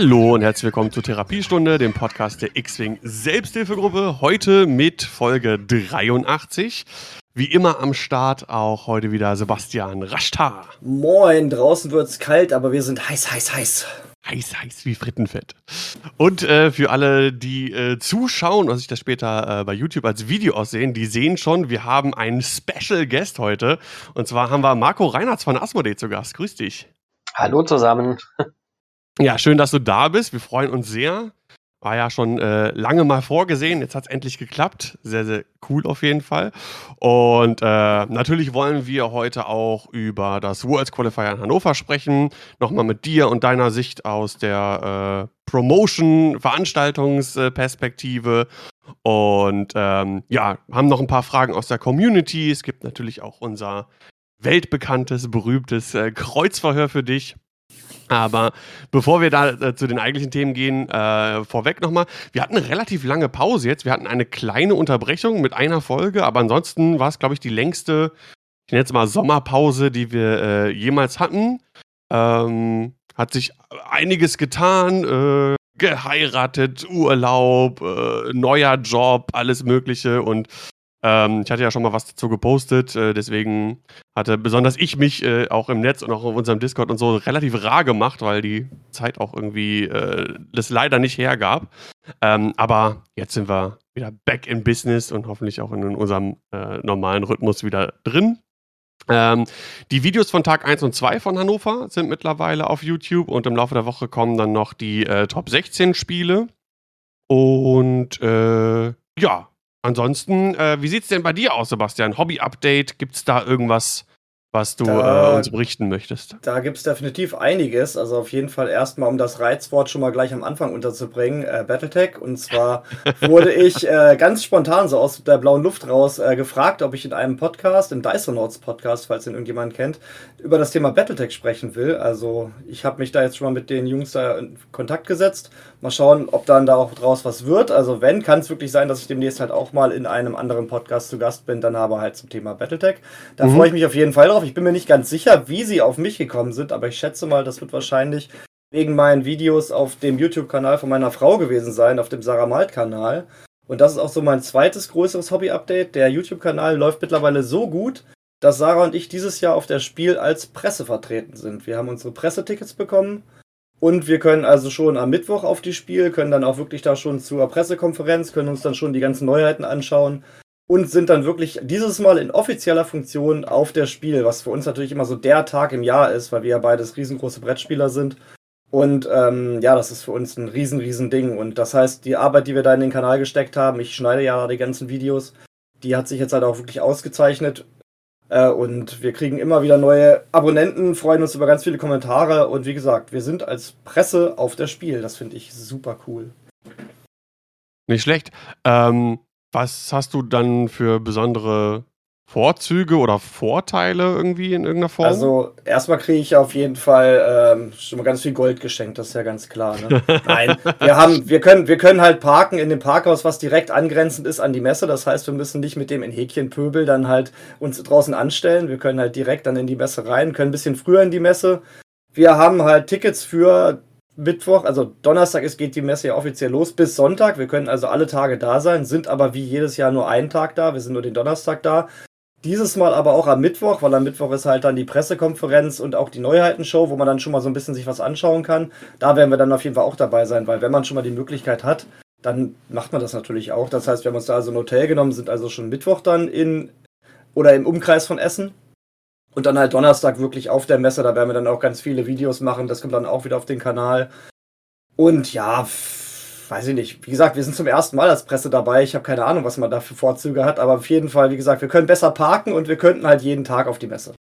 Hallo und herzlich willkommen zur Therapiestunde, dem Podcast der X-Wing Selbsthilfegruppe. Heute mit Folge 83. Wie immer am Start auch heute wieder Sebastian Raschtar. Moin, draußen wird's kalt, aber wir sind heiß, heiß, heiß. Heiß, heiß wie Frittenfett. Und äh, für alle, die äh, zuschauen und sich das später äh, bei YouTube als Video aussehen, die sehen schon, wir haben einen Special Guest heute. Und zwar haben wir Marco Reinhardt von Asmodee zu Gast. Grüß dich. Hallo zusammen. Ja, schön, dass du da bist. Wir freuen uns sehr. War ja schon äh, lange mal vorgesehen. Jetzt hat es endlich geklappt. Sehr, sehr cool auf jeden Fall. Und äh, natürlich wollen wir heute auch über das World Qualifier in Hannover sprechen. Nochmal mit dir und deiner Sicht aus der äh, Promotion-Veranstaltungsperspektive. Und ähm, ja, haben noch ein paar Fragen aus der Community. Es gibt natürlich auch unser weltbekanntes, berühmtes äh, Kreuzverhör für dich. Aber bevor wir da äh, zu den eigentlichen Themen gehen, äh, vorweg nochmal. Wir hatten eine relativ lange Pause jetzt. Wir hatten eine kleine Unterbrechung mit einer Folge, aber ansonsten war es, glaube ich, die längste, ich nenne jetzt mal Sommerpause, die wir äh, jemals hatten. Ähm, hat sich einiges getan. Äh, geheiratet, Urlaub, äh, neuer Job, alles Mögliche und ähm, ich hatte ja schon mal was dazu gepostet, äh, deswegen hatte besonders ich mich äh, auch im Netz und auch auf unserem Discord und so relativ rar gemacht, weil die Zeit auch irgendwie äh, das leider nicht hergab. Ähm, aber jetzt sind wir wieder back in Business und hoffentlich auch in unserem äh, normalen Rhythmus wieder drin. Ähm, die Videos von Tag 1 und 2 von Hannover sind mittlerweile auf YouTube und im Laufe der Woche kommen dann noch die äh, Top 16 Spiele. Und äh, ja, Ansonsten, äh, wie sieht es denn bei dir aus, Sebastian? Hobby-Update? Gibt es da irgendwas, was du da, äh, uns berichten möchtest? Da gibt es definitiv einiges. Also auf jeden Fall erstmal, um das Reizwort schon mal gleich am Anfang unterzubringen, äh, Battletech. Und zwar wurde ich äh, ganz spontan so aus der blauen Luft raus äh, gefragt, ob ich in einem Podcast, im Dysonauts Podcast, falls den irgendjemand kennt, über das Thema Battletech sprechen will. Also ich habe mich da jetzt schon mal mit den Jungs da in Kontakt gesetzt. Mal schauen, ob dann da auch draus was wird. Also wenn, kann es wirklich sein, dass ich demnächst halt auch mal in einem anderen Podcast zu Gast bin, dann aber halt zum Thema Battletech. Da mhm. freue ich mich auf jeden Fall drauf drauf. Ich bin mir nicht ganz sicher, wie sie auf mich gekommen sind, aber ich schätze mal, das wird wahrscheinlich wegen meinen Videos auf dem YouTube-Kanal von meiner Frau gewesen sein, auf dem Sarah Malt-Kanal. Und das ist auch so mein zweites größeres Hobby-Update. Der YouTube-Kanal läuft mittlerweile so gut, dass Sarah und ich dieses Jahr auf der Spiel als Presse vertreten sind. Wir haben unsere Pressetickets bekommen und wir können also schon am Mittwoch auf die Spiel, können dann auch wirklich da schon zur Pressekonferenz, können uns dann schon die ganzen Neuheiten anschauen und sind dann wirklich dieses Mal in offizieller Funktion auf der Spiel, was für uns natürlich immer so der Tag im Jahr ist, weil wir ja beides riesengroße Brettspieler sind. Und ähm, ja, das ist für uns ein riesen, riesen Ding. Und das heißt, die Arbeit, die wir da in den Kanal gesteckt haben, ich schneide ja die ganzen Videos, die hat sich jetzt halt auch wirklich ausgezeichnet. Äh, und wir kriegen immer wieder neue Abonnenten, freuen uns über ganz viele Kommentare. Und wie gesagt, wir sind als Presse auf der Spiel. Das finde ich super cool. Nicht schlecht. Ähm, was hast du dann für besondere Vorzüge oder Vorteile irgendwie in irgendeiner Form? Also erstmal kriege ich auf jeden Fall ähm, schon mal ganz viel Gold geschenkt, das ist ja ganz klar. Ne? Nein, wir haben, wir können, wir können halt parken in dem Parkhaus, was direkt angrenzend ist an die Messe. Das heißt, wir müssen nicht mit dem in Häkchenpöbel dann halt uns draußen anstellen. Wir können halt direkt dann in die Messe rein, können ein bisschen früher in die Messe. Wir haben halt Tickets für Mittwoch, also Donnerstag ist, geht die Messe ja offiziell los bis Sonntag. Wir können also alle Tage da sein, sind aber wie jedes Jahr nur einen Tag da. Wir sind nur den Donnerstag da. Dieses Mal aber auch am Mittwoch, weil am Mittwoch ist halt dann die Pressekonferenz und auch die Neuheitenshow, wo man dann schon mal so ein bisschen sich was anschauen kann. Da werden wir dann auf jeden Fall auch dabei sein, weil wenn man schon mal die Möglichkeit hat, dann macht man das natürlich auch. Das heißt, wir haben uns da also ein Hotel genommen, sind also schon Mittwoch dann in oder im Umkreis von Essen und dann halt Donnerstag wirklich auf der Messe, da werden wir dann auch ganz viele Videos machen. Das kommt dann auch wieder auf den Kanal. Und ja, weiß ich nicht. Wie gesagt, wir sind zum ersten Mal als Presse dabei. Ich habe keine Ahnung, was man da für Vorzüge hat. Aber auf jeden Fall, wie gesagt, wir können besser parken und wir könnten halt jeden Tag auf die Messe.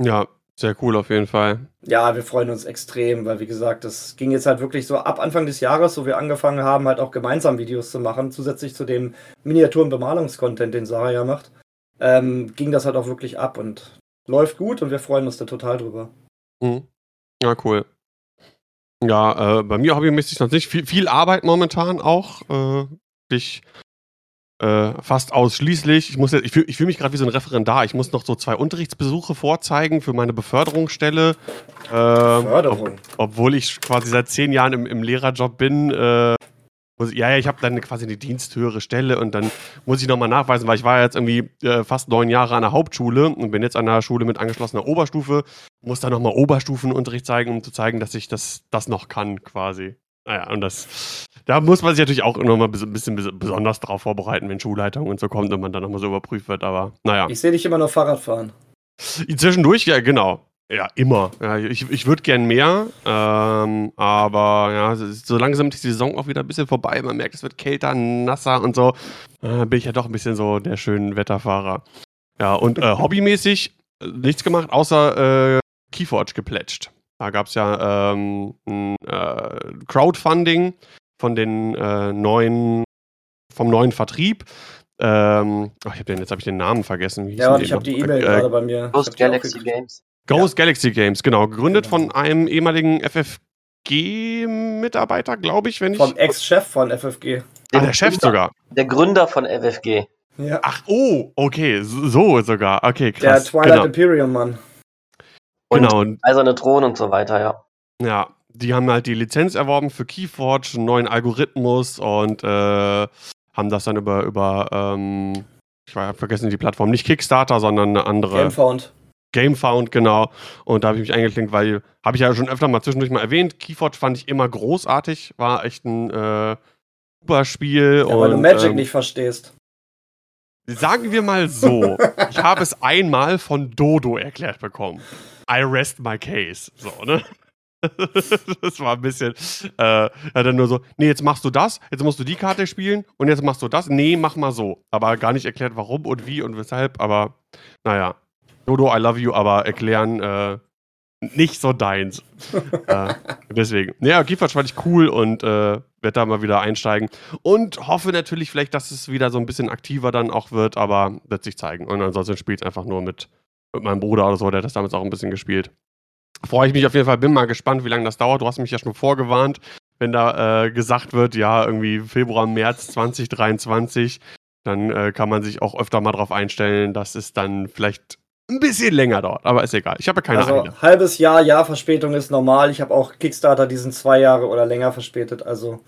Ja, sehr cool auf jeden Fall. Ja, wir freuen uns extrem, weil wie gesagt, das ging jetzt halt wirklich so ab Anfang des Jahres, wo wir angefangen haben, halt auch gemeinsam Videos zu machen, zusätzlich zu dem Miniaturen-Bemalungskontent, den Sarah ja macht ähm, ging das halt auch wirklich ab und läuft gut und wir freuen uns da total drüber. Mhm. Ja, cool. Ja, äh, bei mir hobbymäßig noch nicht viel, viel Arbeit momentan auch. Äh, ich äh, fast ausschließlich. Ich, ich fühle ich fühl mich gerade wie so ein Referendar. Ich muss noch so zwei Unterrichtsbesuche vorzeigen für meine Beförderungsstelle. Äh, Beförderung? Ob, obwohl ich quasi seit zehn Jahren im, im Lehrerjob bin. Äh, ja, ja, ich habe dann quasi eine diensthöhere Stelle und dann muss ich nochmal nachweisen, weil ich war jetzt irgendwie äh, fast neun Jahre an der Hauptschule und bin jetzt an der Schule mit angeschlossener Oberstufe, muss dann nochmal Oberstufenunterricht zeigen, um zu zeigen, dass ich das, das noch kann quasi. Naja, und das, da muss man sich natürlich auch nochmal ein bisschen besonders darauf vorbereiten, wenn Schulleitung und so kommt und man dann nochmal so überprüft wird, aber naja. Ich sehe dich immer noch Fahrrad fahren. Zwischendurch, ja, genau. Ja, immer. Ja, ich ich würde gern mehr, ähm, aber ja, so langsam ist die Saison auch wieder ein bisschen vorbei. Man merkt, es wird kälter, nasser und so. Äh, bin ich ja doch ein bisschen so der schöne Wetterfahrer. Ja, und äh, hobbymäßig äh, nichts gemacht, außer äh, Keyforge geplätscht. Da gab es ja ähm, ein äh, Crowdfunding von den äh, neuen, vom neuen Vertrieb. Ähm, ach, ich hab den, jetzt habe ich den Namen vergessen. ja, und ich habe die E-Mail äh, gerade bei mir. Ghost Galaxy Games. Ghost ja. Galaxy Games, genau. Gegründet genau. von einem ehemaligen FFG-Mitarbeiter, glaube ich, wenn ich. Vom Ex-Chef von FFG. Ah, der Chef sogar. Der Gründer von FFG. Ja. Ach, oh, okay, so sogar. Okay, krass. Der Twilight genau. Imperium Mann. Und genau. Eiserne Thron und so weiter, ja. Ja, die haben halt die Lizenz erworben für Keyforge, einen neuen Algorithmus und äh, haben das dann über, über ähm, ich habe vergessen die Plattform, nicht Kickstarter, sondern eine andere. Gamefound. Gamefound, genau. Und da habe ich mich eingeklinkt, weil, habe ich ja schon öfter mal zwischendurch mal erwähnt, Keyforge fand ich immer großartig, war echt ein äh, super Spiel. Ja, und, weil du Magic ähm, nicht verstehst. Sagen wir mal so, ich habe es einmal von Dodo erklärt bekommen. I rest my case. So, ne? das war ein bisschen, äh, er dann nur so, nee, jetzt machst du das, jetzt musst du die Karte spielen und jetzt machst du das. Nee, mach mal so. Aber gar nicht erklärt, warum und wie und weshalb, aber naja. Dodo, I love you, aber erklären, äh, nicht so deins. äh, deswegen. Ja, Keyforge fand ich cool und äh, werde da mal wieder einsteigen. Und hoffe natürlich vielleicht, dass es wieder so ein bisschen aktiver dann auch wird, aber wird sich zeigen. Und ansonsten spielt es einfach nur mit mit meinem Bruder oder so, der hat das damals auch ein bisschen gespielt. Freue ich mich auf jeden Fall, bin mal gespannt, wie lange das dauert. Du hast mich ja schon vorgewarnt, wenn da äh, gesagt wird, ja, irgendwie Februar, März 2023, dann äh, kann man sich auch öfter mal darauf einstellen, dass es dann vielleicht ein bisschen länger dauert, aber ist egal. Ich habe ja keine also, Ahnung. Halbes Jahr, Jahr Verspätung ist normal. Ich habe auch Kickstarter, die sind zwei Jahre oder länger verspätet. Also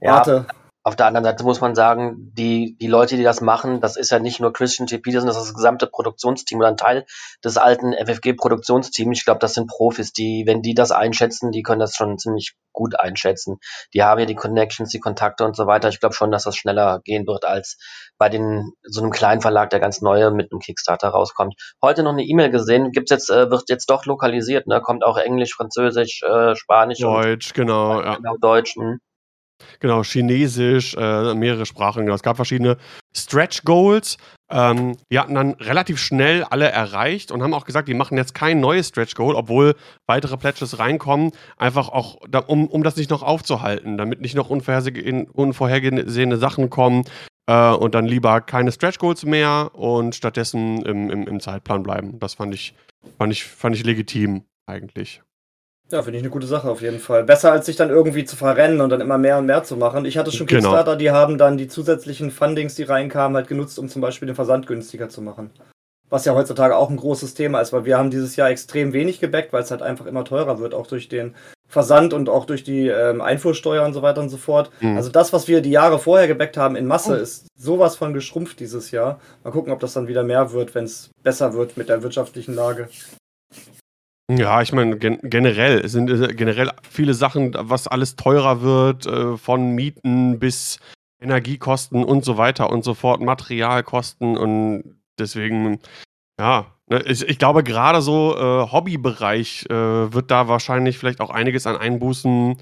ja, warte. Auf der anderen Seite muss man sagen, die, die Leute, die das machen, das ist ja nicht nur Christian TP, das ist das gesamte Produktionsteam oder ein Teil des alten FFG-Produktionsteams. Ich glaube, das sind Profis, die, wenn die das einschätzen, die können das schon ziemlich gut einschätzen. Die haben ja die Connections, die Kontakte und so weiter. Ich glaube schon, dass das schneller gehen wird als bei den, so einem kleinen Verlag, der ganz neue mit einem Kickstarter rauskommt. Heute noch eine E-Mail gesehen, gibt's jetzt, äh, wird jetzt doch lokalisiert, ne? Kommt auch Englisch, Französisch, äh, Spanisch. Deutsch, und, genau, ja. Genau, Deutsch. Mh. Genau, Chinesisch, äh, mehrere Sprachen. Genau. Es gab verschiedene Stretch Goals. Ähm, die hatten dann relativ schnell alle erreicht und haben auch gesagt, die machen jetzt kein neues Stretch Goal, obwohl weitere Pledges reinkommen, einfach auch, da, um, um das nicht noch aufzuhalten, damit nicht noch unvorhergesehene Sachen kommen äh, und dann lieber keine Stretch Goals mehr und stattdessen im, im, im Zeitplan bleiben. Das fand ich, fand ich, fand ich legitim eigentlich. Ja, finde ich eine gute Sache auf jeden Fall. Besser als sich dann irgendwie zu verrennen und dann immer mehr und mehr zu machen. Ich hatte schon genau. Kickstarter, die haben dann die zusätzlichen Fundings, die reinkamen, halt genutzt, um zum Beispiel den Versand günstiger zu machen. Was ja heutzutage auch ein großes Thema ist, weil wir haben dieses Jahr extrem wenig gebackt, weil es halt einfach immer teurer wird, auch durch den Versand und auch durch die ähm, Einfuhrsteuer und so weiter und so fort. Mhm. Also das, was wir die Jahre vorher gebackt haben in Masse, oh. ist sowas von geschrumpft dieses Jahr. Mal gucken, ob das dann wieder mehr wird, wenn es besser wird mit der wirtschaftlichen Lage. Ja, ich meine, gen generell, es sind äh, generell viele Sachen, was alles teurer wird, äh, von Mieten bis Energiekosten und so weiter und so fort, Materialkosten und deswegen, ja, ne, ich, ich glaube, gerade so äh, Hobbybereich äh, wird da wahrscheinlich vielleicht auch einiges an Einbußen,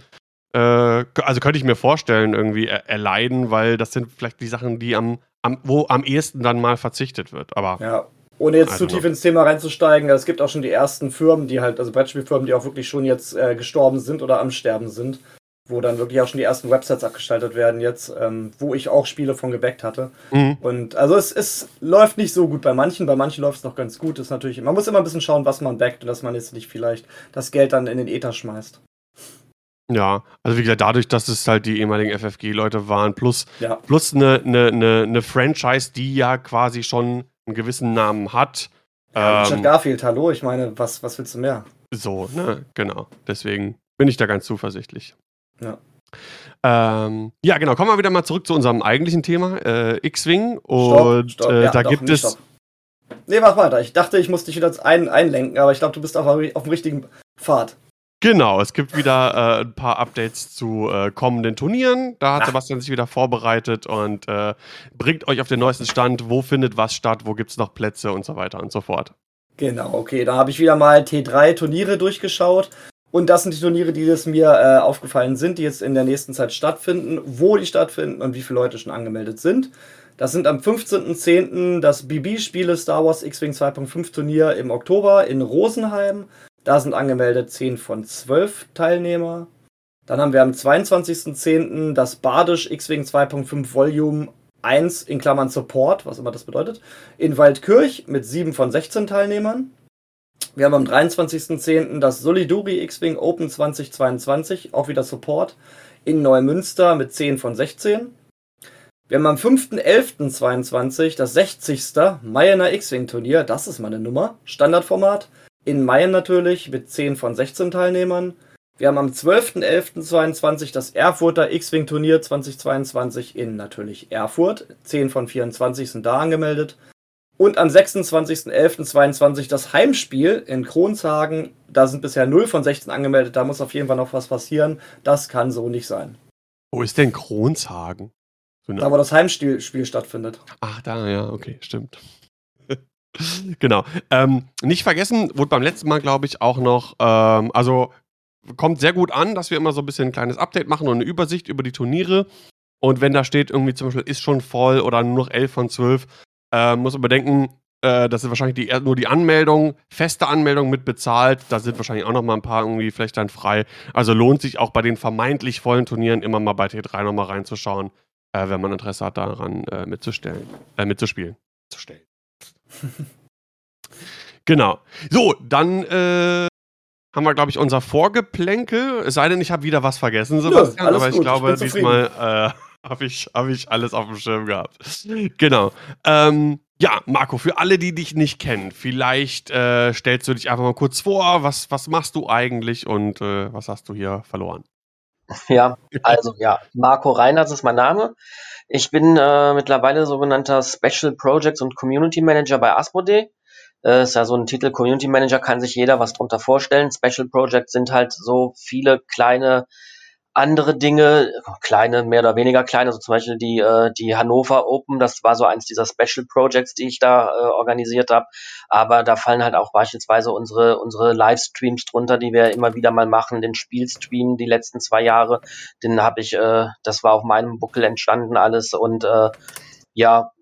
äh, also könnte ich mir vorstellen, irgendwie er erleiden, weil das sind vielleicht die Sachen, die am, am, wo am ehesten dann mal verzichtet wird. Aber ja, ohne jetzt also. zu tief ins Thema reinzusteigen, es gibt auch schon die ersten Firmen, die halt, also Brettspielfirmen, die auch wirklich schon jetzt äh, gestorben sind oder am Sterben sind, wo dann wirklich auch schon die ersten Websites abgestaltet werden jetzt, ähm, wo ich auch Spiele von gebackt hatte. Mhm. Und also es, es läuft nicht so gut bei manchen, bei manchen läuft es noch ganz gut. ist natürlich, man muss immer ein bisschen schauen, was man backt und dass man jetzt nicht vielleicht das Geld dann in den Ether schmeißt. Ja, also wie gesagt, dadurch, dass es halt die ehemaligen FFG-Leute waren, plus, ja. plus eine, eine, eine, eine Franchise, die ja quasi schon einen gewissen Namen hat. Ja, Richard ähm, Garfield, hallo, ich meine, was, was willst du mehr? So, ne, genau. Deswegen bin ich da ganz zuversichtlich. Ja. Ähm, ja, genau. Kommen wir wieder mal zurück zu unserem eigentlichen Thema, äh, X-Wing. Und stopp, stopp. Äh, ja, da doch, gibt es. Stopp. Nee, mach weiter. Ich dachte, ich muss dich wieder ein, einlenken, aber ich glaube, du bist auf, auf dem richtigen Pfad. Genau, es gibt wieder äh, ein paar Updates zu äh, kommenden Turnieren. Da hat. Sebastian sich wieder vorbereitet und äh, bringt euch auf den neuesten Stand, wo findet was statt, wo gibt es noch Plätze und so weiter und so fort. Genau, okay, da habe ich wieder mal T3-Turniere durchgeschaut. Und das sind die Turniere, die es mir äh, aufgefallen sind, die jetzt in der nächsten Zeit stattfinden, wo die stattfinden und wie viele Leute schon angemeldet sind. Das sind am 15.10. das BB-Spiele Star Wars X-Wing 2.5 Turnier im Oktober in Rosenheim. Da sind angemeldet 10 von 12 Teilnehmer. Dann haben wir am 22.10. das Badisch X-Wing 2.5 Volume 1 in Klammern Support, was immer das bedeutet, in Waldkirch mit 7 von 16 Teilnehmern. Wir haben am 23.10. das Soliduri X-Wing Open 2022, auch wieder Support, in Neumünster mit 10 von 16. Wir haben am 5.11.22 das 60. Mayener X-Wing Turnier, das ist meine Nummer, Standardformat, in Mayen natürlich mit 10 von 16 Teilnehmern. Wir haben am 12.11.22 das Erfurter X-Wing Turnier 2022 in natürlich Erfurt, 10 von 24 sind da angemeldet. Und am 26.11.22 das Heimspiel in Kronshagen. Da sind bisher 0 von 16 angemeldet. Da muss auf jeden Fall noch was passieren. Das kann so nicht sein. Wo ist denn Kronshagen? Da, wo das Heimspiel Spiel stattfindet. Ach, da, ja, okay, stimmt. Genau. Ähm, nicht vergessen, wurde beim letzten Mal, glaube ich, auch noch, ähm, also kommt sehr gut an, dass wir immer so ein bisschen ein kleines Update machen und eine Übersicht über die Turniere. Und wenn da steht, irgendwie zum Beispiel ist schon voll oder nur noch 11 von 12, äh, muss man bedenken, äh, das ist wahrscheinlich die, nur die Anmeldung, feste Anmeldung mit bezahlt. Da sind wahrscheinlich auch noch mal ein paar irgendwie vielleicht dann frei. Also lohnt sich auch bei den vermeintlich vollen Turnieren immer mal bei T3 noch mal reinzuschauen äh, wenn man Interesse hat, daran äh, mitzustellen, äh, mitzuspielen. Zu stellen. genau. So, dann äh, haben wir, glaube ich, unser Vorgeplänkel. Es sei denn, ich habe wieder was vergessen, Sebastian, Nö, aber ich gut. glaube, ich diesmal äh, habe ich, hab ich alles auf dem Schirm gehabt. Genau. Ähm, ja, Marco, für alle, die dich nicht kennen, vielleicht äh, stellst du dich einfach mal kurz vor. Was, was machst du eigentlich und äh, was hast du hier verloren? Ja, also ja, Marco Reinhardt ist mein Name. Ich bin äh, mittlerweile sogenannter Special Projects und Community Manager bei Asmodee. Äh, ist ja so ein Titel Community Manager, kann sich jeder was drunter vorstellen. Special Projects sind halt so viele kleine andere Dinge, kleine, mehr oder weniger kleine, so zum Beispiel die, äh, die Hannover Open, das war so eins dieser Special Projects, die ich da äh, organisiert habe. Aber da fallen halt auch beispielsweise unsere, unsere Livestreams drunter, die wir immer wieder mal machen, den Spielstream die letzten zwei Jahre, den habe ich, äh, das war auf meinem Buckel entstanden alles und äh, ja,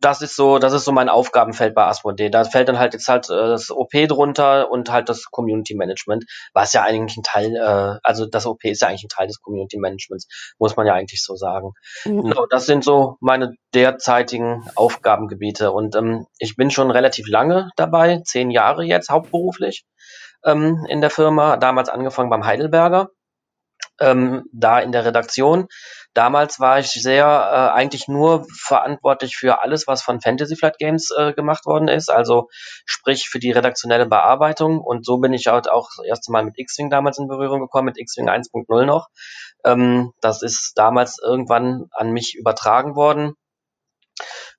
das ist so, das ist so mein Aufgabenfeld bei Asmodee. Da fällt dann halt jetzt halt äh, das OP drunter und halt das Community Management, was ja eigentlich ein Teil, äh, also das OP ist ja eigentlich ein Teil des Community Managements, muss man ja eigentlich so sagen. Mhm. Genau, das sind so meine derzeitigen Aufgabengebiete und ähm, ich bin schon relativ lange dabei, zehn Jahre jetzt hauptberuflich ähm, in der Firma, damals angefangen beim Heidelberger ähm, da in der Redaktion. Damals war ich sehr äh, eigentlich nur verantwortlich für alles, was von Fantasy Flight Games äh, gemacht worden ist, also sprich für die redaktionelle Bearbeitung. Und so bin ich halt auch das erste Mal mit X-Wing damals in Berührung gekommen, mit X-Wing 1.0 noch. Ähm, das ist damals irgendwann an mich übertragen worden.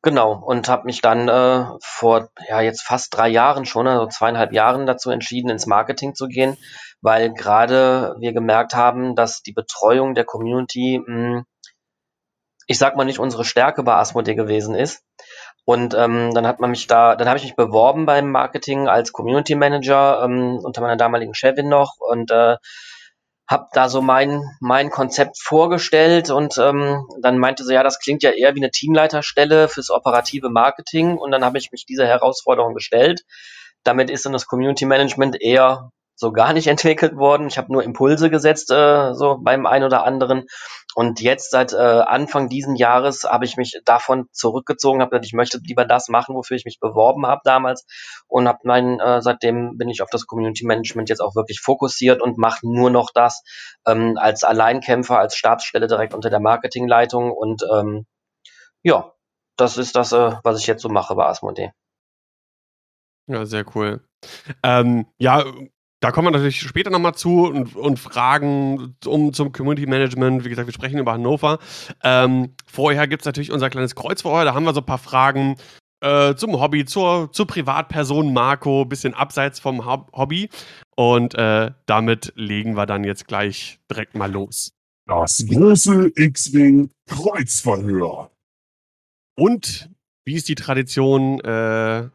Genau, und habe mich dann äh, vor ja jetzt fast drei Jahren schon, also zweieinhalb Jahren dazu entschieden, ins Marketing zu gehen, weil gerade wir gemerkt haben, dass die Betreuung der Community, mh, hm, ich sag mal nicht unsere Stärke bei Asmodee gewesen ist. Und ähm, dann hat man mich da, dann habe ich mich beworben beim Marketing als Community Manager ähm, unter meiner damaligen Chefin noch und äh, habe da so mein, mein Konzept vorgestellt und ähm, dann meinte sie, ja, das klingt ja eher wie eine Teamleiterstelle fürs operative Marketing und dann habe ich mich dieser Herausforderung gestellt. Damit ist dann das Community Management eher so gar nicht entwickelt worden. Ich habe nur Impulse gesetzt, äh, so beim einen oder anderen. Und jetzt seit äh, Anfang diesen Jahres habe ich mich davon zurückgezogen, habe gesagt, ich möchte lieber das machen, wofür ich mich beworben habe damals. Und habe mein, äh, seitdem bin ich auf das Community Management jetzt auch wirklich fokussiert und mache nur noch das ähm, als Alleinkämpfer, als Stabsstelle direkt unter der Marketingleitung. Und ähm, ja, das ist das, äh, was ich jetzt so mache bei Asmodee. Ja, sehr cool. Ähm, ja, da kommen wir natürlich später nochmal zu und, und Fragen um, zum Community Management. Wie gesagt, wir sprechen über Hannover. Ähm, vorher gibt es natürlich unser kleines Kreuzverhör. Da haben wir so ein paar Fragen äh, zum Hobby, zur, zur Privatperson Marco, bisschen abseits vom Hobby. Und äh, damit legen wir dann jetzt gleich direkt mal los. Das große X-Wing Kreuzverhör. Und wie ist die Tradition, äh,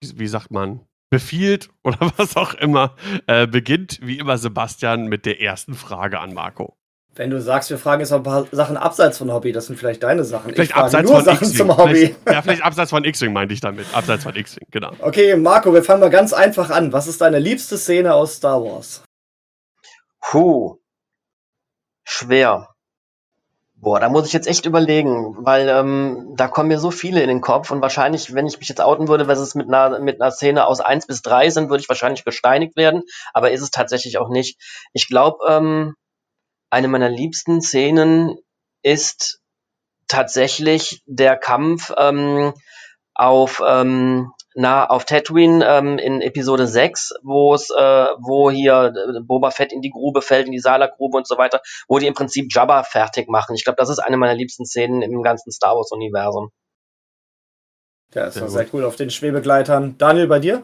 wie, wie sagt man, befiehlt oder was auch immer, äh, beginnt wie immer Sebastian mit der ersten Frage an Marco. Wenn du sagst, wir fragen jetzt ein paar Sachen abseits von Hobby, das sind vielleicht deine Sachen. Vielleicht abseits von Sachen zum Hobby. Vielleicht, ja, vielleicht abseits von X-Wing meinte ich damit. Abseits von X-Wing, genau. Okay, Marco, wir fangen mal ganz einfach an. Was ist deine liebste Szene aus Star Wars? Puh. Schwer. Boah, da muss ich jetzt echt überlegen, weil ähm, da kommen mir so viele in den Kopf und wahrscheinlich, wenn ich mich jetzt outen würde, was es mit einer, mit einer Szene aus eins bis drei sind, würde ich wahrscheinlich gesteinigt werden, aber ist es tatsächlich auch nicht. Ich glaube, ähm, eine meiner liebsten Szenen ist tatsächlich der Kampf ähm, auf ähm, na, auf Tatooine ähm, in Episode 6, wo es, äh, wo hier äh, Boba Fett in die Grube fällt, in die Sala-Grube und so weiter, wo die im Prinzip Jabba fertig machen. Ich glaube, das ist eine meiner liebsten Szenen im ganzen Star Wars-Universum. Ja, ist sehr, sehr cool auf den Schwebegleitern. Daniel, bei dir?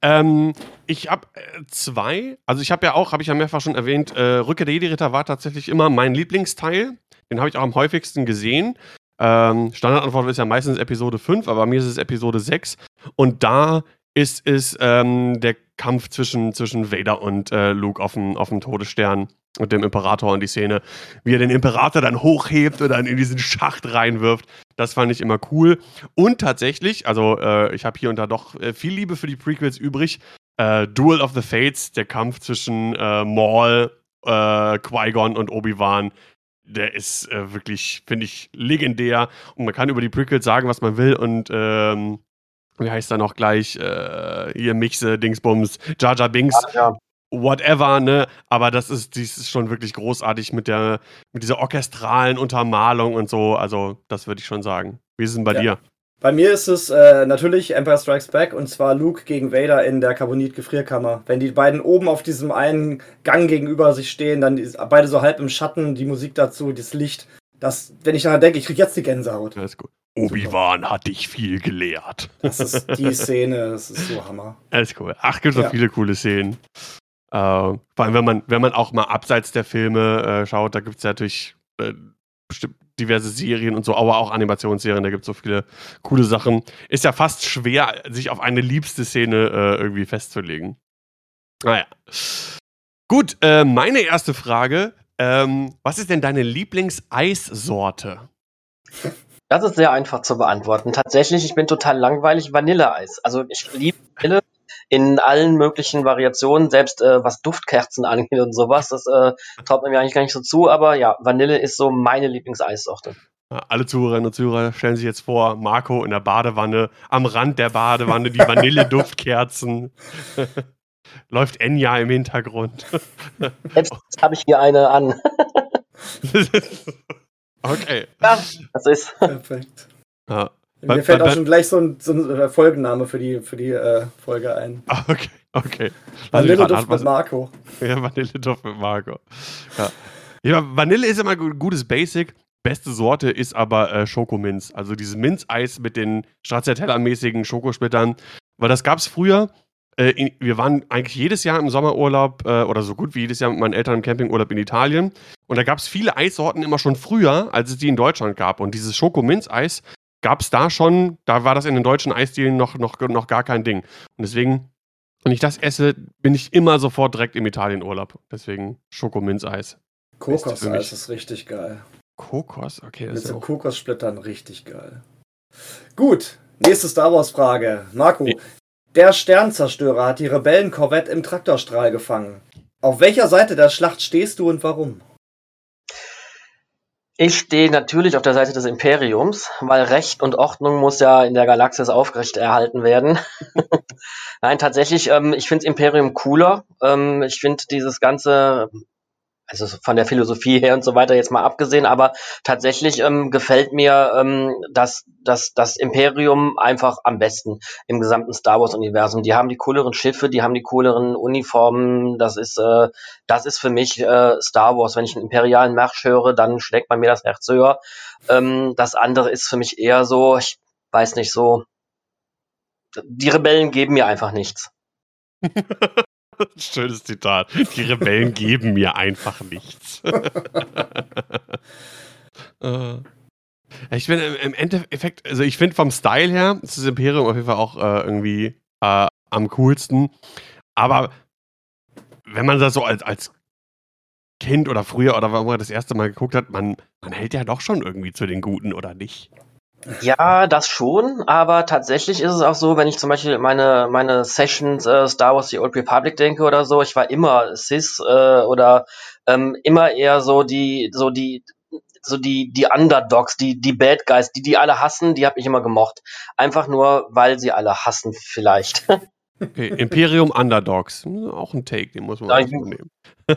Ähm, ich habe äh, zwei. Also ich habe ja auch, habe ich ja mehrfach schon erwähnt, äh, Rückkehr der Jedi-Ritter war tatsächlich immer mein Lieblingsteil. Den habe ich auch am häufigsten gesehen. Ähm, Standardantwort ist ja meistens Episode 5, aber bei mir ist es Episode 6. Und da ist es ähm, der Kampf zwischen, zwischen Vader und äh, Luke auf dem, auf dem Todesstern und dem Imperator und die Szene, wie er den Imperator dann hochhebt und dann in diesen Schacht reinwirft. Das fand ich immer cool. Und tatsächlich, also äh, ich habe hier und da doch äh, viel Liebe für die Prequels übrig. Äh, Duel of the Fates, der Kampf zwischen äh, Maul, äh, Qui-Gon und Obi-Wan, der ist äh, wirklich, finde ich, legendär. Und man kann über die Prequels sagen, was man will. Und ähm, wie heißt er noch gleich? Äh, hier Mixe, Dingsbums, Jar Binks. Ja, ja. Whatever, ne? Aber das ist, dies ist schon wirklich großartig mit der, mit dieser orchestralen Untermalung und so. Also, das würde ich schon sagen. Wie ist es denn bei ja. dir? Bei mir ist es äh, natürlich Empire Strikes Back und zwar Luke gegen Vader in der Carbonit-Gefrierkammer. Wenn die beiden oben auf diesem einen Gang gegenüber sich stehen, dann beide so halb im Schatten, die Musik dazu, das Licht. Das, wenn ich daran denke, ich krieg jetzt die Gänsehaut. Das ist gut. Obi-Wan hat dich viel gelehrt. Das ist die Szene, das ist so Hammer. Alles cool. Ach, gibt es ja. viele coole Szenen. Äh, vor allem, wenn man, wenn man auch mal abseits der Filme äh, schaut, da gibt es ja natürlich äh, bestimmt diverse Serien und so, aber auch Animationsserien, da gibt es so viele coole Sachen. Ist ja fast schwer, sich auf eine liebste Szene äh, irgendwie festzulegen. Naja. Gut, äh, meine erste Frage. Ähm, was ist denn deine Lieblingseissorte? Das ist sehr einfach zu beantworten. Tatsächlich, ich bin total langweilig Vanilleeis. Also ich liebe Vanille in allen möglichen Variationen, selbst äh, was Duftkerzen angeht und sowas. Das äh, traut man mir eigentlich gar nicht so zu, aber ja, Vanille ist so meine Lieblingseissorte. Alle Zuhörerinnen und Zuhörer stellen sich jetzt vor, Marco in der Badewanne, am Rand der Badewanne, die Vanille-Duftkerzen. Läuft Enya im Hintergrund. Jetzt habe ich hier eine an. okay. Ja, das ist. Perfekt. Ja. Mir fällt auch schon gleich so ein, so ein Folgenname für die, für die äh, Folge ein. Ah, okay, okay. Vanilleduft mit Marco. Ja, Vanilleduft mit Marco. Ja. ja, Vanille ist immer ein gutes Basic. Beste Sorte ist aber äh, Schokominz. Also dieses Minzeis mit den Stracciatella-mäßigen Schokosplittern. Weil das gab es früher. Äh, wir waren eigentlich jedes Jahr im Sommerurlaub äh, oder so gut wie jedes Jahr mit meinen Eltern im Campingurlaub in Italien. Und da gab es viele Eissorten immer schon früher, als es die in Deutschland gab. Und dieses Schokominz-Eis gab es da schon, da war das in den deutschen Eisdielen noch, noch, noch gar kein Ding. Und deswegen, wenn ich das esse, bin ich immer sofort direkt im Italienurlaub. Deswegen Schokominzeis. Kokoseis ist richtig geil. Kokos, okay. Mit so Kokossplittern richtig geil. Gut, nächste Star Wars Frage. Marco, nee. Der Sternzerstörer hat die Rebellenkorvette im Traktorstrahl gefangen. Auf welcher Seite der Schlacht stehst du und warum? Ich stehe natürlich auf der Seite des Imperiums, weil Recht und Ordnung muss ja in der Galaxis aufrecht erhalten werden. Nein, tatsächlich, ähm, ich finde Imperium cooler. Ähm, ich finde dieses ganze also von der Philosophie her und so weiter jetzt mal abgesehen, aber tatsächlich ähm, gefällt mir ähm, das, das, das Imperium einfach am besten im gesamten Star Wars-Universum. Die haben die cooleren Schiffe, die haben die cooleren Uniformen, das ist, äh, das ist für mich äh, Star Wars. Wenn ich einen imperialen Marsch höre, dann schlägt bei mir das Herz höher. Ähm, das andere ist für mich eher so, ich weiß nicht, so, die Rebellen geben mir einfach nichts. Schönes Zitat. Die Rebellen geben mir einfach nichts. Äh. ich bin im Endeffekt, also ich finde vom Style her ist das Imperium auf jeden Fall auch äh, irgendwie äh, am coolsten. Aber wenn man das so als, als Kind oder früher oder wann man das erste Mal geguckt hat, man, man hält ja doch schon irgendwie zu den Guten, oder nicht? Ja, das schon, aber tatsächlich ist es auch so, wenn ich zum Beispiel meine, meine Sessions äh, Star Wars The Old Republic denke oder so, ich war immer Cis äh, oder ähm, immer eher so die, so die, so die, die Underdogs, die, die Bad Guys, die die alle hassen, die habe ich immer gemocht. Einfach nur, weil sie alle hassen, vielleicht. Okay, Imperium Underdogs. Auch ein Take, den muss man nehmen.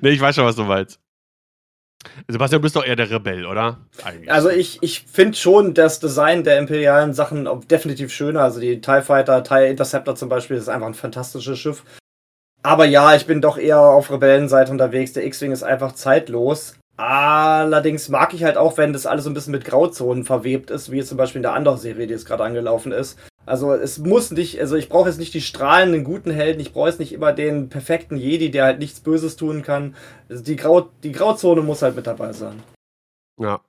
nee, ich weiß schon, was du meinst. Sebastian, du bist doch eher der Rebell, oder? Eigentlich. Also ich, ich finde schon das Design der imperialen Sachen definitiv schöner. Also die TIE Fighter, TIE Interceptor zum Beispiel, ist einfach ein fantastisches Schiff. Aber ja, ich bin doch eher auf Rebellenseite unterwegs. Der X-Wing ist einfach zeitlos. Allerdings mag ich halt auch, wenn das alles so ein bisschen mit Grauzonen verwebt ist, wie zum Beispiel in der anderen Serie, die jetzt gerade angelaufen ist. Also es muss nicht, also ich brauche jetzt nicht die strahlenden guten Helden, ich brauche jetzt nicht immer den perfekten Jedi, der halt nichts Böses tun kann. Also die, Grau, die Grauzone muss halt mit dabei sein. Ja.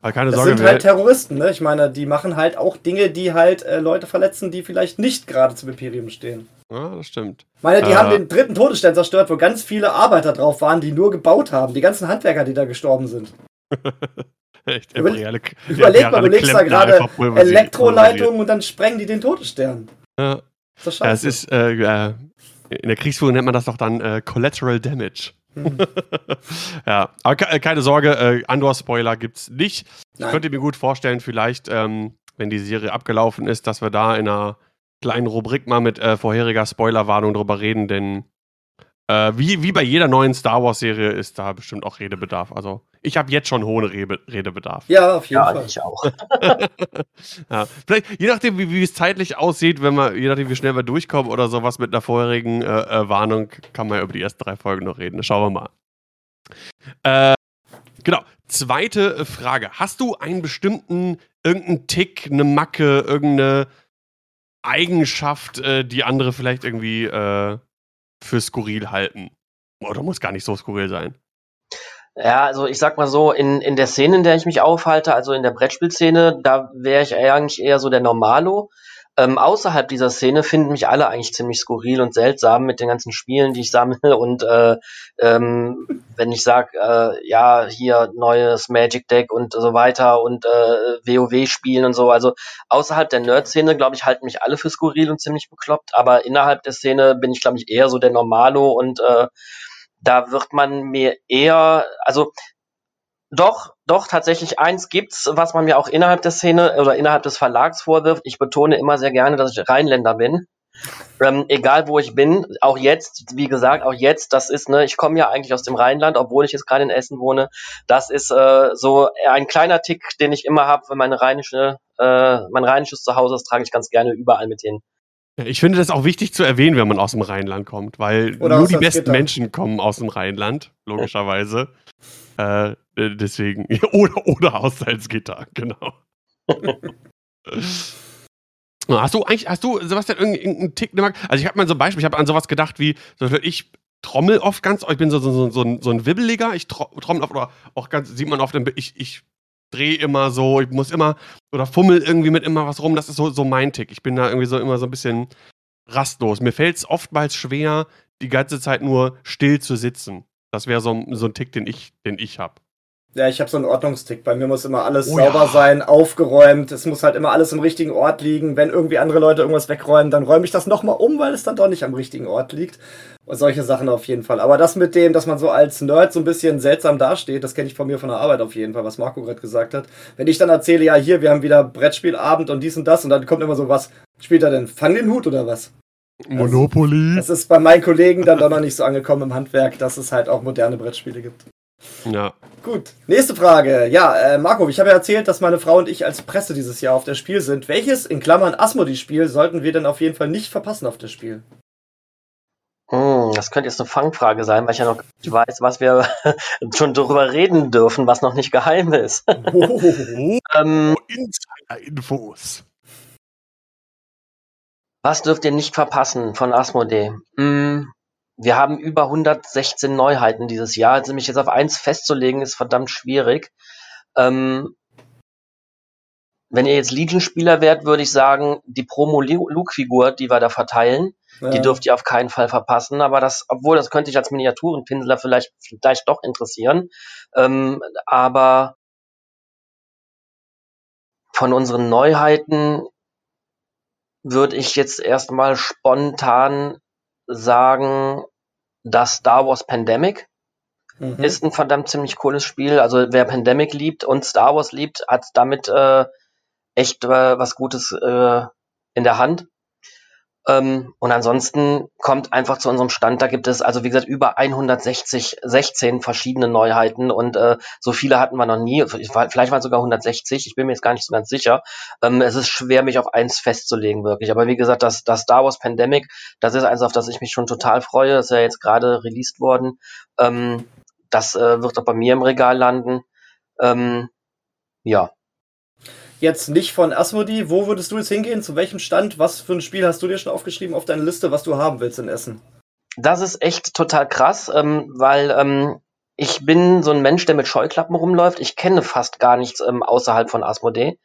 Aber keine das Sorge. sind halt Terroristen, ne? Ich meine, die machen halt auch Dinge, die halt äh, Leute verletzen, die vielleicht nicht gerade zum Imperium stehen. Ja, das stimmt. Ich meine, die äh, haben den dritten Todesstern zerstört, wo ganz viele Arbeiter drauf waren, die nur gebaut haben. Die ganzen Handwerker, die da gestorben sind. Echt, imperiale, Überleg mal, du legst da gerade Elektroleitungen und dann sprengen die den Todesstern. Ja. Das ist, ja, es ist äh, in der Kriegsführung nennt man das doch dann äh, Collateral Damage. Hm. ja, aber äh, keine Sorge, äh, Andor-Spoiler gibt's nicht. Nein. Ich könnte mir gut vorstellen, vielleicht, ähm, wenn die Serie abgelaufen ist, dass wir da in einer kleinen Rubrik mal mit äh, vorheriger Spoilerwarnung drüber reden, denn äh, wie, wie bei jeder neuen Star Wars-Serie ist da bestimmt auch Redebedarf. Also ich habe jetzt schon hohen Rebe Redebedarf. Ja, auf jeden ja, Fall. Ich auch. ja, vielleicht, je nachdem, wie, wie, es zeitlich aussieht, wenn man, je nachdem, wie schnell wir durchkommen oder sowas mit einer vorherigen äh, äh, Warnung, kann man ja über die ersten drei Folgen noch reden. Schauen wir mal. Äh, genau. Zweite Frage. Hast du einen bestimmten, irgendeinen Tick, eine Macke, irgendeine Eigenschaft, äh, die andere vielleicht irgendwie äh, für skurril halten. Oder muss gar nicht so skurril sein. Ja, also ich sag mal so, in, in der Szene, in der ich mich aufhalte, also in der Brettspielszene, da wäre ich eigentlich eher so der Normalo. Ähm, außerhalb dieser Szene finden mich alle eigentlich ziemlich skurril und seltsam mit den ganzen Spielen, die ich sammle. Und äh, ähm, wenn ich sage, äh, ja, hier neues Magic Deck und so weiter und äh, WoW spielen und so. Also außerhalb der Nerd-Szene, glaube ich, halten mich alle für skurril und ziemlich bekloppt. Aber innerhalb der Szene bin ich, glaube ich, eher so der Normalo und äh, da wird man mir eher, also doch, doch, tatsächlich eins gibt's, was man mir auch innerhalb der Szene oder innerhalb des Verlags vorwirft. Ich betone immer sehr gerne, dass ich Rheinländer bin. Ähm, egal wo ich bin, auch jetzt, wie gesagt, auch jetzt, das ist, ne, ich komme ja eigentlich aus dem Rheinland, obwohl ich jetzt gerade in Essen wohne. Das ist äh, so ein kleiner Tick, den ich immer habe, wenn meine rheinische, äh, mein rheinisches Zuhause, das trage ich ganz gerne überall mit hin. Ich finde das auch wichtig zu erwähnen, wenn man aus dem Rheinland kommt, weil Oder nur die besten Gitter. Menschen kommen aus dem Rheinland, logischerweise. Äh, deswegen, oder, oder aus genau. hast du eigentlich, hast du, Sebastian, irgendeinen Tick? Also ich habe mal so ein Beispiel, ich habe an sowas gedacht wie, ich trommel oft ganz, ich bin so, so, so, ein, so ein Wibbeliger, ich trommel oft, oder auch ganz, sieht man oft, ich, ich drehe immer so, ich muss immer oder fummel irgendwie mit immer was rum. Das ist so, so mein Tick. Ich bin da irgendwie so immer so ein bisschen rastlos. Mir fällt es oftmals schwer, die ganze Zeit nur still zu sitzen. Das wäre so, so ein Tick, den ich, den ich habe. Ja, ich habe so einen Ordnungstick. Bei mir muss immer alles oh, sauber ja. sein, aufgeräumt. Es muss halt immer alles im richtigen Ort liegen. Wenn irgendwie andere Leute irgendwas wegräumen, dann räume ich das nochmal um, weil es dann doch nicht am richtigen Ort liegt. Und solche Sachen auf jeden Fall. Aber das mit dem, dass man so als Nerd so ein bisschen seltsam dasteht, das kenne ich von mir von der Arbeit auf jeden Fall, was Marco gerade gesagt hat. Wenn ich dann erzähle, ja, hier, wir haben wieder Brettspielabend und dies und das, und dann kommt immer so, was spielt er denn? Fang den Hut oder was? Monopoly. Das, das ist bei meinen Kollegen dann doch noch nicht so angekommen im Handwerk, dass es halt auch moderne Brettspiele gibt. Ja. Gut, nächste Frage. Ja, äh, Marco, ich habe ja erzählt, dass meine Frau und ich als Presse dieses Jahr auf der Spiel sind. Welches, in Klammern Asmodee-Spiel, sollten wir denn auf jeden Fall nicht verpassen auf der Spiel? Hm, das könnte jetzt eine Fangfrage sein, weil ich ja noch nicht weiß, was wir schon darüber reden dürfen, was noch nicht geheim ist. Oh, ähm, Insider-Infos. Was dürft ihr nicht verpassen von Asmodee? Hm, wir haben über 116 Neuheiten dieses Jahr. Also mich jetzt auf eins festzulegen, ist verdammt schwierig. Ähm, wenn ihr jetzt Legion-Spieler wärt, würde ich sagen, die Promo-Luke-Figur, die wir da verteilen, ja. die dürft ihr auf keinen Fall verpassen. Aber das, obwohl, das könnte ich als Miniaturenpinsler vielleicht, vielleicht doch interessieren. Ähm, aber von unseren Neuheiten würde ich jetzt erstmal spontan sagen, dass Star Wars Pandemic mhm. ist ein verdammt ziemlich cooles Spiel. Also wer Pandemic liebt und Star Wars liebt, hat damit äh, echt äh, was Gutes äh, in der Hand. Ähm, und ansonsten kommt einfach zu unserem Stand, da gibt es also wie gesagt über 160, 16 verschiedene Neuheiten und äh, so viele hatten wir noch nie. Vielleicht waren es sogar 160, ich bin mir jetzt gar nicht so ganz sicher. Ähm, es ist schwer, mich auf eins festzulegen, wirklich. Aber wie gesagt, das, das Star Wars Pandemic, das ist eins, auf das ich mich schon total freue. Das ist ja jetzt gerade released worden. Ähm, das äh, wird auch bei mir im Regal landen. Ähm, ja, jetzt nicht von Asmodee. Wo würdest du jetzt hingehen? Zu welchem Stand? Was für ein Spiel hast du dir schon aufgeschrieben auf deine Liste, was du haben willst in Essen? Das ist echt total krass, ähm, weil ähm, ich bin so ein Mensch, der mit Scheuklappen rumläuft. Ich kenne fast gar nichts ähm, außerhalb von Asmodee,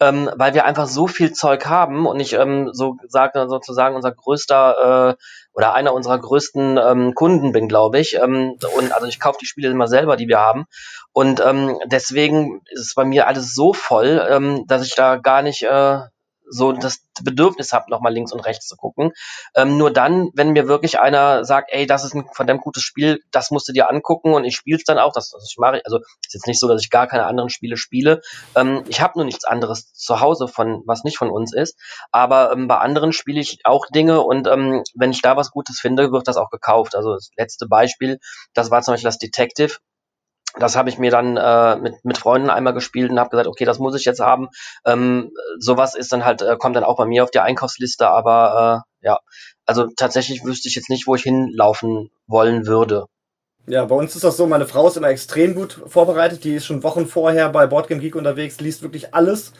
ähm, weil wir einfach so viel Zeug haben und ich ähm, so sage sozusagen unser größter äh, oder einer unserer größten ähm, Kunden bin, glaube ich. Ähm, und also ich kaufe die Spiele immer selber, die wir haben. Und ähm, deswegen ist es bei mir alles so voll, ähm, dass ich da gar nicht äh, so das Bedürfnis habe, nochmal links und rechts zu gucken. Ähm, nur dann, wenn mir wirklich einer sagt, ey, das ist ein verdammt gutes Spiel, das musst du dir angucken und ich spiele es dann auch, das, das ich mache, also ist jetzt nicht so, dass ich gar keine anderen Spiele spiele. Ähm, ich habe nur nichts anderes zu Hause von, was nicht von uns ist. Aber ähm, bei anderen spiele ich auch Dinge und ähm, wenn ich da was Gutes finde, wird das auch gekauft. Also das letzte Beispiel, das war zum Beispiel das Detective das habe ich mir dann äh, mit, mit Freunden einmal gespielt und habe gesagt, okay, das muss ich jetzt haben. Ähm, sowas ist dann halt, äh, kommt dann auch bei mir auf die Einkaufsliste, aber äh, ja, also tatsächlich wüsste ich jetzt nicht, wo ich hinlaufen wollen würde. Ja, bei uns ist das so, meine Frau ist immer extrem gut vorbereitet, die ist schon Wochen vorher bei Boardgame Geek unterwegs, liest wirklich alles.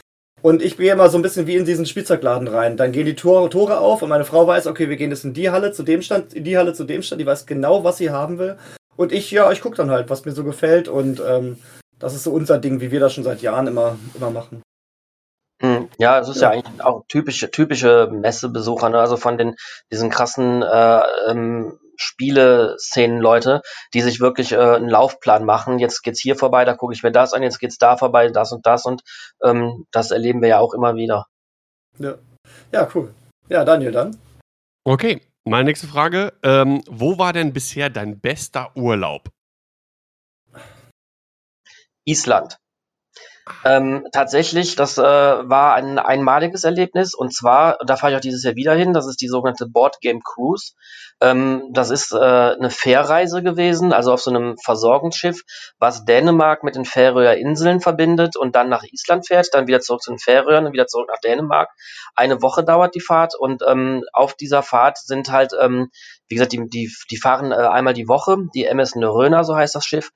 Und ich gehe immer so ein bisschen wie in diesen Spielzeugladen rein. Dann gehen die Tore, Tore auf und meine Frau weiß, okay, wir gehen jetzt in die Halle zu dem Stand, in die Halle zu dem Stand, die weiß genau, was sie haben will. Und ich, ja, ich gucke dann halt, was mir so gefällt. Und ähm, das ist so unser Ding, wie wir das schon seit Jahren immer, immer machen. Hm, ja, es ist ja. ja, eigentlich auch typische, typische Messebesucher, ne? also von den diesen krassen äh, ähm, Spiele-Szenen-Leute, die sich wirklich äh, einen Laufplan machen. Jetzt geht's hier vorbei, da gucke ich mir das an, jetzt geht's da vorbei, das und das und ähm, das erleben wir ja auch immer wieder. Ja. ja, cool. Ja, Daniel, dann. Okay, meine nächste Frage. Ähm, wo war denn bisher dein bester Urlaub? Island. Ähm, tatsächlich, das äh, war ein einmaliges Erlebnis und zwar, da fahre ich auch dieses Jahr wieder hin, das ist die sogenannte Board Game Cruise. Ähm, das ist äh, eine Fährreise gewesen, also auf so einem Versorgungsschiff, was Dänemark mit den Färöer Inseln verbindet und dann nach Island fährt, dann wieder zurück zu den Färöern und wieder zurück nach Dänemark. Eine Woche dauert die Fahrt und ähm, auf dieser Fahrt sind halt, ähm, wie gesagt, die, die, die fahren äh, einmal die Woche, die MS Neröna, so heißt das Schiff,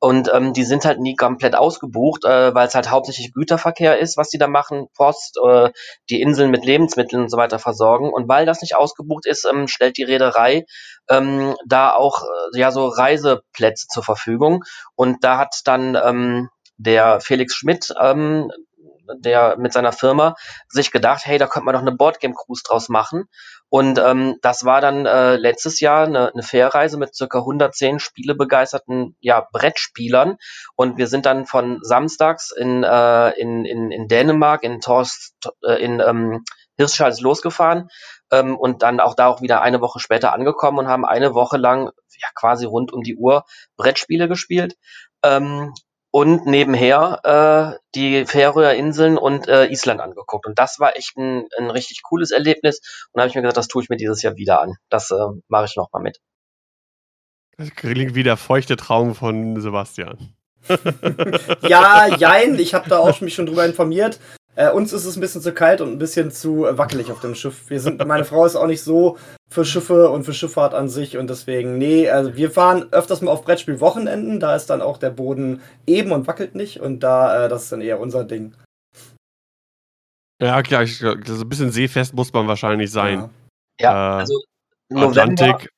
und ähm, die sind halt nie komplett ausgebucht, äh, weil es halt hauptsächlich Güterverkehr ist, was die da machen, Post, äh, die Inseln mit Lebensmitteln und so weiter versorgen. Und weil das nicht ausgebucht ist, ähm, stellt die Reederei ähm, da auch äh, ja so Reiseplätze zur Verfügung. Und da hat dann ähm, der Felix Schmidt ähm, der mit seiner Firma sich gedacht, hey, da könnte man doch eine Boardgame Cruise draus machen. Und ähm, das war dann äh, letztes Jahr eine, eine Fährreise mit circa 110 spielebegeisterten ja, Brettspielern. Und wir sind dann von samstags in, äh, in, in, in Dänemark, in Torst, äh, in ähm, Hirschhals losgefahren ähm, und dann auch da auch wieder eine Woche später angekommen und haben eine Woche lang ja quasi rund um die Uhr Brettspiele gespielt. Ähm, und nebenher äh, die Färöer Inseln und äh, Island angeguckt. Und das war echt ein, ein richtig cooles Erlebnis. Und da habe ich mir gesagt, das tue ich mir dieses Jahr wieder an. Das äh, mache ich nochmal mit. Das klingt wie der feuchte Traum von Sebastian. ja, jein, ich habe da auch mich schon drüber informiert. Äh, uns ist es ein bisschen zu kalt und ein bisschen zu äh, wackelig auf dem Schiff. Wir sind, meine Frau ist auch nicht so für Schiffe und für Schifffahrt an sich und deswegen, nee, also wir fahren öfters mal auf Brettspielwochenenden, da ist dann auch der Boden eben und wackelt nicht und da, äh, das ist dann eher unser Ding. Ja, klar, ich, so ein bisschen seefest muss man wahrscheinlich sein. Ja, ja äh, also November, Atlantik.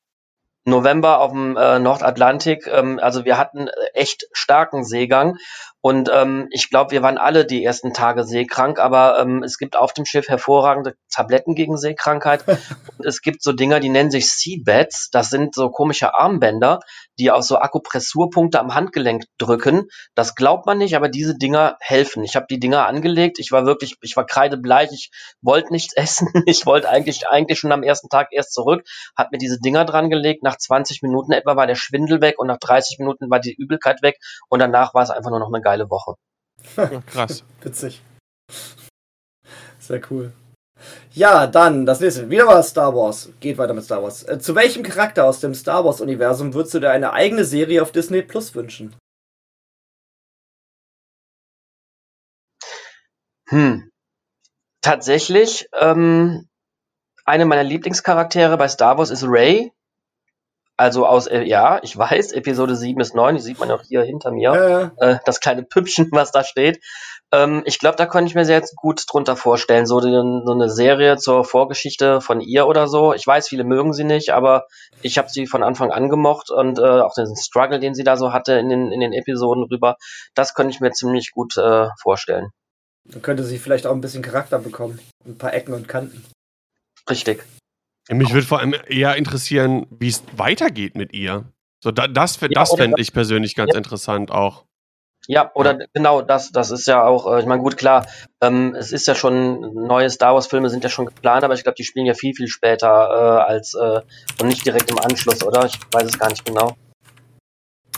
November auf dem äh, Nordatlantik, ähm, also wir hatten echt starken Seegang und ähm, ich glaube, wir waren alle die ersten Tage seekrank, aber ähm, es gibt auf dem Schiff hervorragende Tabletten gegen Seekrankheit. und es gibt so Dinger, die nennen sich Seabeds. Das sind so komische Armbänder, die auf so Akupressurpunkte am Handgelenk drücken. Das glaubt man nicht, aber diese Dinger helfen. Ich habe die Dinger angelegt. Ich war wirklich, ich war kreidebleich. Ich wollte nichts essen. Ich wollte eigentlich eigentlich schon am ersten Tag erst zurück. Hat mir diese Dinger dran gelegt. Nach 20 Minuten etwa war der Schwindel weg und nach 30 Minuten war die Übelkeit weg. Und danach war es einfach nur noch eine geile Woche. Ja, krass. Witzig. Sehr cool. Ja, dann das nächste. Wieder mal Star Wars. Geht weiter mit Star Wars. Äh, zu welchem Charakter aus dem Star Wars-Universum würdest du dir eine eigene Serie auf Disney Plus wünschen? Hm. Tatsächlich, ähm, eine meiner Lieblingscharaktere bei Star Wars ist Ray. Also aus, äh, ja, ich weiß, Episode 7 bis 9, die sieht man auch hier hinter mir, ja. Äh, das kleine Püppchen, was da steht. Ähm, ich glaube, da könnte ich mir sehr gut drunter vorstellen, so, den, so eine Serie zur Vorgeschichte von ihr oder so. Ich weiß, viele mögen sie nicht, aber ich habe sie von Anfang an gemocht und äh, auch den Struggle, den sie da so hatte in den, in den Episoden rüber, das könnte ich mir ziemlich gut äh, vorstellen. Dann könnte sie vielleicht auch ein bisschen Charakter bekommen. Ein paar Ecken und Kanten. Richtig. Mich würde vor allem eher interessieren, wie es weitergeht mit ihr. So, da, das ja, das fände ich persönlich ganz ja. interessant auch. Ja, oder ja. genau das, das ist ja auch, äh, ich meine, gut, klar, ähm, es ist ja schon, neue Star Wars-Filme sind ja schon geplant, aber ich glaube, die spielen ja viel, viel später äh, als äh, und nicht direkt im Anschluss, oder? Ich weiß es gar nicht genau.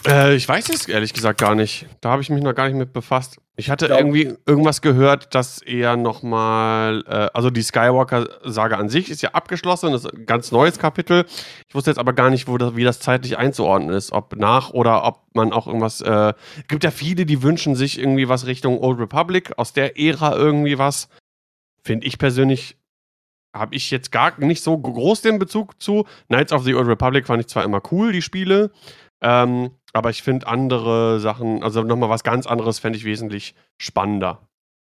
Äh, ich weiß es ehrlich gesagt gar nicht. Da habe ich mich noch gar nicht mit befasst. Ich hatte ja. irgendwie irgendwas gehört, dass er nochmal, äh, also die Skywalker-Sage an sich ist ja abgeschlossen, das ist ein ganz neues Kapitel. Ich wusste jetzt aber gar nicht, wo das, wie das zeitlich einzuordnen ist, ob nach oder ob man auch irgendwas. Äh, es gibt ja viele, die wünschen sich irgendwie was Richtung Old Republic, aus der Ära irgendwie was. Finde ich persönlich, habe ich jetzt gar nicht so groß den Bezug zu. Knights of the Old Republic fand ich zwar immer cool, die Spiele. Ähm, aber ich finde andere Sachen, also nochmal was ganz anderes, fände ich wesentlich spannender.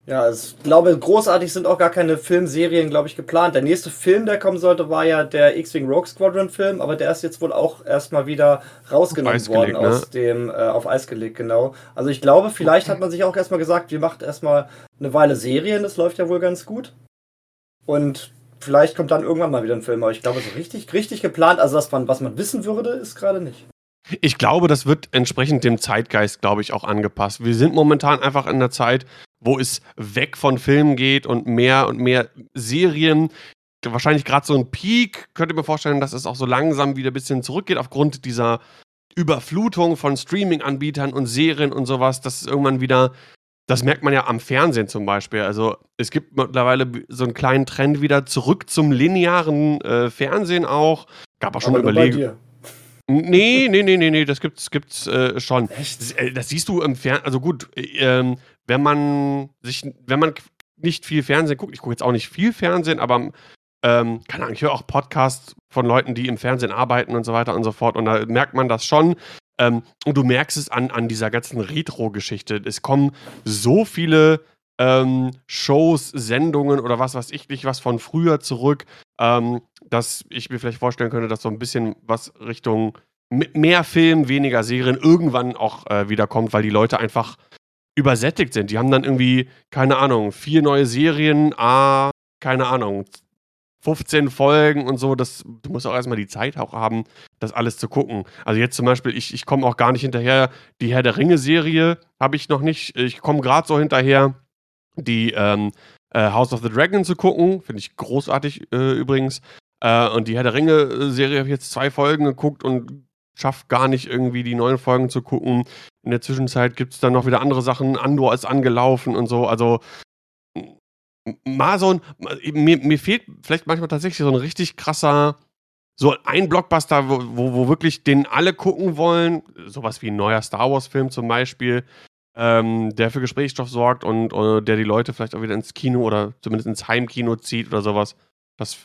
Ja, ich glaube, großartig sind auch gar keine Filmserien, glaube ich, geplant. Der nächste Film, der kommen sollte, war ja der X-Wing Rogue Squadron Film, aber der ist jetzt wohl auch erstmal wieder rausgenommen worden gelegt, aus ne? dem, äh, auf Eis gelegt, genau. Also ich glaube, vielleicht hat man sich auch erstmal gesagt, wir machen erstmal eine Weile Serien, das läuft ja wohl ganz gut. Und vielleicht kommt dann irgendwann mal wieder ein Film, aber ich glaube, so richtig, richtig geplant, also was man, was man wissen würde, ist gerade nicht. Ich glaube, das wird entsprechend dem Zeitgeist, glaube ich, auch angepasst. Wir sind momentan einfach in der Zeit, wo es weg von Filmen geht und mehr und mehr Serien. Wahrscheinlich gerade so ein Peak, könnt ihr mir vorstellen, dass es auch so langsam wieder ein bisschen zurückgeht aufgrund dieser Überflutung von Streaming-Anbietern und Serien und sowas. Das ist irgendwann wieder, das merkt man ja am Fernsehen zum Beispiel. Also es gibt mittlerweile so einen kleinen Trend wieder zurück zum linearen äh, Fernsehen auch. Gab auch schon Überlegungen. Nee, nee, nee, nee, nee, das gibt's, gibt's äh, schon. Das, äh, das, siehst du im Fernsehen, also gut, ähm, wenn man sich, wenn man nicht viel Fernsehen guckt, ich gucke jetzt auch nicht viel Fernsehen, aber ähm, keine Ahnung, ich höre auch Podcasts von Leuten, die im Fernsehen arbeiten und so weiter und so fort. Und da merkt man das schon. Ähm, und du merkst es an, an dieser ganzen Retro-Geschichte. Es kommen so viele ähm, Shows, Sendungen oder was weiß ich nicht, was von früher zurück, ähm, dass ich mir vielleicht vorstellen könnte, dass so ein bisschen was Richtung mehr Film, weniger Serien irgendwann auch äh, wieder kommt, weil die Leute einfach übersättigt sind. Die haben dann irgendwie, keine Ahnung, vier neue Serien, ah, keine Ahnung, 15 Folgen und so. Das, du musst auch erstmal die Zeit auch haben, das alles zu gucken. Also jetzt zum Beispiel, ich, ich komme auch gar nicht hinterher. Die Herr der Ringe-Serie habe ich noch nicht. Ich komme gerade so hinterher, die ähm, äh, House of the Dragon zu gucken. Finde ich großartig äh, übrigens. Äh, und die Herr der Ringe-Serie habe ich jetzt zwei Folgen geguckt und schafft gar nicht irgendwie die neuen Folgen zu gucken. In der Zwischenzeit gibt es dann noch wieder andere Sachen. Andor ist angelaufen und so. Also mal so ein, mir, mir fehlt vielleicht manchmal tatsächlich so ein richtig krasser, so ein Blockbuster, wo, wo, wo wirklich den alle gucken wollen. Sowas wie ein neuer Star Wars-Film zum Beispiel. Ähm, der für Gesprächsstoff sorgt und, und, äh, der die Leute vielleicht auch wieder ins Kino oder zumindest ins Heimkino zieht oder sowas. Das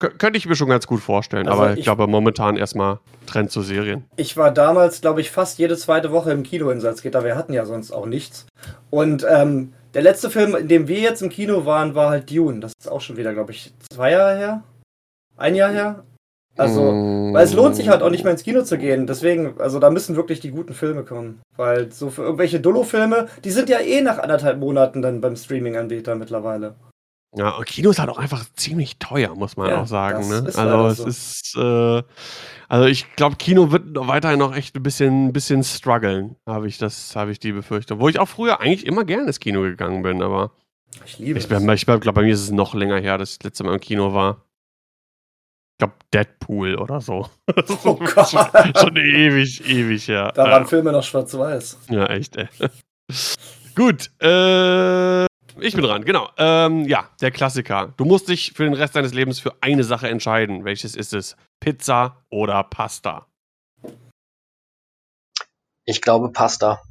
könnte ich mir schon ganz gut vorstellen, also aber ich, ich, glaube momentan erstmal Trend zu Serien. Ich war damals, glaube ich, fast jede zweite Woche im Kino in Salzgitter. Wir hatten ja sonst auch nichts. Und ähm, der letzte Film, in dem wir jetzt im Kino waren, war halt Dune. Das ist auch schon wieder, glaube ich, zwei Jahre her. Ein Jahr her. Also, mm. weil es lohnt sich halt auch nicht mehr ins Kino zu gehen. Deswegen, also da müssen wirklich die guten Filme kommen. Weil so für irgendwelche Dullo-Filme, die sind ja eh nach anderthalb Monaten dann beim Streaming-Anbieter mittlerweile. Ja, und Kino ist halt auch einfach ziemlich teuer, muss man ja, auch sagen. Ne? Also es so. ist, äh, also ich glaube, Kino wird weiterhin noch echt ein bisschen, bisschen strugglen, habe ich das, habe ich die Befürchtung. Wo ich auch früher eigentlich immer gerne ins Kino gegangen bin, aber ich liebe ich, es. Ich glaube, bei mir ist es noch länger her, dass ich das letzte Mal im Kino war. Ich glaube, Deadpool oder so. Oh Gott. schon, ewig, ewig, ja. Da waren Filme noch schwarz-weiß. Ja, echt, ey. Gut, äh, ich bin dran, genau. Ähm, ja, der Klassiker. Du musst dich für den Rest deines Lebens für eine Sache entscheiden. Welches ist es? Pizza oder Pasta? Ich glaube Pasta.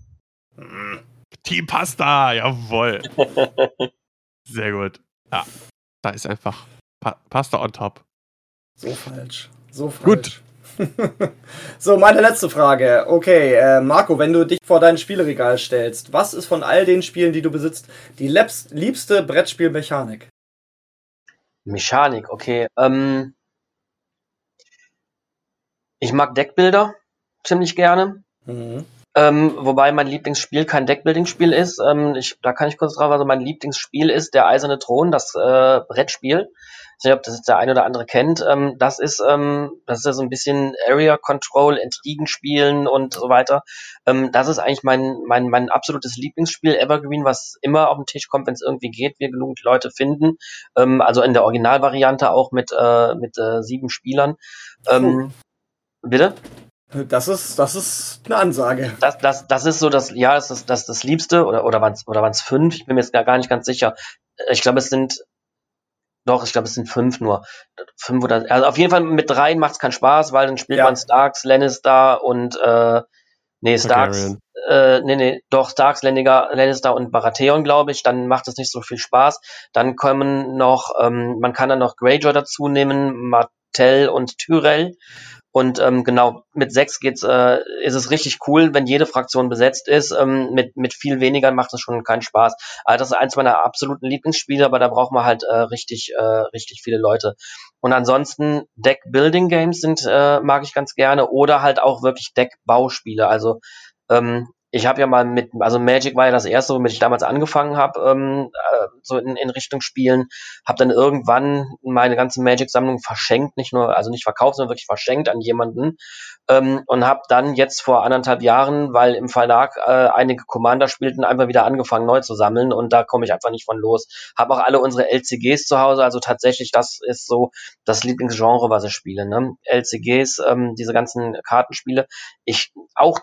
Team Pasta, jawohl. Sehr gut. Ja, da ist einfach pa Pasta on top. So falsch. So falsch. Gut. so, meine letzte Frage. Okay, äh, Marco, wenn du dich vor dein Spielregal stellst, was ist von all den Spielen, die du besitzt, die liebste Brettspielmechanik? Mechanik, okay. Ähm, ich mag Deckbilder ziemlich gerne. Mhm. Ähm, wobei mein Lieblingsspiel kein Deckbuilding-Spiel ist. Ähm, ich, da kann ich kurz drauf, also mein Lieblingsspiel ist der Eiserne Thron, das äh, Brettspiel. Ich weiß nicht, ob das jetzt der eine oder andere kennt. Ähm, das ist, ähm, das ist ja so ein bisschen Area Control, Intrigen spielen und so weiter. Ähm, das ist eigentlich mein, mein, mein absolutes Lieblingsspiel, Evergreen, was immer auf den Tisch kommt, wenn es irgendwie geht, wir genug Leute finden. Ähm, also in der Originalvariante auch mit, äh, mit äh, sieben Spielern. Ähm, bitte? Das ist, das ist eine Ansage. Das, das, das ist so das, ja, das ist das, das Liebste, oder, oder waren es oder waren's fünf? Ich bin mir jetzt gar, gar nicht ganz sicher. Ich glaube, es sind doch, ich glaube, es sind fünf nur. Fünf oder, also auf jeden Fall mit dreien macht es keinen Spaß, weil dann spielt ja. man Starks, Lannister und, äh, nee, Starks, äh, nee, nee, doch, Starks, Lannister, Lannister und Baratheon, glaube ich, dann macht es nicht so viel Spaß. Dann kommen noch, ähm, man kann dann noch Greyjoy dazu nehmen, Martell und Tyrell. Und ähm, genau, mit sechs geht's, äh, ist es richtig cool, wenn jede Fraktion besetzt ist. Ähm, mit, mit viel weniger macht es schon keinen Spaß. Aber das ist eins meiner absoluten Lieblingsspiele, aber da braucht man halt äh, richtig, äh, richtig viele Leute. Und ansonsten Deck-Building-Games sind, äh, mag ich ganz gerne. Oder halt auch wirklich Deck-Bauspiele. Also ähm, ich habe ja mal mit, also Magic war ja das erste, womit ich damals angefangen habe, ähm, äh, so in, in Richtung Spielen. Habe dann irgendwann meine ganze Magic-Sammlung verschenkt, nicht nur, also nicht verkauft, sondern wirklich verschenkt an jemanden. Ähm, und habe dann jetzt vor anderthalb Jahren, weil im Verlag äh, einige Commander spielten, einfach wieder angefangen neu zu sammeln und da komme ich einfach nicht von los. Habe auch alle unsere LCGs zu Hause, also tatsächlich, das ist so das Lieblingsgenre, was ich spiele. Ne? LCGs, ähm, diese ganzen Kartenspiele. Ich auch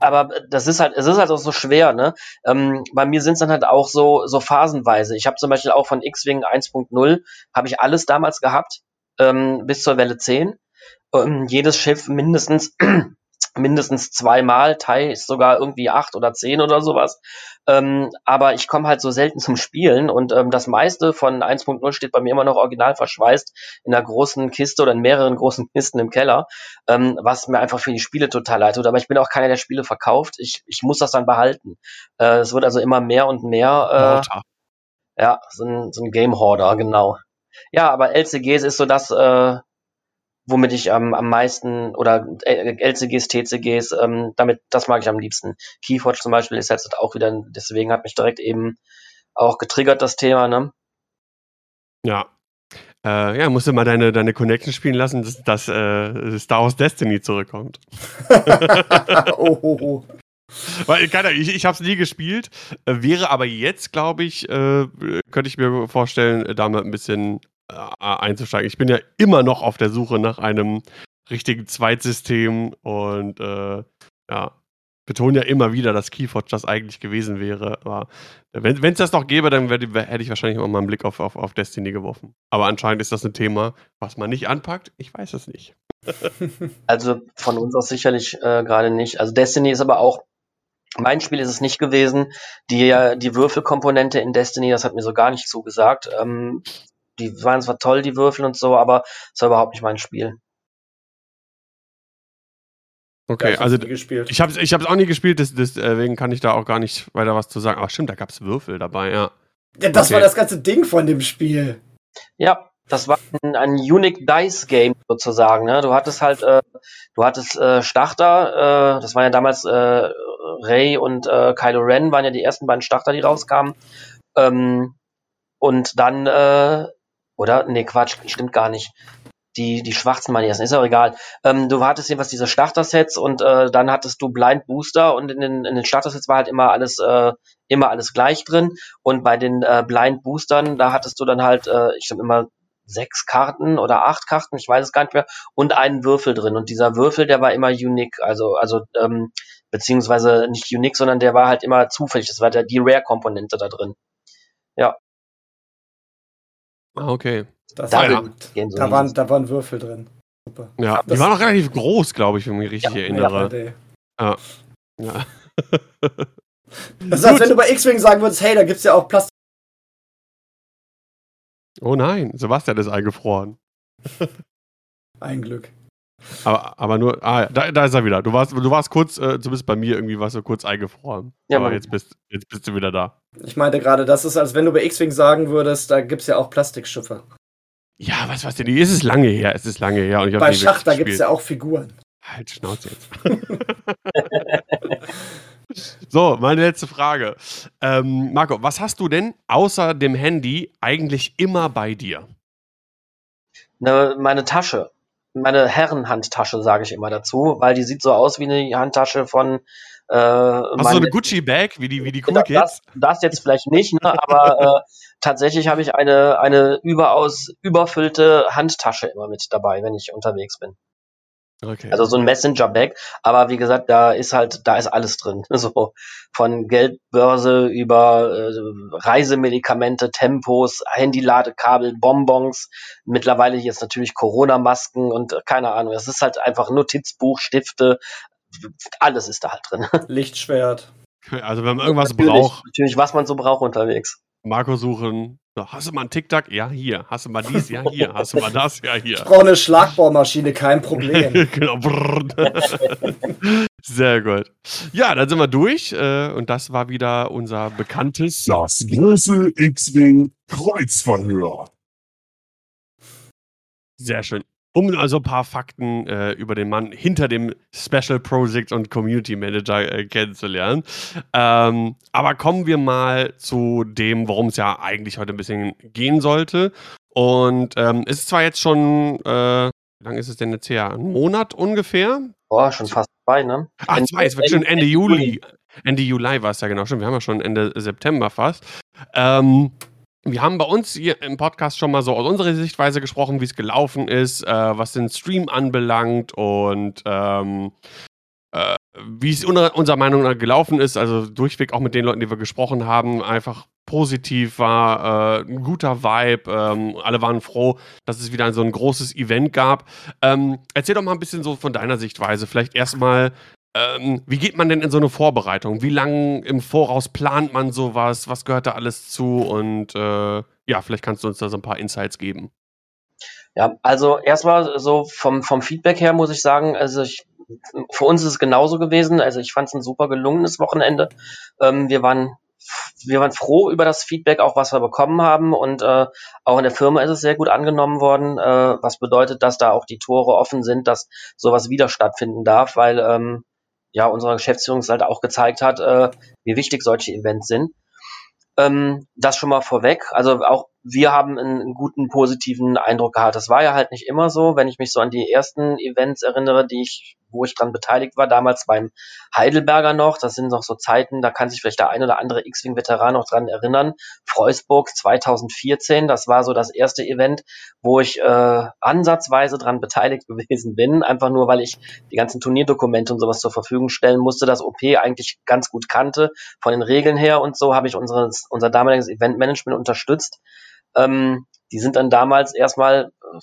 aber das ist halt, es ist halt auch so schwer, ne? Ähm, bei mir sind es dann halt auch so, so phasenweise. Ich habe zum Beispiel auch von X-Wing 1.0 habe ich alles damals gehabt, ähm, bis zur Welle 10. Ähm, jedes Schiff mindestens mindestens zweimal, Tai ist sogar irgendwie acht oder zehn oder sowas. Ähm, aber ich komme halt so selten zum Spielen und ähm, das meiste von 1.0 steht bei mir immer noch original verschweißt in einer großen Kiste oder in mehreren großen Kisten im Keller, ähm, was mir einfach für die Spiele total leid tut. Aber ich bin auch keiner, der Spiele verkauft. Ich, ich muss das dann behalten. Äh, es wird also immer mehr und mehr. Äh, ja, so ein, so ein Game Hoarder, genau. Ja, aber LCGs ist so das, äh, womit ich ähm, am meisten oder äh, LCGs, TCGs, ähm, damit, das mag ich am liebsten. Keyforge zum Beispiel ist jetzt auch wieder, deswegen hat mich direkt eben auch getriggert, das Thema, ne? Ja. Äh, ja, musst du mal deine, deine Connection spielen lassen, dass, dass äh, Star Wars Destiny zurückkommt. oh, oh, oh. Weil, keine, ich, ich habe es nie gespielt, äh, wäre aber jetzt, glaube ich, äh, könnte ich mir vorstellen, da mal ein bisschen äh, einzusteigen. Ich bin ja immer noch auf der Suche nach einem richtigen Zweitsystem und äh, ja, betone ja immer wieder, dass Keyforge das eigentlich gewesen wäre. Aber wenn es das noch gäbe, dann hätte ich wahrscheinlich auch mal einen Blick auf, auf, auf Destiny geworfen. Aber anscheinend ist das ein Thema, was man nicht anpackt. Ich weiß es nicht. also von uns aus sicherlich äh, gerade nicht. Also Destiny ist aber auch mein Spiel ist es nicht gewesen. Die, die Würfelkomponente in Destiny, das hat mir so gar nicht zugesagt. Ähm, die waren zwar toll, die Würfel und so, aber es war überhaupt nicht mein Spiel. Okay, ja, also ich habe es ich auch nie gespielt, deswegen kann ich da auch gar nicht weiter was zu sagen. Aber stimmt, da gab es Würfel dabei, ja. Ja, das okay. war das ganze Ding von dem Spiel. Ja, das war ein, ein Unique Dice Game sozusagen. Ne? Du hattest halt, äh, du hattest äh, Starter, äh, das war ja damals äh, Ray und äh, Kylo Ren waren ja die ersten beiden Starter, die rauskamen. Ähm, und dann, äh, oder? Nee, Quatsch, stimmt gar nicht. Die, die schwarzen ersten, ist auch egal. Ähm, du hattest jedenfalls diese Starter-Sets und äh, dann hattest du Blind Booster und in den, in den Starter-Sets war halt immer alles, äh, immer alles gleich drin. Und bei den äh, Blind Boostern, da hattest du dann halt, äh, ich glaube immer sechs Karten oder acht Karten, ich weiß es gar nicht mehr, und einen Würfel drin. Und dieser Würfel, der war immer unique, also, also ähm, beziehungsweise nicht unique, sondern der war halt immer zufällig. Das war der, die Rare-Komponente da drin. Ja. Ah, okay. Das da, war da, waren, da waren Würfel drin. Super. Ja, das die waren auch relativ groß, glaube ich, wenn ich mich richtig ja, erinnere. Ja. ja. das ist, als wenn du bei X-Wing sagen würdest, hey, da gibt es ja auch Plastik. Oh nein, Sebastian ist eingefroren. Ein Glück. Aber, aber nur, ah, da, da ist er wieder. Du warst, du warst kurz, äh, zumindest bei mir irgendwie, warst du kurz eingefroren. Ja, aber jetzt bist, jetzt bist du wieder da. Ich meinte gerade, das ist, als wenn du bei X-Wing sagen würdest, da gibt es ja auch Plastikschiffe. Ja, was weißt du, es ist lange her, es ist lange her. Und ich bei Schach, da gibt es ja auch Figuren. Halt, Schnauze jetzt. so, meine letzte Frage. Ähm, Marco, was hast du denn außer dem Handy eigentlich immer bei dir? Ne, meine Tasche meine Herrenhandtasche, sage ich immer dazu, weil die sieht so aus wie eine Handtasche von. Äh, Hast du so eine Gucci-Bag, wie die, wie die Cool Kids? Das, das jetzt vielleicht nicht, ne, aber äh, tatsächlich habe ich eine, eine überaus überfüllte Handtasche immer mit dabei, wenn ich unterwegs bin. Okay. Also so ein Messenger-Bag, aber wie gesagt, da ist halt, da ist alles drin. So von Geldbörse über äh, Reisemedikamente, Tempos, Handyladekabel, Bonbons, mittlerweile jetzt natürlich Corona-Masken und äh, keine Ahnung. Es ist halt einfach Notizbuch, Stifte, alles ist da halt drin. Lichtschwert. Also wenn man irgendwas natürlich, braucht. Natürlich, was man so braucht unterwegs. Marco suchen. So, hast du mal einen TikTok? Ja, hier. Hast du mal dies? Ja, hier. Hast du mal das? Ja, hier. Ich brauche eine Schlagbohrmaschine, kein Problem. genau. Sehr gut. Ja, dann sind wir durch. Äh, und das war wieder unser bekanntes. Das große X-Wing Kreuzverhör. Sehr schön um also ein paar Fakten äh, über den Mann hinter dem Special Project und Community Manager äh, kennenzulernen. Ähm, aber kommen wir mal zu dem, worum es ja eigentlich heute ein bisschen gehen sollte. Und ähm, es ist zwar jetzt schon, äh, wie lange ist es denn jetzt her? Ein Monat ungefähr? Boah, schon fast zwei, ne? Ach, zwei, es wird schon Ende Juli. Ende Juli war es ja genau schon. Wir haben ja schon Ende September fast. Ähm, wir haben bei uns hier im Podcast schon mal so aus unserer Sichtweise gesprochen, wie es gelaufen ist, äh, was den Stream anbelangt und ähm, äh, wie es unserer Meinung nach gelaufen ist. Also durchweg auch mit den Leuten, die wir gesprochen haben, einfach positiv war, äh, ein guter Vibe. Ähm, alle waren froh, dass es wieder so ein großes Event gab. Ähm, erzähl doch mal ein bisschen so von deiner Sichtweise. Vielleicht erstmal ähm, wie geht man denn in so eine Vorbereitung? Wie lange im Voraus plant man sowas? Was gehört da alles zu? Und äh, ja, vielleicht kannst du uns da so ein paar Insights geben. Ja, also erstmal so vom, vom Feedback her muss ich sagen, also ich, für uns ist es genauso gewesen. Also ich fand es ein super gelungenes Wochenende. Ähm, wir waren wir waren froh über das Feedback, auch was wir bekommen haben. Und äh, auch in der Firma ist es sehr gut angenommen worden, äh, was bedeutet, dass da auch die Tore offen sind, dass sowas wieder stattfinden darf, weil ähm, ja unsere Geschäftsführung auch gezeigt hat, äh, wie wichtig solche Events sind. Ähm, das schon mal vorweg. Also auch wir haben einen, guten positiven Eindruck gehabt. Das war ja halt nicht immer so. Wenn ich mich so an die ersten Events erinnere, die ich, wo ich dran beteiligt war, damals beim Heidelberger noch, das sind noch so Zeiten, da kann sich vielleicht der ein oder andere X-Wing-Veteran noch dran erinnern. Freusburg 2014, das war so das erste Event, wo ich äh, ansatzweise dran beteiligt gewesen bin, einfach nur, weil ich die ganzen Turnierdokumente und sowas zur Verfügung stellen musste, das OP eigentlich ganz gut kannte, von den Regeln her und so habe ich unseres, unser damaliges Eventmanagement unterstützt ähm, die sind dann damals erstmal äh,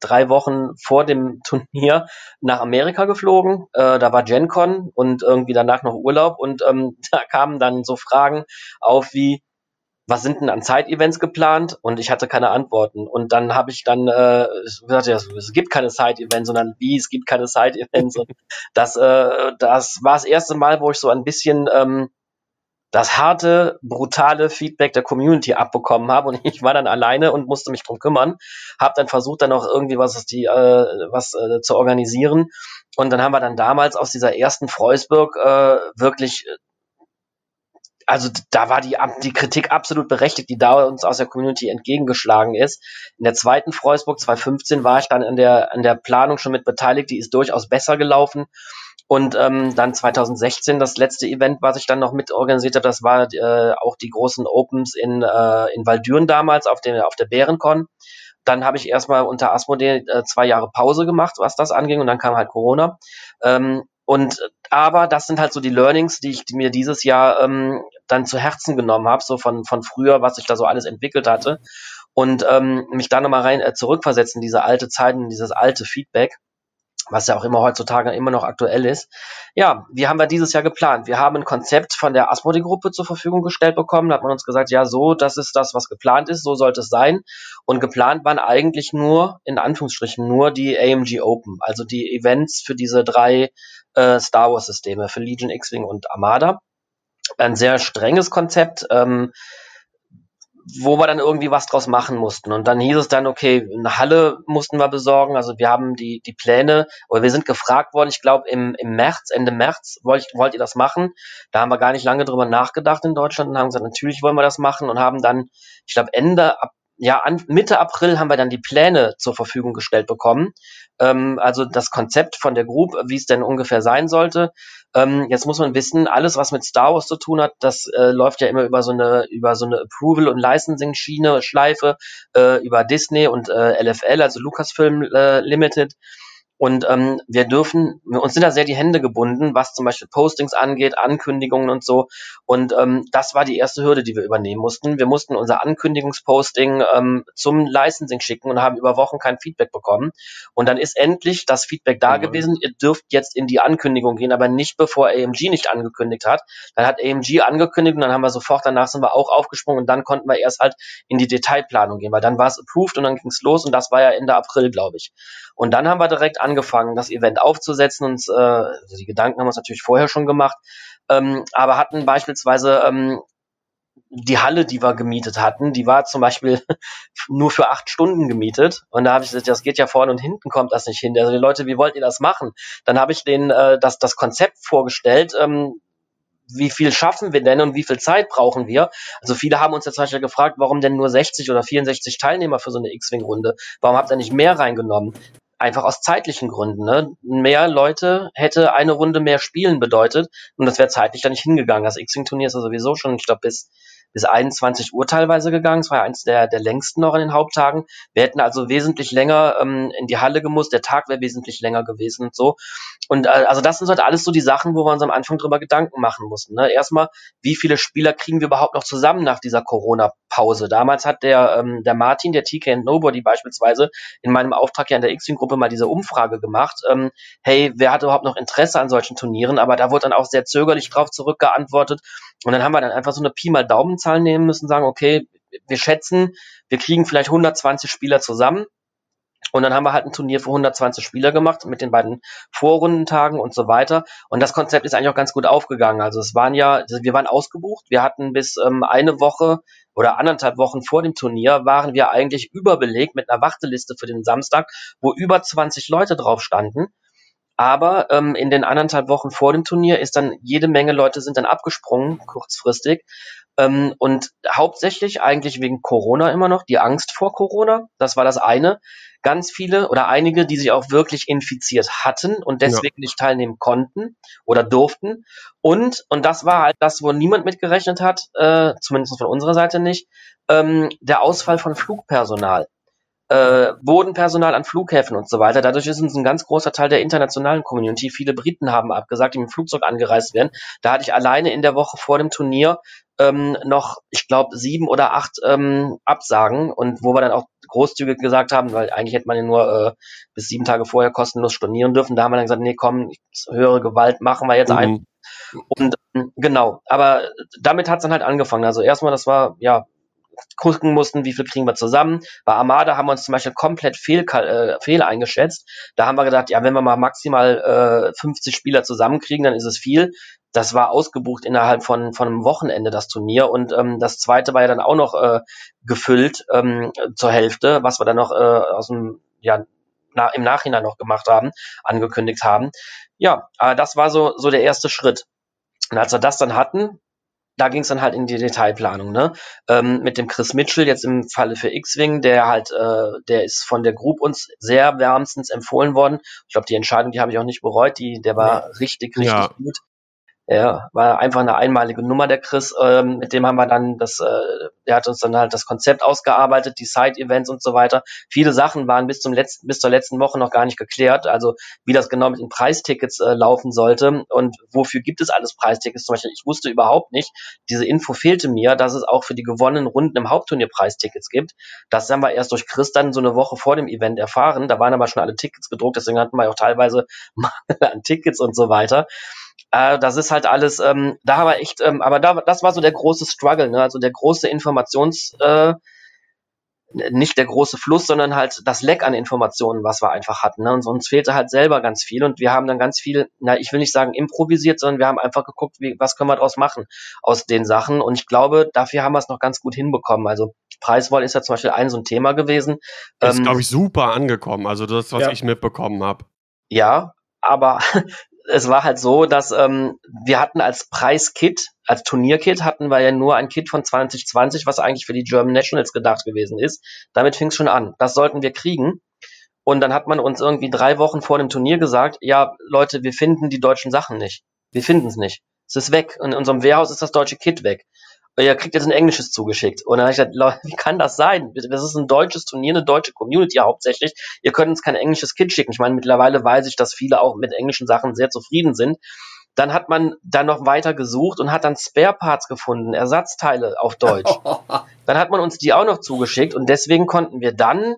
drei Wochen vor dem Turnier nach Amerika geflogen. Äh, da war GenCon und irgendwie danach noch Urlaub und ähm, da kamen dann so Fragen auf wie, was sind denn an Side-Events geplant? Und ich hatte keine Antworten. Und dann habe ich dann äh, gesagt, ja, es gibt keine Side-Events, sondern wie, es gibt keine Side-Events. das, äh, das war das erste Mal, wo ich so ein bisschen ähm, das harte, brutale Feedback der Community abbekommen habe und ich war dann alleine und musste mich drum kümmern, habe dann versucht dann auch irgendwie was die äh, was äh, zu organisieren und dann haben wir dann damals aus dieser ersten Freusburg äh, wirklich also da war die, die Kritik absolut berechtigt, die da uns aus der Community entgegengeschlagen ist. In der zweiten Freusburg 2015 war ich dann in der, in der Planung schon mit beteiligt, die ist durchaus besser gelaufen. Und ähm, dann 2016 das letzte Event, was ich dann noch mit organisiert habe, das war äh, auch die großen Opens in, äh, in Waldüren damals auf, dem, auf der Bärencon. Dann habe ich erstmal unter Asmodee äh, zwei Jahre Pause gemacht, was das anging, und dann kam halt Corona. Ähm, und aber das sind halt so die Learnings, die ich mir dieses Jahr ähm, dann zu Herzen genommen habe, so von, von früher, was ich da so alles entwickelt hatte. Und ähm, mich da nochmal rein äh, zurückversetzen, diese alte Zeit und dieses alte Feedback was ja auch immer heutzutage immer noch aktuell ist. Ja, wie haben wir dieses Jahr geplant? Wir haben ein Konzept von der Asmodi-Gruppe zur Verfügung gestellt bekommen. Da hat man uns gesagt, ja, so, das ist das, was geplant ist, so sollte es sein. Und geplant waren eigentlich nur, in Anführungsstrichen, nur die AMG Open, also die Events für diese drei äh, Star Wars-Systeme, für Legion, X-Wing und Armada. Ein sehr strenges Konzept. Ähm, wo wir dann irgendwie was draus machen mussten. Und dann hieß es dann, okay, eine Halle mussten wir besorgen. Also wir haben die, die Pläne, oder wir sind gefragt worden, ich glaube im, im März, Ende März, wollt, wollt ihr das machen? Da haben wir gar nicht lange drüber nachgedacht in Deutschland und haben gesagt, natürlich wollen wir das machen und haben dann, ich glaube, Ende, ja, an, Mitte April haben wir dann die Pläne zur Verfügung gestellt bekommen. Ähm, also das Konzept von der Group, wie es denn ungefähr sein sollte. Ähm, jetzt muss man wissen, alles, was mit Star Wars zu tun hat, das äh, läuft ja immer über so eine, über so eine Approval- und Licensing-Schiene, Schleife, äh, über Disney und äh, LFL, also Lucasfilm äh, Limited. Und ähm, wir dürfen, uns sind da sehr die Hände gebunden, was zum Beispiel Postings angeht, Ankündigungen und so. Und ähm, das war die erste Hürde, die wir übernehmen mussten. Wir mussten unser Ankündigungsposting ähm, zum Licensing schicken und haben über Wochen kein Feedback bekommen. Und dann ist endlich das Feedback da mhm. gewesen. Ihr dürft jetzt in die Ankündigung gehen, aber nicht bevor AMG nicht angekündigt hat. Dann hat AMG angekündigt und dann haben wir sofort danach sind wir auch aufgesprungen und dann konnten wir erst halt in die Detailplanung gehen, weil dann war es approved und dann ging es los und das war ja Ende April, glaube ich. Und dann haben wir direkt angefangen, das Event aufzusetzen. Und äh, also die Gedanken haben wir uns natürlich vorher schon gemacht, ähm, aber hatten beispielsweise ähm, die Halle, die wir gemietet hatten, die war zum Beispiel nur für acht Stunden gemietet. Und da habe ich gesagt, das geht ja vorne und hinten kommt das nicht hin. Also die Leute, wie wollt ihr das machen? Dann habe ich denen äh, das, das Konzept vorgestellt. Ähm, wie viel schaffen wir denn und wie viel Zeit brauchen wir? Also viele haben uns jetzt zum Beispiel gefragt, warum denn nur 60 oder 64 Teilnehmer für so eine X-Wing-Runde? Warum habt ihr nicht mehr reingenommen? Einfach aus zeitlichen Gründen. Ne? Mehr Leute hätte eine Runde mehr spielen bedeutet und das wäre zeitlich dann nicht hingegangen. Das X-Wing-Turnier ist ja sowieso schon, ich glaube, bis bis 21 Uhr teilweise gegangen. Es war ja eins der, der längsten noch in den Haupttagen. Wir hätten also wesentlich länger ähm, in die Halle gemusst. Der Tag wäre wesentlich länger gewesen und so. Und äh, also das sind halt alles so die Sachen, wo wir uns am Anfang drüber Gedanken machen mussten. Ne? Erstmal, wie viele Spieler kriegen wir überhaupt noch zusammen nach dieser Corona-Pause? Damals hat der, ähm, der Martin, der TK and Nobody beispielsweise, in meinem Auftrag ja in der X-Wing-Gruppe mal diese Umfrage gemacht. Ähm, hey, wer hat überhaupt noch Interesse an solchen Turnieren? Aber da wurde dann auch sehr zögerlich drauf zurückgeantwortet. Und dann haben wir dann einfach so eine Pi mal Daumenzahl nehmen müssen, sagen, okay, wir schätzen, wir kriegen vielleicht 120 Spieler zusammen. Und dann haben wir halt ein Turnier für 120 Spieler gemacht mit den beiden Vorrundentagen und so weiter. Und das Konzept ist eigentlich auch ganz gut aufgegangen. Also es waren ja, wir waren ausgebucht. Wir hatten bis ähm, eine Woche oder anderthalb Wochen vor dem Turnier waren wir eigentlich überbelegt mit einer Warteliste für den Samstag, wo über 20 Leute drauf standen. Aber ähm, in den anderthalb Wochen vor dem Turnier ist dann jede Menge Leute sind dann abgesprungen, kurzfristig. Ähm, und hauptsächlich eigentlich wegen Corona immer noch, die Angst vor Corona. Das war das eine ganz viele oder einige, die sich auch wirklich infiziert hatten und deswegen ja. nicht teilnehmen konnten oder durften. Und, und das war halt das, wo niemand mitgerechnet hat, äh, zumindest von unserer Seite nicht, ähm, der Ausfall von Flugpersonal. Äh, Bodenpersonal an Flughäfen und so weiter. Dadurch ist uns ein ganz großer Teil der internationalen Community. Viele Briten haben abgesagt, die mit dem Flugzeug angereist werden. Da hatte ich alleine in der Woche vor dem Turnier ähm, noch, ich glaube, sieben oder acht ähm, Absagen und wo wir dann auch großzügig gesagt haben, weil eigentlich hätte man ja nur äh, bis sieben Tage vorher kostenlos stornieren dürfen. Da haben wir dann gesagt, nee, komm, höhere Gewalt machen wir jetzt mhm. ein. Und ähm, genau, aber damit hat es dann halt angefangen. Also erstmal, das war ja gucken mussten, wie viel kriegen wir zusammen. Bei Armada haben wir uns zum Beispiel komplett fehl, äh, fehl eingeschätzt. Da haben wir gedacht, ja, wenn wir mal maximal äh, 50 Spieler zusammenkriegen, dann ist es viel. Das war ausgebucht innerhalb von, von einem Wochenende, das Turnier. Und ähm, das zweite war ja dann auch noch äh, gefüllt ähm, zur Hälfte, was wir dann noch äh, aus dem, ja, na, im Nachhinein noch gemacht haben, angekündigt haben. Ja, aber das war so, so der erste Schritt. Und als wir das dann hatten, da ging es dann halt in die Detailplanung, ne? Ähm, mit dem Chris Mitchell jetzt im Falle für X-Wing, der halt, äh, der ist von der Group uns sehr wärmstens empfohlen worden. Ich glaube, die Entscheidung, die habe ich auch nicht bereut, die, der war nee. richtig, richtig ja. gut. Ja, war einfach eine einmalige Nummer, der Chris. Ähm, mit dem haben wir dann das, äh, der hat uns dann halt das Konzept ausgearbeitet, die Side-Events und so weiter. Viele Sachen waren bis zum letzten, bis zur letzten Woche noch gar nicht geklärt. Also wie das genau mit den Preistickets äh, laufen sollte und wofür gibt es alles Preistickets. Zum Beispiel, ich wusste überhaupt nicht, diese Info fehlte mir, dass es auch für die gewonnenen Runden im Hauptturnier Preistickets gibt. Das haben wir erst durch Chris dann so eine Woche vor dem Event erfahren. Da waren aber schon alle Tickets gedruckt, deswegen hatten wir auch teilweise Mangel an Tickets und so weiter. Äh, das ist halt alles, ähm, da haben wir echt, ähm, aber da, das war so der große Struggle, ne? also der große Informations, äh, nicht der große Fluss, sondern halt das Leck an Informationen, was wir einfach hatten. Ne? Und uns fehlte halt selber ganz viel und wir haben dann ganz viel, na, ich will nicht sagen improvisiert, sondern wir haben einfach geguckt, wie, was können wir daraus machen aus den Sachen. Und ich glaube, dafür haben wir es noch ganz gut hinbekommen. Also Preiswahl ist ja zum Beispiel ein so ein Thema gewesen. Das ist, ähm, glaube ich, super angekommen. Also das, was ja. ich mitbekommen habe. Ja, aber es war halt so, dass ähm, wir hatten als Preiskit, als Turnierkit hatten wir ja nur ein Kit von 2020, was eigentlich für die German Nationals gedacht gewesen ist. Damit fing es schon an. Das sollten wir kriegen. Und dann hat man uns irgendwie drei Wochen vor dem Turnier gesagt, ja, Leute, wir finden die deutschen Sachen nicht. Wir finden es nicht. Es ist weg. In unserem Warehouse ist das deutsche Kit weg ihr kriegt jetzt ein englisches zugeschickt. Und dann habe ich gesagt, Leute, wie kann das sein? Das ist ein deutsches Turnier, eine deutsche Community hauptsächlich. Ihr könnt uns kein englisches Kit schicken. Ich meine, mittlerweile weiß ich, dass viele auch mit englischen Sachen sehr zufrieden sind. Dann hat man dann noch weiter gesucht und hat dann Spare Parts gefunden, Ersatzteile auf Deutsch. dann hat man uns die auch noch zugeschickt und deswegen konnten wir dann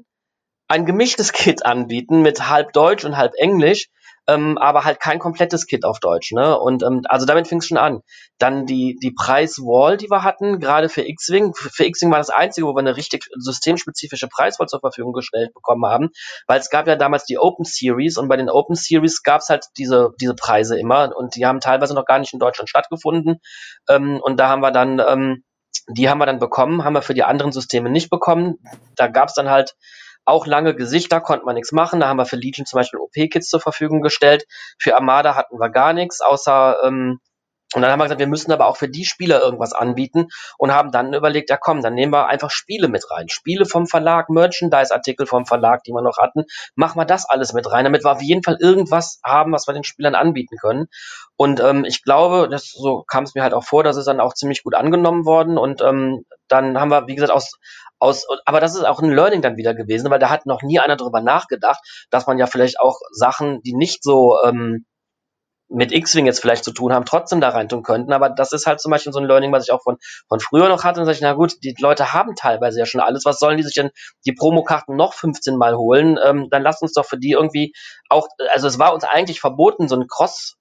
ein gemischtes Kit anbieten mit halb Deutsch und halb Englisch ähm, aber halt kein komplettes Kit auf Deutsch. Ne? Und ähm, also damit fing es schon an. Dann die, die Preiswall, die wir hatten, gerade für X-Wing. Für X-Wing war das einzige, wo wir eine richtig systemspezifische Preiswall zur Verfügung gestellt bekommen haben, weil es gab ja damals die Open Series und bei den Open Series gab es halt diese, diese Preise immer und die haben teilweise noch gar nicht in Deutschland stattgefunden. Ähm, und da haben wir dann ähm, die haben wir dann bekommen, haben wir für die anderen Systeme nicht bekommen. Da gab es dann halt auch lange Gesichter, konnte man nichts machen. Da haben wir für Legion zum Beispiel OP-Kits zur Verfügung gestellt. Für Armada hatten wir gar nichts, außer ähm, und dann haben wir gesagt, wir müssen aber auch für die Spieler irgendwas anbieten und haben dann überlegt, ja komm, dann nehmen wir einfach Spiele mit rein. Spiele vom Verlag, Merchandise-Artikel vom Verlag, die wir noch hatten. Machen wir das alles mit rein, damit wir auf jeden Fall irgendwas haben, was wir den Spielern anbieten können. Und ähm, ich glaube, das, so kam es mir halt auch vor, dass es dann auch ziemlich gut angenommen worden. Und ähm, dann haben wir, wie gesagt, aus, aus, aber das ist auch ein Learning dann wieder gewesen, weil da hat noch nie einer drüber nachgedacht, dass man ja vielleicht auch Sachen, die nicht so ähm, mit X-Wing jetzt vielleicht zu tun haben, trotzdem da rein tun könnten. Aber das ist halt zum Beispiel so ein Learning, was ich auch von, von früher noch hatte. Und sage ich, na gut, die Leute haben teilweise ja schon alles. Was sollen die sich denn die Promokarten noch 15 Mal holen? Ähm, dann lasst uns doch für die irgendwie auch, also es war uns eigentlich verboten, so ein Cross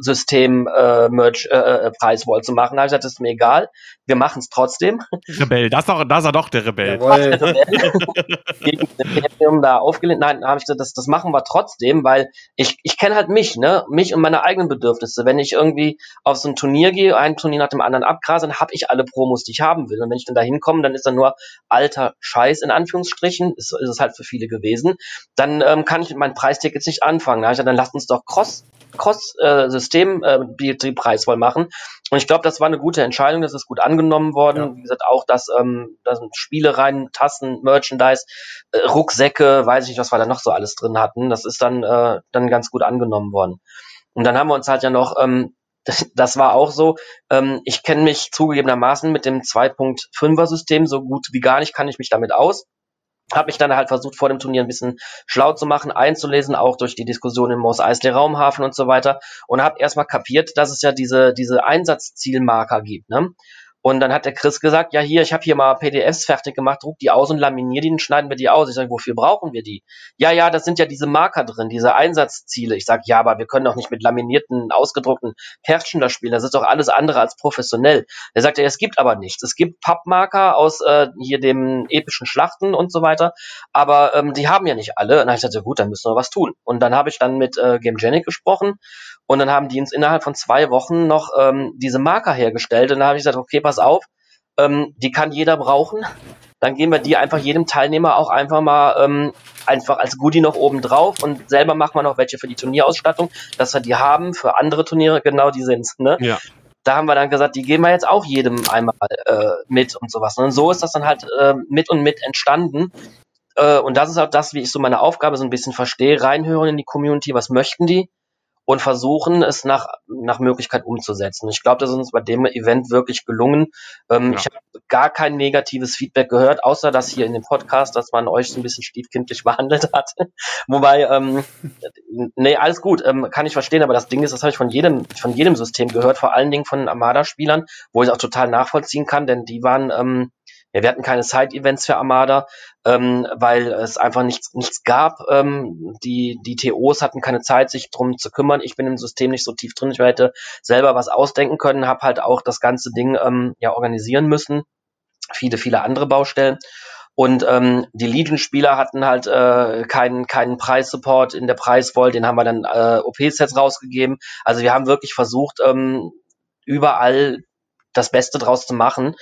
System äh, Merch äh, äh Preiswall zu machen. Da habe ich gesagt, das ist mir egal, wir machen es trotzdem. Rebell, das, doch, das ist er doch der Rebell. Gegen Imperium da aufgelehnt. Nein, habe ich gesagt, das, das machen wir trotzdem, weil ich, ich kenne halt mich, ne, mich und meine eigenen Bedürfnisse. Wenn ich irgendwie auf so ein Turnier gehe, ein Turnier nach dem anderen abgrase, dann habe ich alle Promos, die ich haben will. Und wenn ich dann da hinkomme, dann ist da nur alter Scheiß in Anführungsstrichen, ist, ist es halt für viele gewesen. Dann ähm, kann ich mit meinen Preistickets nicht anfangen. Da habe ich gesagt, dann lasst uns doch Cross Cross-System äh, äh, die Preiswahl machen. Und ich glaube, das war eine gute Entscheidung, das ist gut angenommen worden. Ja. Wie gesagt, auch dass ähm, da sind Spiele rein, Tassen, Merchandise, äh, Rucksäcke, weiß ich nicht, was wir da noch so alles drin hatten. Das ist dann, äh, dann ganz gut angenommen worden. Und dann haben wir uns halt ja noch, ähm, das, das war auch so, ähm, ich kenne mich zugegebenermaßen mit dem 2.5er System so gut wie gar nicht, kann ich mich damit aus habe mich dann halt versucht, vor dem Turnier ein bisschen schlau zu machen, einzulesen, auch durch die Diskussion im Moos Eisley Raumhafen und so weiter. Und habe erstmal kapiert, dass es ja diese, diese Einsatzzielmarker gibt. Ne? Und dann hat der Chris gesagt, ja hier, ich habe hier mal PDFs fertig gemacht, druck die aus und laminier die, und schneiden wir die aus. Ich sage, wofür brauchen wir die? Ja, ja, das sind ja diese Marker drin, diese Einsatzziele. Ich sage, ja, aber wir können doch nicht mit laminierten, ausgedruckten Herzchen da spielen. Das ist doch alles andere als professionell. Er sagt, ja, es gibt aber nichts. Es gibt Pappmarker aus äh, hier dem epischen Schlachten und so weiter, aber ähm, die haben ja nicht alle. Und dann ich gesagt, ja gut, dann müssen wir was tun. Und dann habe ich dann mit äh, Gamegenic gesprochen und dann haben die uns innerhalb von zwei Wochen noch ähm, diese Marker hergestellt. Und dann habe ich gesagt, okay, pass auf, ähm, die kann jeder brauchen. Dann geben wir die einfach jedem Teilnehmer auch einfach mal ähm, einfach als Goodie noch oben drauf und selber machen wir noch welche für die Turnierausstattung, dass wir die haben für andere Turniere, genau die sind's. Ne? Ja. Da haben wir dann gesagt, die geben wir jetzt auch jedem einmal äh, mit und sowas. Und so ist das dann halt äh, mit und mit entstanden. Äh, und das ist auch das, wie ich so meine Aufgabe so ein bisschen verstehe, reinhören in die Community, was möchten die? Und versuchen, es nach, nach Möglichkeit umzusetzen. Ich glaube, das ist uns bei dem Event wirklich gelungen. Ähm, ja. Ich habe gar kein negatives Feedback gehört, außer das hier in dem Podcast, dass man euch so ein bisschen stiefkindlich behandelt hat. Wobei, ähm, nee, alles gut, ähm, kann ich verstehen, aber das Ding ist, das habe ich von jedem, von jedem System gehört, vor allen Dingen von Armada-Spielern, wo ich auch total nachvollziehen kann, denn die waren ähm, ja, wir hatten keine Side-Events für Armada, ähm, weil es einfach nichts, nichts gab. Ähm, die, die TOs hatten keine Zeit, sich drum zu kümmern. Ich bin im System nicht so tief drin. Ich hätte selber was ausdenken können, habe halt auch das ganze Ding ähm, ja organisieren müssen. Viele, viele andere Baustellen. Und ähm, die Legion-Spieler hatten halt äh, keinen keinen Preissupport in der Preisvoll, den haben wir dann äh, OP-Sets rausgegeben. Also wir haben wirklich versucht, ähm, überall das Beste draus zu machen.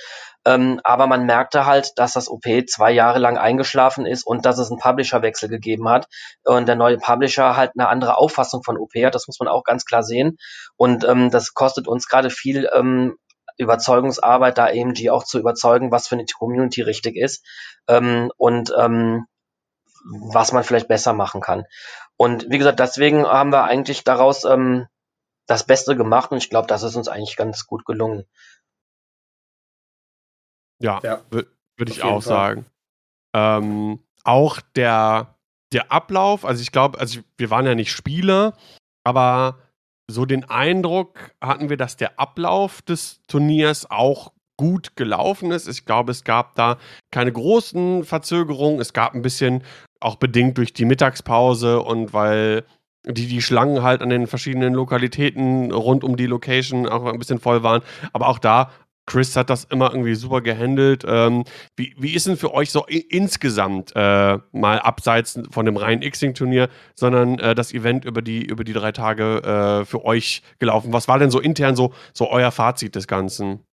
Ähm, aber man merkte halt, dass das OP zwei Jahre lang eingeschlafen ist und dass es einen Publisher-Wechsel gegeben hat. Und der neue Publisher halt eine andere Auffassung von OP hat. Das muss man auch ganz klar sehen. Und ähm, das kostet uns gerade viel ähm, Überzeugungsarbeit, da AMG auch zu überzeugen, was für eine Community richtig ist ähm, und ähm, was man vielleicht besser machen kann. Und wie gesagt, deswegen haben wir eigentlich daraus ähm, das Beste gemacht und ich glaube, das ist uns eigentlich ganz gut gelungen. Ja, ja. würde ich auch Fall. sagen. Ähm, auch der, der Ablauf, also ich glaube, also wir waren ja nicht Spieler, aber so den Eindruck hatten wir, dass der Ablauf des Turniers auch gut gelaufen ist. Ich glaube, es gab da keine großen Verzögerungen. Es gab ein bisschen, auch bedingt durch die Mittagspause und weil die, die Schlangen halt an den verschiedenen Lokalitäten rund um die Location auch ein bisschen voll waren. Aber auch da Chris hat das immer irgendwie super gehandelt. Ähm, wie, wie ist denn für euch so insgesamt äh, mal abseits von dem reinen X-Wing-Turnier, sondern äh, das Event über die, über die drei Tage äh, für euch gelaufen? Was war denn so intern so, so euer Fazit des Ganzen?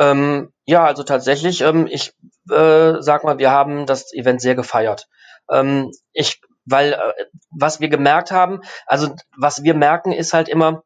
Ähm, ja, also tatsächlich, ähm, ich äh, sag mal, wir haben das Event sehr gefeiert. Ähm, ich, weil, äh, was wir gemerkt haben, also was wir merken, ist halt immer,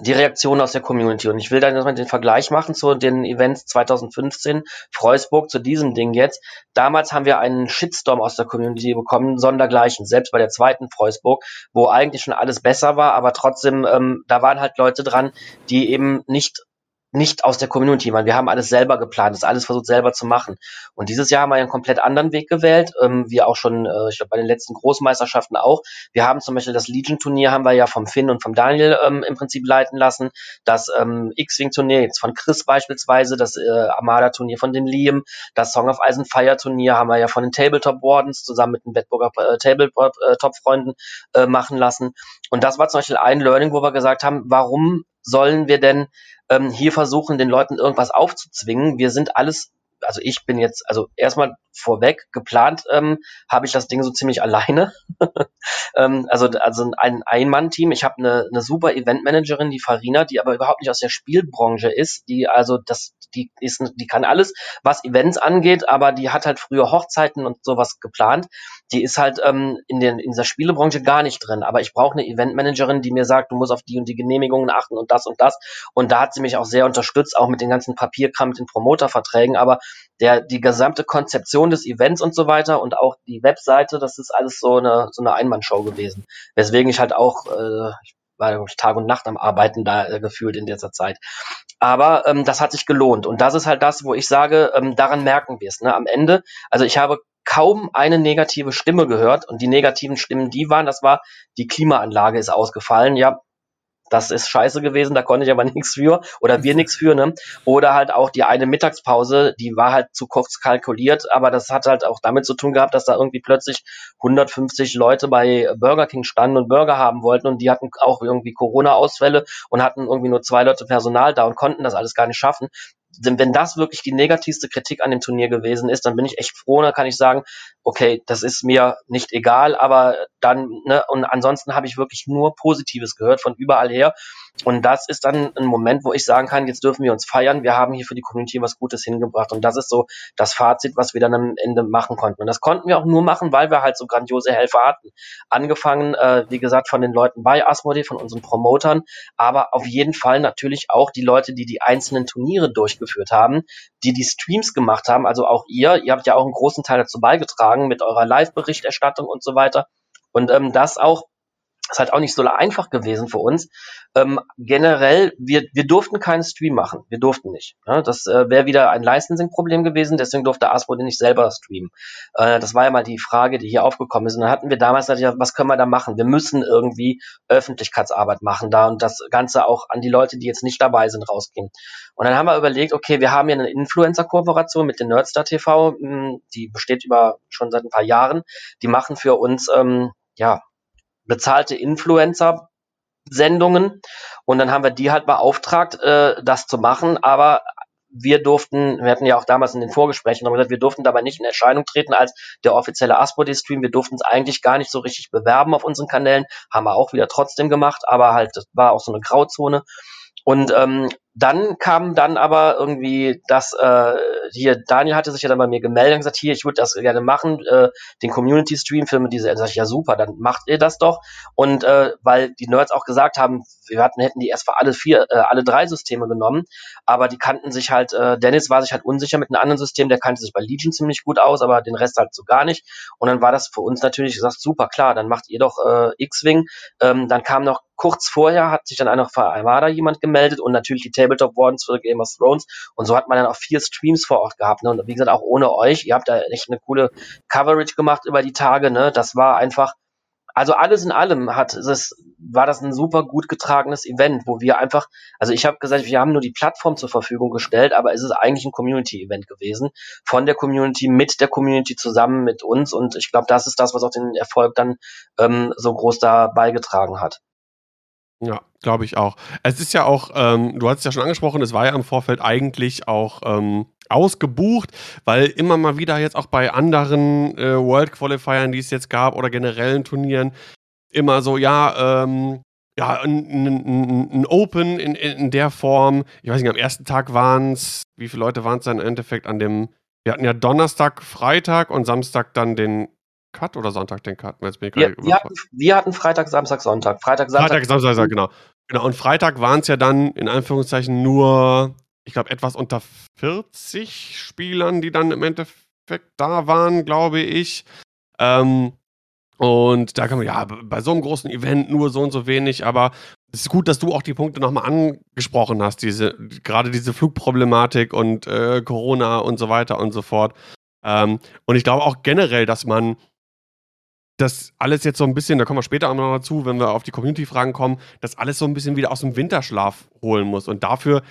die Reaktion aus der Community. Und ich will dann nochmal den Vergleich machen zu den Events 2015, Freusburg, zu diesem Ding jetzt. Damals haben wir einen Shitstorm aus der Community bekommen, sondergleichen, selbst bei der zweiten Freusburg, wo eigentlich schon alles besser war, aber trotzdem, ähm, da waren halt Leute dran, die eben nicht nicht aus der Community, weil wir haben alles selber geplant, das alles versucht selber zu machen. Und dieses Jahr haben wir einen komplett anderen Weg gewählt, ähm, wie auch schon, äh, ich glaube, bei den letzten Großmeisterschaften auch. Wir haben zum Beispiel das Legion-Turnier haben wir ja vom Finn und vom Daniel ähm, im Prinzip leiten lassen. Das ähm, X-Wing-Turnier jetzt von Chris beispielsweise, das äh, Armada-Turnier von dem Liam, das Song of and Fire-Turnier haben wir ja von den Tabletop Wardens zusammen mit den Bettburger äh, Tabletop-Freunden äh, machen lassen. Und das war zum Beispiel ein Learning, wo wir gesagt haben, warum sollen wir denn ähm, hier versuchen, den Leuten irgendwas aufzuzwingen. Wir sind alles, also ich bin jetzt, also erstmal vorweg geplant ähm, habe ich das Ding so ziemlich alleine. ähm, also also ein Ein-Mann-Team. Ich habe eine, eine super Eventmanagerin, die Farina, die aber überhaupt nicht aus der Spielbranche ist. Die also das, die ist, die kann alles, was Events angeht, aber die hat halt früher Hochzeiten und sowas geplant. Die ist halt ähm, in, den, in dieser Spielebranche gar nicht drin. Aber ich brauche eine Eventmanagerin, die mir sagt, du musst auf die und die Genehmigungen achten und das und das. Und da hat sie mich auch sehr unterstützt, auch mit den ganzen Papierkram, mit den Promoterverträgen. Aber der, die gesamte Konzeption des Events und so weiter und auch die Webseite, das ist alles so eine, so eine Einmannshow gewesen. Weswegen ich halt auch, äh, ich war Tag und Nacht am Arbeiten da äh, gefühlt in dieser Zeit. Aber ähm, das hat sich gelohnt. Und das ist halt das, wo ich sage, ähm, daran merken wir es. Ne? Am Ende, also ich habe kaum eine negative Stimme gehört und die negativen Stimmen, die waren, das war, die Klimaanlage ist ausgefallen. Ja, das ist scheiße gewesen, da konnte ich aber nichts für oder wir nichts für, ne? Oder halt auch die eine Mittagspause, die war halt zu kurz kalkuliert, aber das hat halt auch damit zu tun gehabt, dass da irgendwie plötzlich 150 Leute bei Burger King standen und Burger haben wollten und die hatten auch irgendwie Corona-Ausfälle und hatten irgendwie nur zwei Leute Personal da und konnten das alles gar nicht schaffen wenn das wirklich die negativste Kritik an dem Turnier gewesen ist, dann bin ich echt froh, dann kann ich sagen, okay, das ist mir nicht egal, aber dann, ne, und ansonsten habe ich wirklich nur Positives gehört von überall her. Und das ist dann ein Moment, wo ich sagen kann, jetzt dürfen wir uns feiern, wir haben hier für die Community was Gutes hingebracht. Und das ist so das Fazit, was wir dann am Ende machen konnten. Und das konnten wir auch nur machen, weil wir halt so grandiose Helfer hatten. Angefangen, äh, wie gesagt, von den Leuten bei Asmodee, von unseren Promotern, aber auf jeden Fall natürlich auch die Leute, die die einzelnen Turniere durchgeführt haben, die die Streams gemacht haben, also auch ihr, ihr habt ja auch einen großen Teil dazu beigetragen mit eurer Live-Berichterstattung und so weiter. Und ähm, das auch ist halt auch nicht so einfach gewesen für uns. Ähm, generell, wir, wir durften keinen Stream machen. Wir durften nicht. Ja, das äh, wäre wieder ein Licensing-Problem gewesen, deswegen durfte Asmodee nicht selber streamen. Äh, das war ja mal die Frage, die hier aufgekommen ist. Und dann hatten wir damals gesagt, was können wir da machen? Wir müssen irgendwie Öffentlichkeitsarbeit machen da und das Ganze auch an die Leute, die jetzt nicht dabei sind, rausgehen. Und dann haben wir überlegt, okay, wir haben hier eine Influencer-Kooperation mit den Nerdstar TV, hm, die besteht über schon seit ein paar Jahren. Die machen für uns ähm, ja bezahlte Influencer Sendungen und dann haben wir die halt beauftragt, äh, das zu machen, aber wir durften, wir hatten ja auch damals in den Vorgesprächen noch gesagt, wir durften dabei nicht in Erscheinung treten als der offizielle Aspodee-Stream. Wir durften es eigentlich gar nicht so richtig bewerben auf unseren Kanälen, haben wir auch wieder trotzdem gemacht, aber halt, das war auch so eine Grauzone. Und ähm, dann kam dann aber irgendwie das, äh, hier, Daniel hatte sich ja dann bei mir gemeldet und gesagt, hier, ich würde das gerne machen, äh, den Community-Stream für diese, sag ich, ja super, dann macht ihr das doch. Und äh, weil die Nerds auch gesagt haben, wir hatten, hätten die erst für alle vier, äh, alle drei Systeme genommen, aber die kannten sich halt, äh, Dennis war sich halt unsicher mit einem anderen System, der kannte sich bei Legion ziemlich gut aus, aber den Rest halt so gar nicht. Und dann war das für uns natürlich gesagt, super, klar, dann macht ihr doch äh, X-Wing. Ähm, dann kam noch kurz vorher, hat sich dann einfach für Armada jemand gemeldet und natürlich die Tabletop Wardens für Game of Thrones. Und so hat man dann auch vier Streams vor Ort gehabt. Ne? Und wie gesagt, auch ohne euch. Ihr habt da echt eine coole Coverage gemacht über die Tage. Ne? Das war einfach, also alles in allem hat es, war das ein super gut getragenes Event, wo wir einfach, also ich habe gesagt, wir haben nur die Plattform zur Verfügung gestellt, aber es ist eigentlich ein Community-Event gewesen. Von der Community, mit der Community zusammen mit uns. Und ich glaube, das ist das, was auch den Erfolg dann ähm, so groß da beigetragen hat. Ja, glaube ich auch. Es ist ja auch, ähm, du hast es ja schon angesprochen, es war ja im Vorfeld eigentlich auch ähm, ausgebucht, weil immer mal wieder jetzt auch bei anderen äh, World Qualifiern, die es jetzt gab oder generellen Turnieren, immer so, ja, ähm, ja, ein, ein, ein Open in, in, der Form. Ich weiß nicht, am ersten Tag waren es, wie viele Leute waren es dann im Endeffekt an dem, wir hatten ja Donnerstag, Freitag und Samstag dann den Cut oder Sonntag den Cut? Jetzt bin ich wir, wir, hatten, wir hatten Freitag, Samstag, Sonntag. Freitag, Samstag. Freitag, Samstag, Samstag genau. Genau, und Freitag waren es ja dann in Anführungszeichen nur, ich glaube, etwas unter 40 Spielern, die dann im Endeffekt da waren, glaube ich. Ähm, und da kann man, ja, bei so einem großen Event nur so und so wenig, aber es ist gut, dass du auch die Punkte nochmal angesprochen hast, diese, gerade diese Flugproblematik und äh, Corona und so weiter und so fort. Ähm, und ich glaube auch generell, dass man das alles jetzt so ein bisschen, da kommen wir später auch noch dazu, wenn wir auf die Community-Fragen kommen, das alles so ein bisschen wieder aus dem Winterschlaf holen muss. Und dafür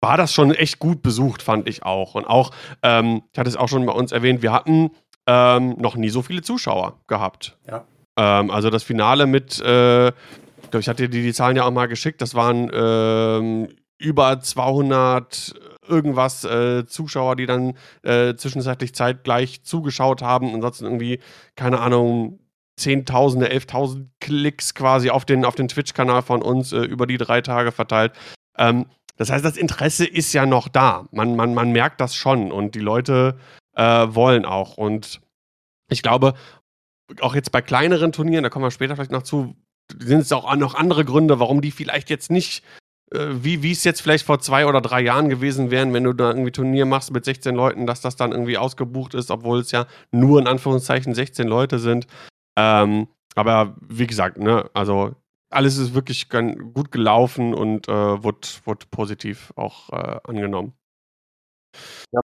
war das schon echt gut besucht, fand ich auch. Und auch, ähm, ich hatte es auch schon bei uns erwähnt, wir hatten ähm, noch nie so viele Zuschauer gehabt. Ja. Ähm, also das Finale mit, äh, ich glaube, ich hatte dir die Zahlen ja auch mal geschickt, das waren ähm, über 200 irgendwas äh, Zuschauer, die dann äh, zwischenzeitlich zeitgleich zugeschaut haben. Ansonsten irgendwie, keine Ahnung, Zehntausende, Elftausend Klicks quasi auf den, auf den Twitch-Kanal von uns äh, über die drei Tage verteilt. Ähm, das heißt, das Interesse ist ja noch da. Man, man, man merkt das schon und die Leute äh, wollen auch. Und ich glaube, auch jetzt bei kleineren Turnieren, da kommen wir später vielleicht noch zu, sind es auch noch andere Gründe, warum die vielleicht jetzt nicht äh, wie, es jetzt vielleicht vor zwei oder drei Jahren gewesen wären, wenn du da irgendwie Turnier machst mit 16 Leuten, dass das dann irgendwie ausgebucht ist, obwohl es ja nur in Anführungszeichen 16 Leute sind. Ähm, aber wie gesagt, ne, also alles ist wirklich gut gelaufen und äh, wurde, wurde positiv auch äh, angenommen. Ja.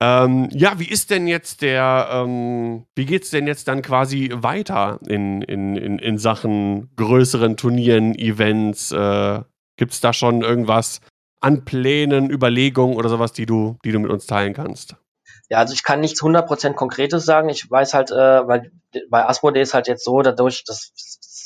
Ähm, ja, wie ist denn jetzt der, ähm, wie es denn jetzt dann quasi weiter in, in, in, in Sachen größeren Turnieren, Events? Äh, Gibt es da schon irgendwas an Plänen, Überlegungen oder sowas, die du, die du mit uns teilen kannst? Ja, also ich kann nichts 100% Konkretes sagen. Ich weiß halt, äh, weil bei Asmodee ist halt jetzt so, dadurch, dass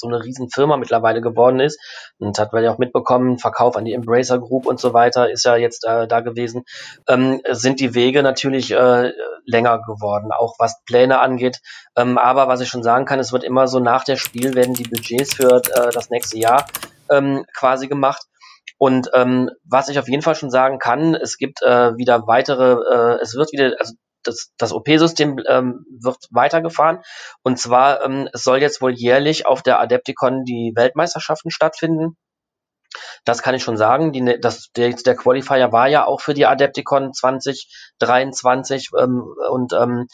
so eine riesen Firma mittlerweile geworden ist und hat man ja auch mitbekommen, Verkauf an die Embracer Group und so weiter ist ja jetzt äh, da gewesen, ähm, sind die Wege natürlich äh, länger geworden, auch was Pläne angeht. Ähm, aber was ich schon sagen kann, es wird immer so nach der Spiel werden die Budgets für äh, das nächste Jahr ähm, quasi gemacht. Und ähm, was ich auf jeden Fall schon sagen kann, es gibt äh, wieder weitere, äh, es wird wieder, also das, das OP-System ähm, wird weitergefahren. Und zwar, ähm, es soll jetzt wohl jährlich auf der Adepticon die Weltmeisterschaften stattfinden. Das kann ich schon sagen. Die, das, der, der Qualifier war ja auch für die Adepticon 2023 ähm, und ähm,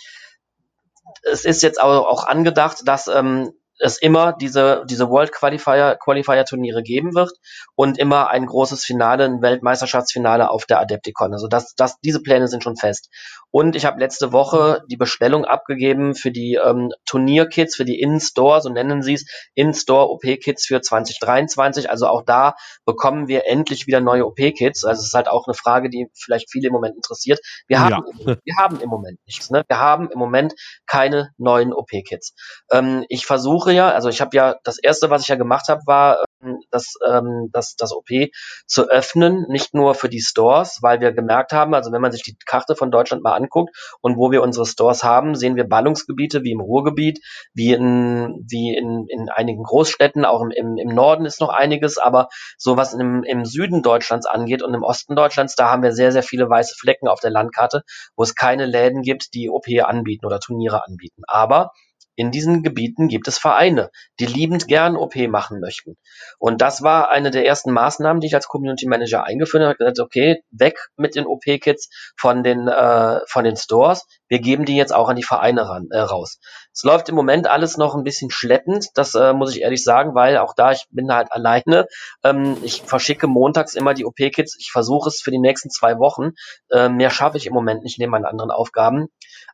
es ist jetzt auch, auch angedacht, dass ähm, es immer diese, diese World Qualifier, Qualifier Turniere geben wird und immer ein großes Finale, ein Weltmeisterschaftsfinale auf der Adepticon. Also das, das, diese Pläne sind schon fest. Und ich habe letzte Woche die Bestellung abgegeben für die ähm, Turnierkits, für die In-Store, so nennen sie es, In-Store OP-Kits für 2023. Also auch da bekommen wir endlich wieder neue OP-Kits. Also es ist halt auch eine Frage, die vielleicht viele im Moment interessiert. Wir haben, ja. wir haben im Moment nichts. Ne? Wir haben im Moment keine neuen OP-Kits. Ähm, ich versuche versuche ja, also ich habe ja, das erste, was ich ja gemacht habe, war das, ähm, das, das OP zu öffnen, nicht nur für die Stores, weil wir gemerkt haben, also wenn man sich die Karte von Deutschland mal anguckt und wo wir unsere Stores haben, sehen wir Ballungsgebiete wie im Ruhrgebiet, wie in, wie in, in einigen Großstädten, auch im, im, im Norden ist noch einiges, aber so was im, im Süden Deutschlands angeht und im Osten Deutschlands, da haben wir sehr, sehr viele weiße Flecken auf der Landkarte, wo es keine Läden gibt, die OP anbieten oder Turniere anbieten. Aber in diesen Gebieten gibt es Vereine, die liebend gern OP machen möchten. Und das war eine der ersten Maßnahmen, die ich als Community Manager eingeführt habe. Ich gesagt, okay, weg mit den OP-Kits von den äh, von den Stores. Wir geben die jetzt auch an die Vereine ran, äh, raus. Es läuft im Moment alles noch ein bisschen schleppend, das äh, muss ich ehrlich sagen, weil auch da ich bin halt alleine. Ähm, ich verschicke montags immer die OP-Kits. Ich versuche es für die nächsten zwei Wochen. Äh, mehr schaffe ich im Moment nicht neben meinen anderen Aufgaben.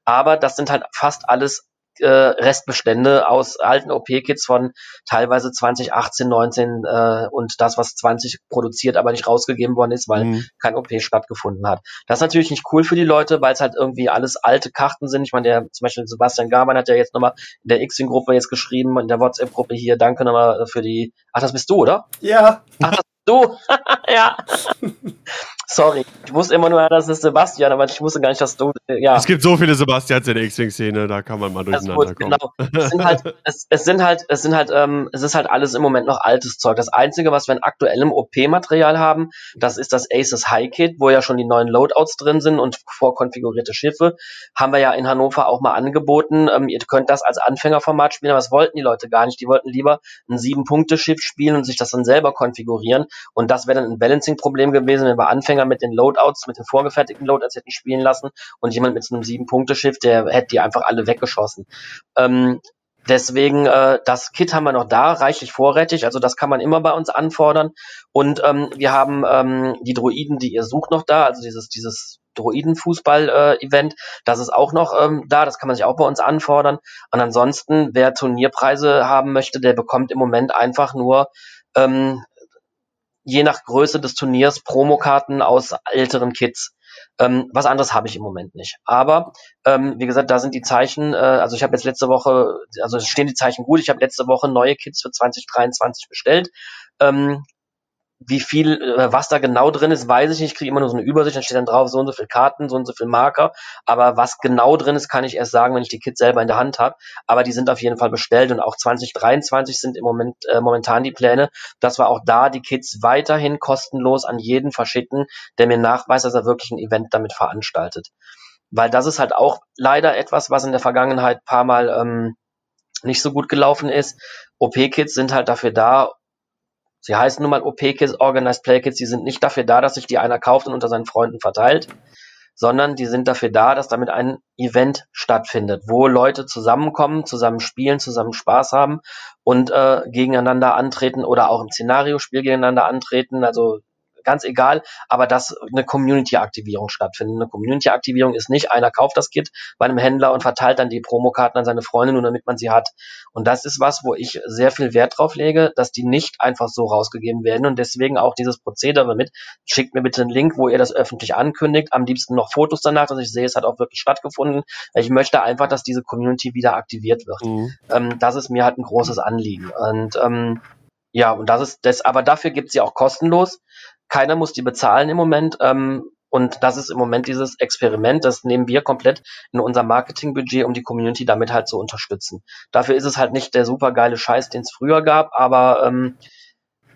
Aber das sind halt fast alles äh, Restbestände aus alten OP-Kits von teilweise 2018, 19 äh, und das, was 20 produziert, aber nicht rausgegeben worden ist, weil mhm. kein OP stattgefunden hat. Das ist natürlich nicht cool für die Leute, weil es halt irgendwie alles alte Karten sind. Ich meine, der zum Beispiel Sebastian Garmann hat ja jetzt nochmal in der X-Wing-Gruppe jetzt geschrieben, in der WhatsApp-Gruppe hier, danke nochmal für die. Ach, das bist du, oder? Ja. Ach, das Du? ja. Sorry. Ich wusste immer nur, das ist Sebastian, aber ich wusste gar nicht, dass du. Ja. Es gibt so viele Sebastians in der X-Wing-Szene, da kann man mal durcheinander kommen. Genau. Es sind halt, es, es sind halt, es sind halt, ähm, es ist halt alles im Moment noch altes Zeug. Das Einzige, was wir in aktuellem OP-Material haben, das ist das Aces High Kit, wo ja schon die neuen Loadouts drin sind und vorkonfigurierte Schiffe. Haben wir ja in Hannover auch mal angeboten. Ähm, ihr könnt das als Anfängerformat spielen, aber das wollten die Leute gar nicht. Die wollten lieber ein Sieben-Punkte-Schiff spielen und sich das dann selber konfigurieren. Und das wäre dann ein Balancing-Problem gewesen, wenn wir Anfänger mit den Loadouts, mit den vorgefertigten Loadouts hätten spielen lassen und jemand mit so einem Sieben-Punkte-Schiff, der hätte die einfach alle weggeschossen. Ähm, Deswegen, äh, das Kit haben wir noch da, reichlich vorrätig, also das kann man immer bei uns anfordern. Und ähm, wir haben ähm, die Droiden, die ihr sucht, noch da, also dieses, dieses Droidenfußball-Event, äh, das ist auch noch ähm, da, das kann man sich auch bei uns anfordern. Und ansonsten, wer Turnierpreise haben möchte, der bekommt im Moment einfach nur ähm, je nach Größe des Turniers Promokarten aus älteren Kits. Ähm, was anderes habe ich im Moment nicht. Aber ähm, wie gesagt, da sind die Zeichen, äh, also ich habe jetzt letzte Woche, also stehen die Zeichen gut, ich habe letzte Woche neue Kits für 2023 bestellt. Ähm, wie viel, äh, was da genau drin ist, weiß ich nicht. Ich kriege immer nur so eine Übersicht, dann steht dann drauf, so und so viele Karten, so und so viele Marker. Aber was genau drin ist, kann ich erst sagen, wenn ich die Kits selber in der Hand habe. Aber die sind auf jeden Fall bestellt und auch 2023 sind im Moment äh, momentan die Pläne, dass wir auch da die Kits weiterhin kostenlos an jeden verschicken, der mir nachweist, dass er wirklich ein Event damit veranstaltet. Weil das ist halt auch leider etwas, was in der Vergangenheit paar Mal ähm, nicht so gut gelaufen ist. OP-Kits sind halt dafür da, Sie heißen nun mal OP-Kits, Organized Play Kits. Die sind nicht dafür da, dass sich die einer kauft und unter seinen Freunden verteilt, sondern die sind dafür da, dass damit ein Event stattfindet, wo Leute zusammenkommen, zusammen spielen, zusammen Spaß haben und äh, gegeneinander antreten oder auch im Szenariospiel gegeneinander antreten. Also ganz egal, aber dass eine Community-Aktivierung stattfindet. Eine Community-Aktivierung ist nicht, einer kauft das Kit bei einem Händler und verteilt dann die Promokarten an seine Freunde, nur damit man sie hat. Und das ist was, wo ich sehr viel Wert drauf lege, dass die nicht einfach so rausgegeben werden und deswegen auch dieses Prozedere mit, schickt mir bitte einen Link, wo ihr das öffentlich ankündigt, am liebsten noch Fotos danach, dass ich sehe, es hat auch wirklich stattgefunden. Ich möchte einfach, dass diese Community wieder aktiviert wird. Mhm. Ähm, das ist mir halt ein großes Anliegen. Und ähm, ja, und das ist das, aber dafür gibt sie auch kostenlos. Keiner muss die bezahlen im Moment. Ähm, und das ist im Moment dieses Experiment, das nehmen wir komplett in unser Marketingbudget, um die Community damit halt zu unterstützen. Dafür ist es halt nicht der super geile Scheiß, den es früher gab, aber ähm,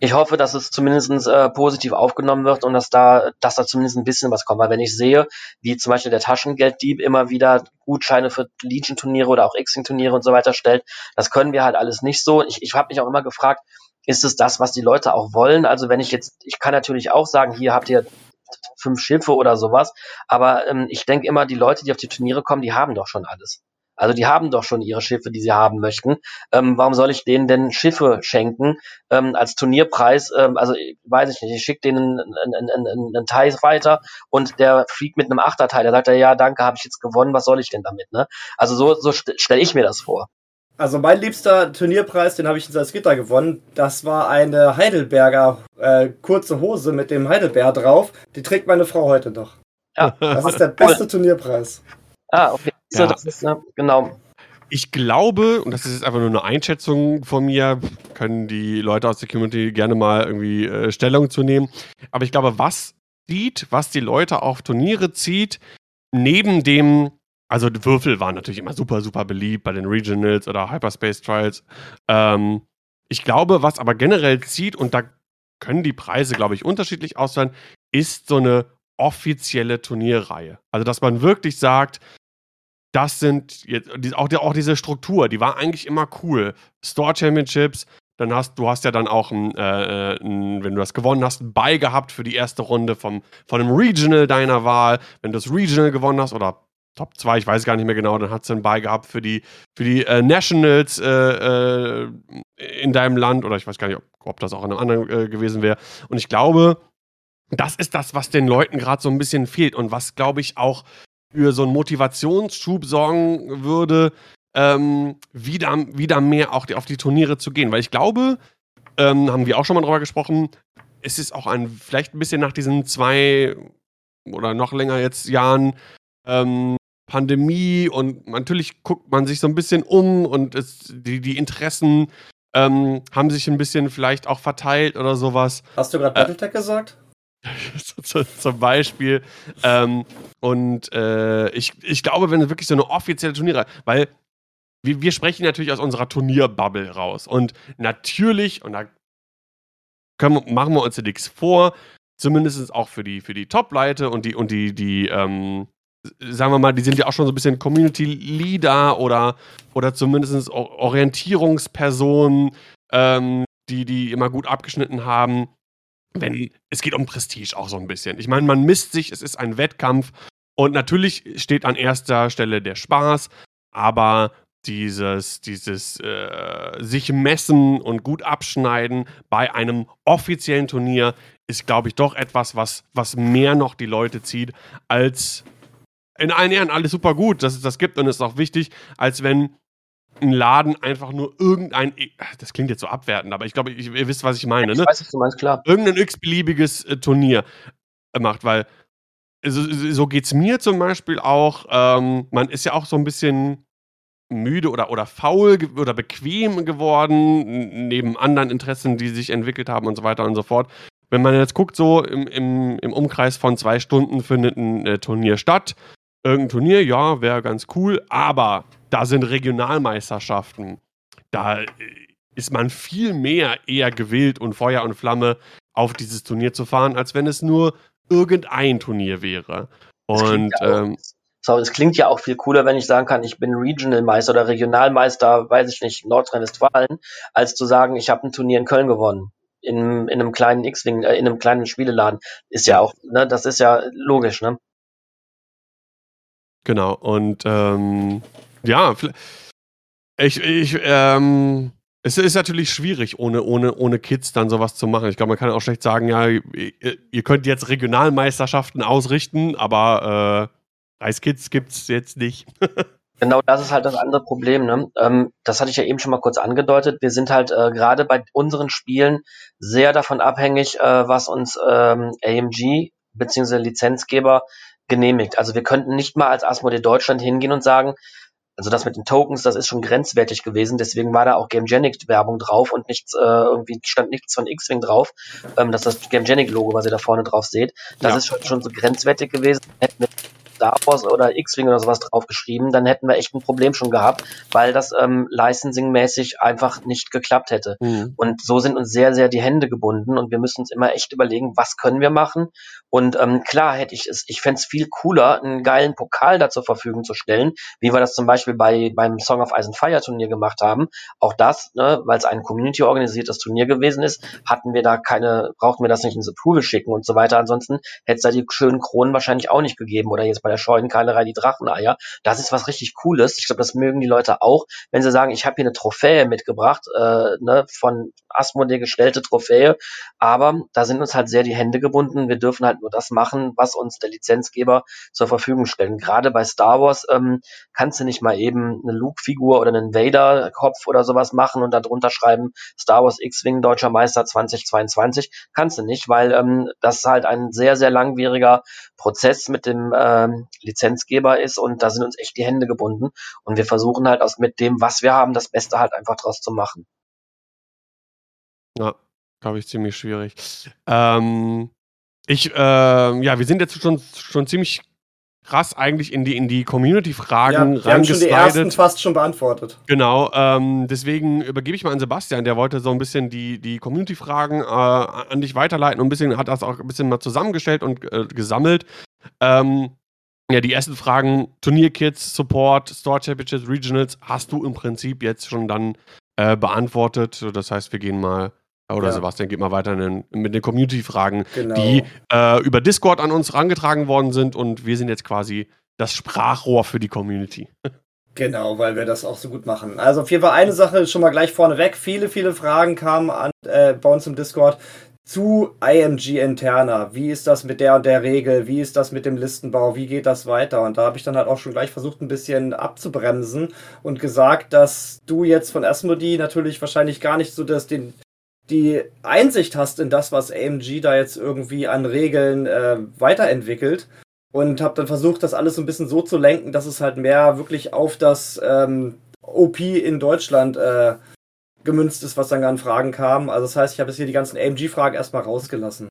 ich hoffe, dass es zumindest äh, positiv aufgenommen wird und dass da, dass da zumindest ein bisschen was kommt. Weil wenn ich sehe, wie zum Beispiel der Taschengelddieb immer wieder Gutscheine für Legion-Turniere oder auch X-Wing-Turniere und so weiter stellt, das können wir halt alles nicht so. Ich, ich habe mich auch immer gefragt, ist es das, was die Leute auch wollen? Also wenn ich jetzt, ich kann natürlich auch sagen, hier habt ihr fünf Schiffe oder sowas, aber ähm, ich denke immer, die Leute, die auf die Turniere kommen, die haben doch schon alles. Also die haben doch schon ihre Schiffe, die sie haben möchten. Ähm, warum soll ich denen denn Schiffe schenken ähm, als Turnierpreis? Ähm, also weiß ich nicht, ich schicke denen einen, einen, einen, einen Teil weiter und der fliegt mit einem Achterteil. Da sagt er, ja, danke, habe ich jetzt gewonnen, was soll ich denn damit? Ne? Also so, so st stelle ich mir das vor. Also mein liebster Turnierpreis, den habe ich in Salzgitter gewonnen. Das war eine Heidelberger äh, kurze Hose mit dem Heidelberg drauf. Die trägt meine Frau heute noch. Ja. Das ist der beste cool. Turnierpreis. Ah, okay. So, ja. das ist, ne, genau. Ich glaube, und das ist jetzt einfach nur eine Einschätzung von mir, können die Leute aus der Community gerne mal irgendwie äh, Stellung zu nehmen. Aber ich glaube, was zieht, was die Leute auf Turniere zieht, neben dem also die Würfel waren natürlich immer super, super beliebt bei den Regionals oder Hyperspace Trials. Ähm, ich glaube, was aber generell zieht, und da können die Preise, glaube ich, unterschiedlich ausfallen, ist so eine offizielle Turnierreihe. Also, dass man wirklich sagt, das sind jetzt auch, auch diese Struktur, die war eigentlich immer cool. Store Championships, dann hast du hast ja dann auch, ein, äh, äh ein, wenn du das gewonnen hast, ein Buy gehabt für die erste Runde vom, von einem Regional deiner Wahl. Wenn du das Regional gewonnen hast oder Top 2, ich weiß gar nicht mehr genau, dann hat sie einen Ball gehabt für die, für die äh, Nationals äh, äh, in deinem Land oder ich weiß gar nicht, ob, ob das auch in einem anderen äh, gewesen wäre. Und ich glaube, das ist das, was den Leuten gerade so ein bisschen fehlt und was, glaube ich, auch für so einen Motivationsschub sorgen würde, ähm, wieder, wieder mehr auch auf die Turniere zu gehen. Weil ich glaube, ähm, haben wir auch schon mal drüber gesprochen, es ist auch ein, vielleicht ein bisschen nach diesen zwei oder noch länger jetzt Jahren ähm, Pandemie und natürlich guckt man sich so ein bisschen um und es, die, die Interessen ähm, haben sich ein bisschen vielleicht auch verteilt oder sowas. Hast du gerade äh, Battletech äh, gesagt? zum Beispiel. Ähm, und äh, ich, ich glaube, wenn es wirklich so eine offizielle Turniere, weil wir, wir sprechen natürlich aus unserer Turnierbubble raus. Und natürlich, und da können, machen wir uns ja nichts vor, zumindest auch für die, für die Top-Leute und die, und die, die, ähm, sagen wir mal, die sind ja auch schon so ein bisschen Community Leader oder, oder zumindest Orientierungspersonen, ähm, die, die immer gut abgeschnitten haben. Wenn, es geht um Prestige auch so ein bisschen. Ich meine, man misst sich, es ist ein Wettkampf und natürlich steht an erster Stelle der Spaß, aber dieses, dieses äh, sich messen und gut abschneiden bei einem offiziellen Turnier ist, glaube ich, doch etwas, was, was mehr noch die Leute zieht, als in allen Ehren alles super gut, dass es das gibt und ist auch wichtig, als wenn ein Laden einfach nur irgendein, das klingt jetzt so abwertend, aber ich glaube, ihr wisst, was ich meine, ich ne? weiß, was du meinst, klar. Irgendein x-beliebiges äh, Turnier macht, weil so, so geht es mir zum Beispiel auch. Ähm, man ist ja auch so ein bisschen müde oder, oder faul oder bequem geworden, neben anderen Interessen, die sich entwickelt haben und so weiter und so fort. Wenn man jetzt guckt, so im, im, im Umkreis von zwei Stunden findet ein äh, Turnier statt. Irgendein Turnier, ja, wäre ganz cool, aber da sind Regionalmeisterschaften. Da äh, ist man viel mehr eher gewillt und Feuer und Flamme auf dieses Turnier zu fahren, als wenn es nur irgendein Turnier wäre. Und ähm, so, es klingt ja auch viel cooler, wenn ich sagen kann, ich bin Regional Meister oder Regionalmeister, weiß ich nicht, Nordrhein-Westfalen, als zu sagen, ich habe ein Turnier in Köln gewonnen. In, in einem kleinen X-Wing, äh, in einem kleinen Spieleladen. Ist ja auch, ne, das ist ja logisch, ne? Genau, und ähm, ja, ich, ich, ähm, es ist natürlich schwierig, ohne, ohne, ohne Kids dann sowas zu machen. Ich glaube, man kann auch schlecht sagen, ja, ihr, könnt jetzt Regionalmeisterschaften ausrichten, aber äh, Reiskids gibt es jetzt nicht. Genau, das ist halt das andere Problem. Ne? Ähm, das hatte ich ja eben schon mal kurz angedeutet. Wir sind halt äh, gerade bei unseren Spielen sehr davon abhängig, äh, was uns ähm, AMG bzw. Lizenzgeber genehmigt. Also wir könnten nicht mal als Asmodee Deutschland hingehen und sagen, also das mit den Tokens, das ist schon grenzwertig gewesen, deswegen war da auch Gamegenic Werbung drauf und nichts, äh, irgendwie stand nichts von X-Wing drauf. Ähm, das ist das Gamegenic Logo, was ihr da vorne drauf seht. Das ja. ist schon, schon so grenzwertig gewesen. Hätten wir Star Wars oder X-Wing oder sowas draufgeschrieben, dann hätten wir echt ein Problem schon gehabt, weil das ähm, licensing-mäßig einfach nicht geklappt hätte. Mhm. Und so sind uns sehr, sehr die Hände gebunden und wir müssen uns immer echt überlegen, was können wir machen. Und ähm, klar hätte ich es, ich fände es viel cooler, einen geilen Pokal da zur Verfügung zu stellen, wie wir das zum Beispiel bei beim Song of Ice and Fire Turnier gemacht haben. Auch das, ne, weil es ein Community-organisiertes Turnier gewesen ist, hatten wir da keine, brauchten wir das nicht ins Approval schicken und so weiter. Ansonsten hätte es da die schönen Kronen wahrscheinlich auch nicht gegeben oder jetzt bei der Scheunenkeilerei die Dracheneier. Das ist was richtig Cooles. Ich glaube, das mögen die Leute auch, wenn sie sagen, ich habe hier eine Trophäe mitgebracht, äh, ne, von Asmodee gestellte Trophäe. Aber da sind uns halt sehr die Hände gebunden. Wir dürfen halt nur das machen, was uns der Lizenzgeber zur Verfügung stellt. Gerade bei Star Wars ähm, kannst du nicht mal eben eine Luke-Figur oder einen Vader-Kopf oder sowas machen und darunter schreiben Star Wars X-Wing Deutscher Meister 2022. Kannst du nicht, weil ähm, das halt ein sehr, sehr langwieriger Prozess mit dem ähm, Lizenzgeber ist und da sind uns echt die Hände gebunden und wir versuchen halt aus mit dem, was wir haben, das Beste halt einfach draus zu machen. Ja, glaube ich, ziemlich schwierig. Ähm, ich, äh, ja, wir sind jetzt schon, schon ziemlich krass eigentlich in die, in die Community-Fragen ja, wir haben schon die ersten fast schon beantwortet. Genau, ähm, deswegen übergebe ich mal an Sebastian, der wollte so ein bisschen die, die Community-Fragen äh, an dich weiterleiten und ein bisschen, hat das auch ein bisschen mal zusammengestellt und äh, gesammelt. Ähm, ja, die ersten Fragen, Turnierkits, Support, Store Championships, Regionals, hast du im Prinzip jetzt schon dann äh, beantwortet. Das heißt, wir gehen mal, oder ja. Sebastian geht mal weiter in, mit den Community-Fragen, genau. die äh, über Discord an uns herangetragen worden sind und wir sind jetzt quasi das Sprachrohr für die Community. Genau, weil wir das auch so gut machen. Also auf jeden Fall eine Sache schon mal gleich vorneweg. Viele, viele Fragen kamen an, äh, bei uns im Discord zu IMG interner. Wie ist das mit der und der Regel? Wie ist das mit dem Listenbau? Wie geht das weiter? Und da habe ich dann halt auch schon gleich versucht, ein bisschen abzubremsen und gesagt, dass du jetzt von Asmodee natürlich wahrscheinlich gar nicht so das, den, die Einsicht hast in das, was AMG da jetzt irgendwie an Regeln äh, weiterentwickelt. Und habe dann versucht, das alles so ein bisschen so zu lenken, dass es halt mehr wirklich auf das ähm, OP in Deutschland äh, gemünzt ist, was dann an Fragen kam. Also das heißt, ich habe jetzt hier die ganzen AMG-Fragen erstmal rausgelassen.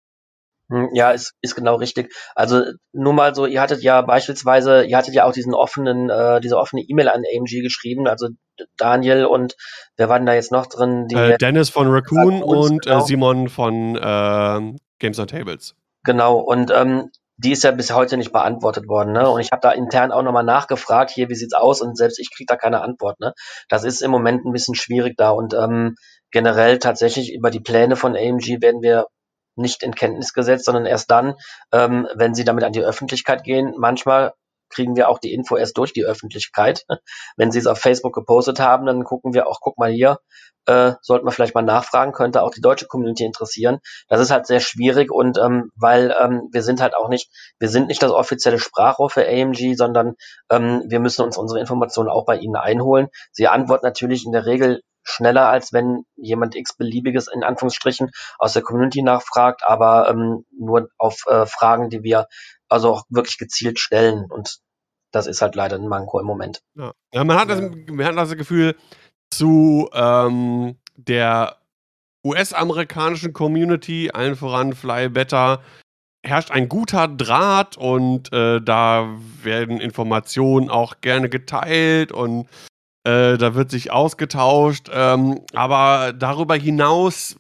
Hm, ja, ist, ist genau richtig. Also nur mal so, ihr hattet ja beispielsweise, ihr hattet ja auch diesen offenen, äh, diese offene E-Mail an AMG geschrieben, also Daniel und wer war denn da jetzt noch drin? Äh, Dennis von Raccoon und äh, genau. Simon von äh, Games on Tables. Genau, und ähm, die ist ja bis heute nicht beantwortet worden. Ne? Und ich habe da intern auch nochmal nachgefragt, hier, wie sieht's aus? Und selbst ich kriege da keine Antwort. Ne? Das ist im Moment ein bisschen schwierig da. Und ähm, generell tatsächlich über die Pläne von AMG werden wir nicht in Kenntnis gesetzt, sondern erst dann, ähm, wenn sie damit an die Öffentlichkeit gehen. Manchmal kriegen wir auch die Info erst durch die Öffentlichkeit. Wenn sie es auf Facebook gepostet haben, dann gucken wir auch, guck mal hier, äh, sollten wir vielleicht mal nachfragen, könnte auch die deutsche Community interessieren. Das ist halt sehr schwierig und ähm, weil ähm, wir sind halt auch nicht, wir sind nicht das offizielle Sprachrohr für AMG, sondern ähm, wir müssen uns unsere Informationen auch bei ihnen einholen. Sie antworten natürlich in der Regel schneller, als wenn jemand x-beliebiges in Anführungsstrichen aus der Community nachfragt, aber ähm, nur auf äh, Fragen, die wir also auch wirklich gezielt stellen und das ist halt leider ein Manko im Moment. Ja, ja man, hat das, man hat das Gefühl, zu ähm, der US-amerikanischen Community, allen voran Fly Better, herrscht ein guter Draht und äh, da werden Informationen auch gerne geteilt und äh, da wird sich ausgetauscht. Ähm, aber darüber hinaus,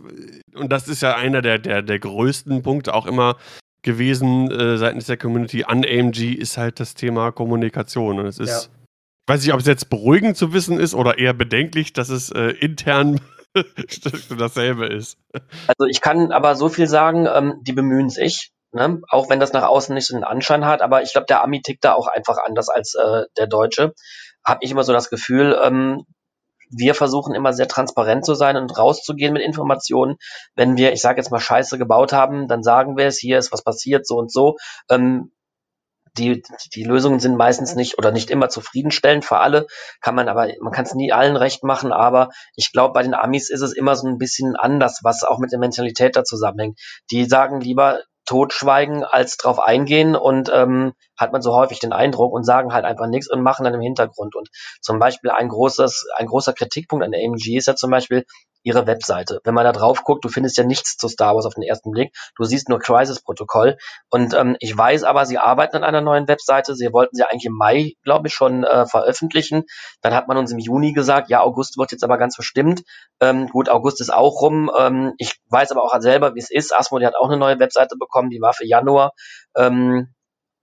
und das ist ja einer der, der, der größten Punkte auch immer gewesen äh, seitens der Community an AMG, ist halt das Thema Kommunikation. Und es ist, ja. ich weiß nicht, ob es jetzt beruhigend zu wissen ist oder eher bedenklich, dass es äh, intern dasselbe ist. Also ich kann aber so viel sagen, ähm, die bemühen sich. Ne? Auch wenn das nach außen nicht so einen Anschein hat, aber ich glaube, der Ami tickt da auch einfach anders als äh, der Deutsche habe ich immer so das Gefühl, ähm, wir versuchen immer sehr transparent zu sein und rauszugehen mit Informationen. Wenn wir, ich sage jetzt mal, Scheiße gebaut haben, dann sagen wir es, hier ist was passiert, so und so. Ähm, die, die Lösungen sind meistens nicht oder nicht immer zufriedenstellend für alle, kann man aber, man kann es nie allen recht machen, aber ich glaube, bei den Amis ist es immer so ein bisschen anders, was auch mit der Mentalität da zusammenhängt. Die sagen lieber, totschweigen als drauf eingehen und ähm, hat man so häufig den Eindruck und sagen halt einfach nichts und machen dann im Hintergrund. Und zum Beispiel ein großes, ein großer Kritikpunkt an der AMG ist ja zum Beispiel, ihre Webseite. Wenn man da drauf guckt, du findest ja nichts zu Star Wars auf den ersten Blick. Du siehst nur Crisis-Protokoll. Und ähm, ich weiß aber, sie arbeiten an einer neuen Webseite. Sie wollten sie eigentlich im Mai, glaube ich, schon äh, veröffentlichen. Dann hat man uns im Juni gesagt, ja, August wird jetzt aber ganz verstimmt. Ähm, gut, August ist auch rum. Ähm, ich weiß aber auch selber, wie es ist. Asmodee hat auch eine neue Webseite bekommen, die war für Januar. Ähm,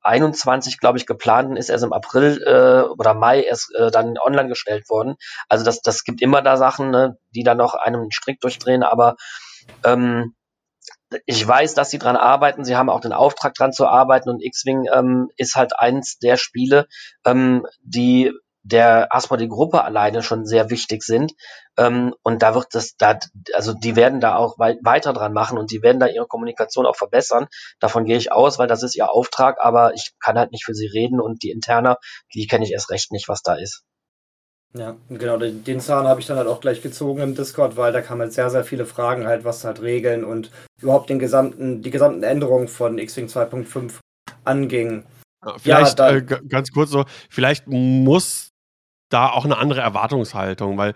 21, glaube ich, geplant ist erst im April äh, oder Mai erst äh, dann online gestellt worden. Also das, das gibt immer da Sachen, ne, die dann noch einem Strick durchdrehen, aber ähm, ich weiß, dass sie dran arbeiten. Sie haben auch den Auftrag dran zu arbeiten und X-Wing ähm, ist halt eins der Spiele, ähm, die der die gruppe alleine schon sehr wichtig sind. Ähm, und da wird das, da, also die werden da auch wei weiter dran machen und die werden da ihre Kommunikation auch verbessern. Davon gehe ich aus, weil das ist ihr Auftrag, aber ich kann halt nicht für sie reden und die Interna, die kenne ich erst recht nicht, was da ist. Ja, genau, den Zahn habe ich dann halt auch gleich gezogen im Discord, weil da kamen halt sehr, sehr viele Fragen halt, was halt Regeln und überhaupt den gesamten, die gesamten Änderungen von X-Wing 2.5 anging. Ja, vielleicht ja, äh, ganz kurz so, vielleicht muss da auch eine andere Erwartungshaltung, weil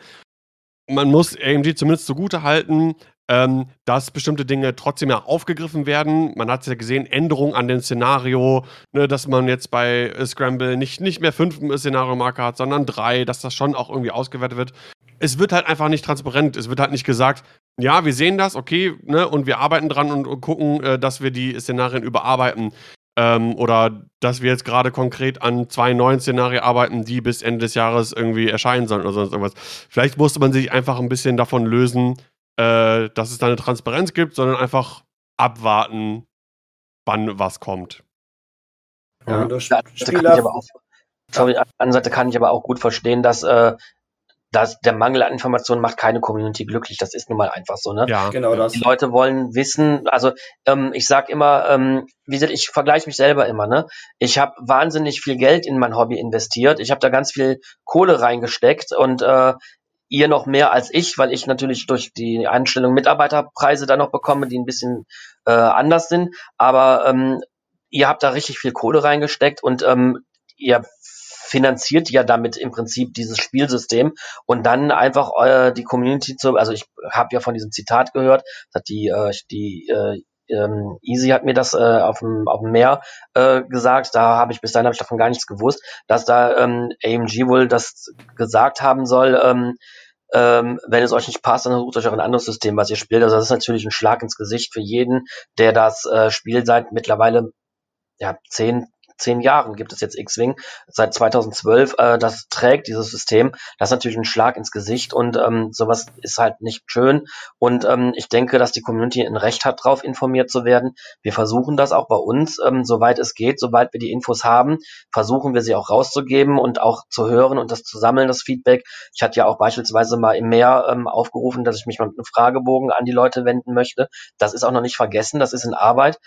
man muss AMG zumindest zugute halten, ähm, dass bestimmte Dinge trotzdem ja aufgegriffen werden. Man hat es ja gesehen, Änderungen an dem Szenario, ne, dass man jetzt bei Scramble nicht, nicht mehr fünf Szenariomarker hat, sondern drei, dass das schon auch irgendwie ausgewertet wird. Es wird halt einfach nicht transparent. Es wird halt nicht gesagt, ja, wir sehen das, okay, ne, und wir arbeiten dran und, und gucken, äh, dass wir die Szenarien überarbeiten. Ähm, oder dass wir jetzt gerade konkret an zwei neuen Szenarien arbeiten, die bis Ende des Jahres irgendwie erscheinen sollen oder sonst irgendwas. Vielleicht musste man sich einfach ein bisschen davon lösen, äh, dass es da eine Transparenz gibt, sondern einfach abwarten, wann was kommt. Ja, ja. Das, das kann ich aber auch, sorry, an Seite kann ich aber auch gut verstehen, dass äh, das, der Mangel an Informationen macht keine Community glücklich. Das ist nun mal einfach so. Ne? Ja, genau das. Die Leute wollen wissen. Also ähm, ich sag immer, ähm, wie gesagt, ich vergleiche mich selber immer. Ne? Ich habe wahnsinnig viel Geld in mein Hobby investiert. Ich habe da ganz viel Kohle reingesteckt und äh, ihr noch mehr als ich, weil ich natürlich durch die Einstellung Mitarbeiterpreise da noch bekomme, die ein bisschen äh, anders sind. Aber ähm, ihr habt da richtig viel Kohle reingesteckt und ähm, ihr finanziert ja damit im Prinzip dieses Spielsystem und dann einfach äh, die Community zu, also ich habe ja von diesem Zitat gehört, hat die, äh, die äh, ähm, Easy hat mir das äh, auf dem auf dem Meer äh, gesagt. Da habe ich bis dahin hab ich davon gar nichts gewusst, dass da ähm, AMG wohl das gesagt haben soll. Ähm, ähm, wenn es euch nicht passt, dann sucht euch auch ein anderes System, was ihr spielt. Also das ist natürlich ein Schlag ins Gesicht für jeden, der das äh, Spiel seit mittlerweile ja zehn zehn Jahren gibt es jetzt X-Wing, seit 2012, äh, das trägt dieses System. Das ist natürlich ein Schlag ins Gesicht und ähm, sowas ist halt nicht schön. Und ähm, ich denke, dass die Community ein Recht hat, darauf informiert zu werden. Wir versuchen das auch bei uns, ähm, soweit es geht, sobald wir die Infos haben, versuchen wir sie auch rauszugeben und auch zu hören und das zu sammeln, das Feedback. Ich hatte ja auch beispielsweise mal im Meer ähm, aufgerufen, dass ich mich mal mit einem Fragebogen an die Leute wenden möchte. Das ist auch noch nicht vergessen, das ist in Arbeit.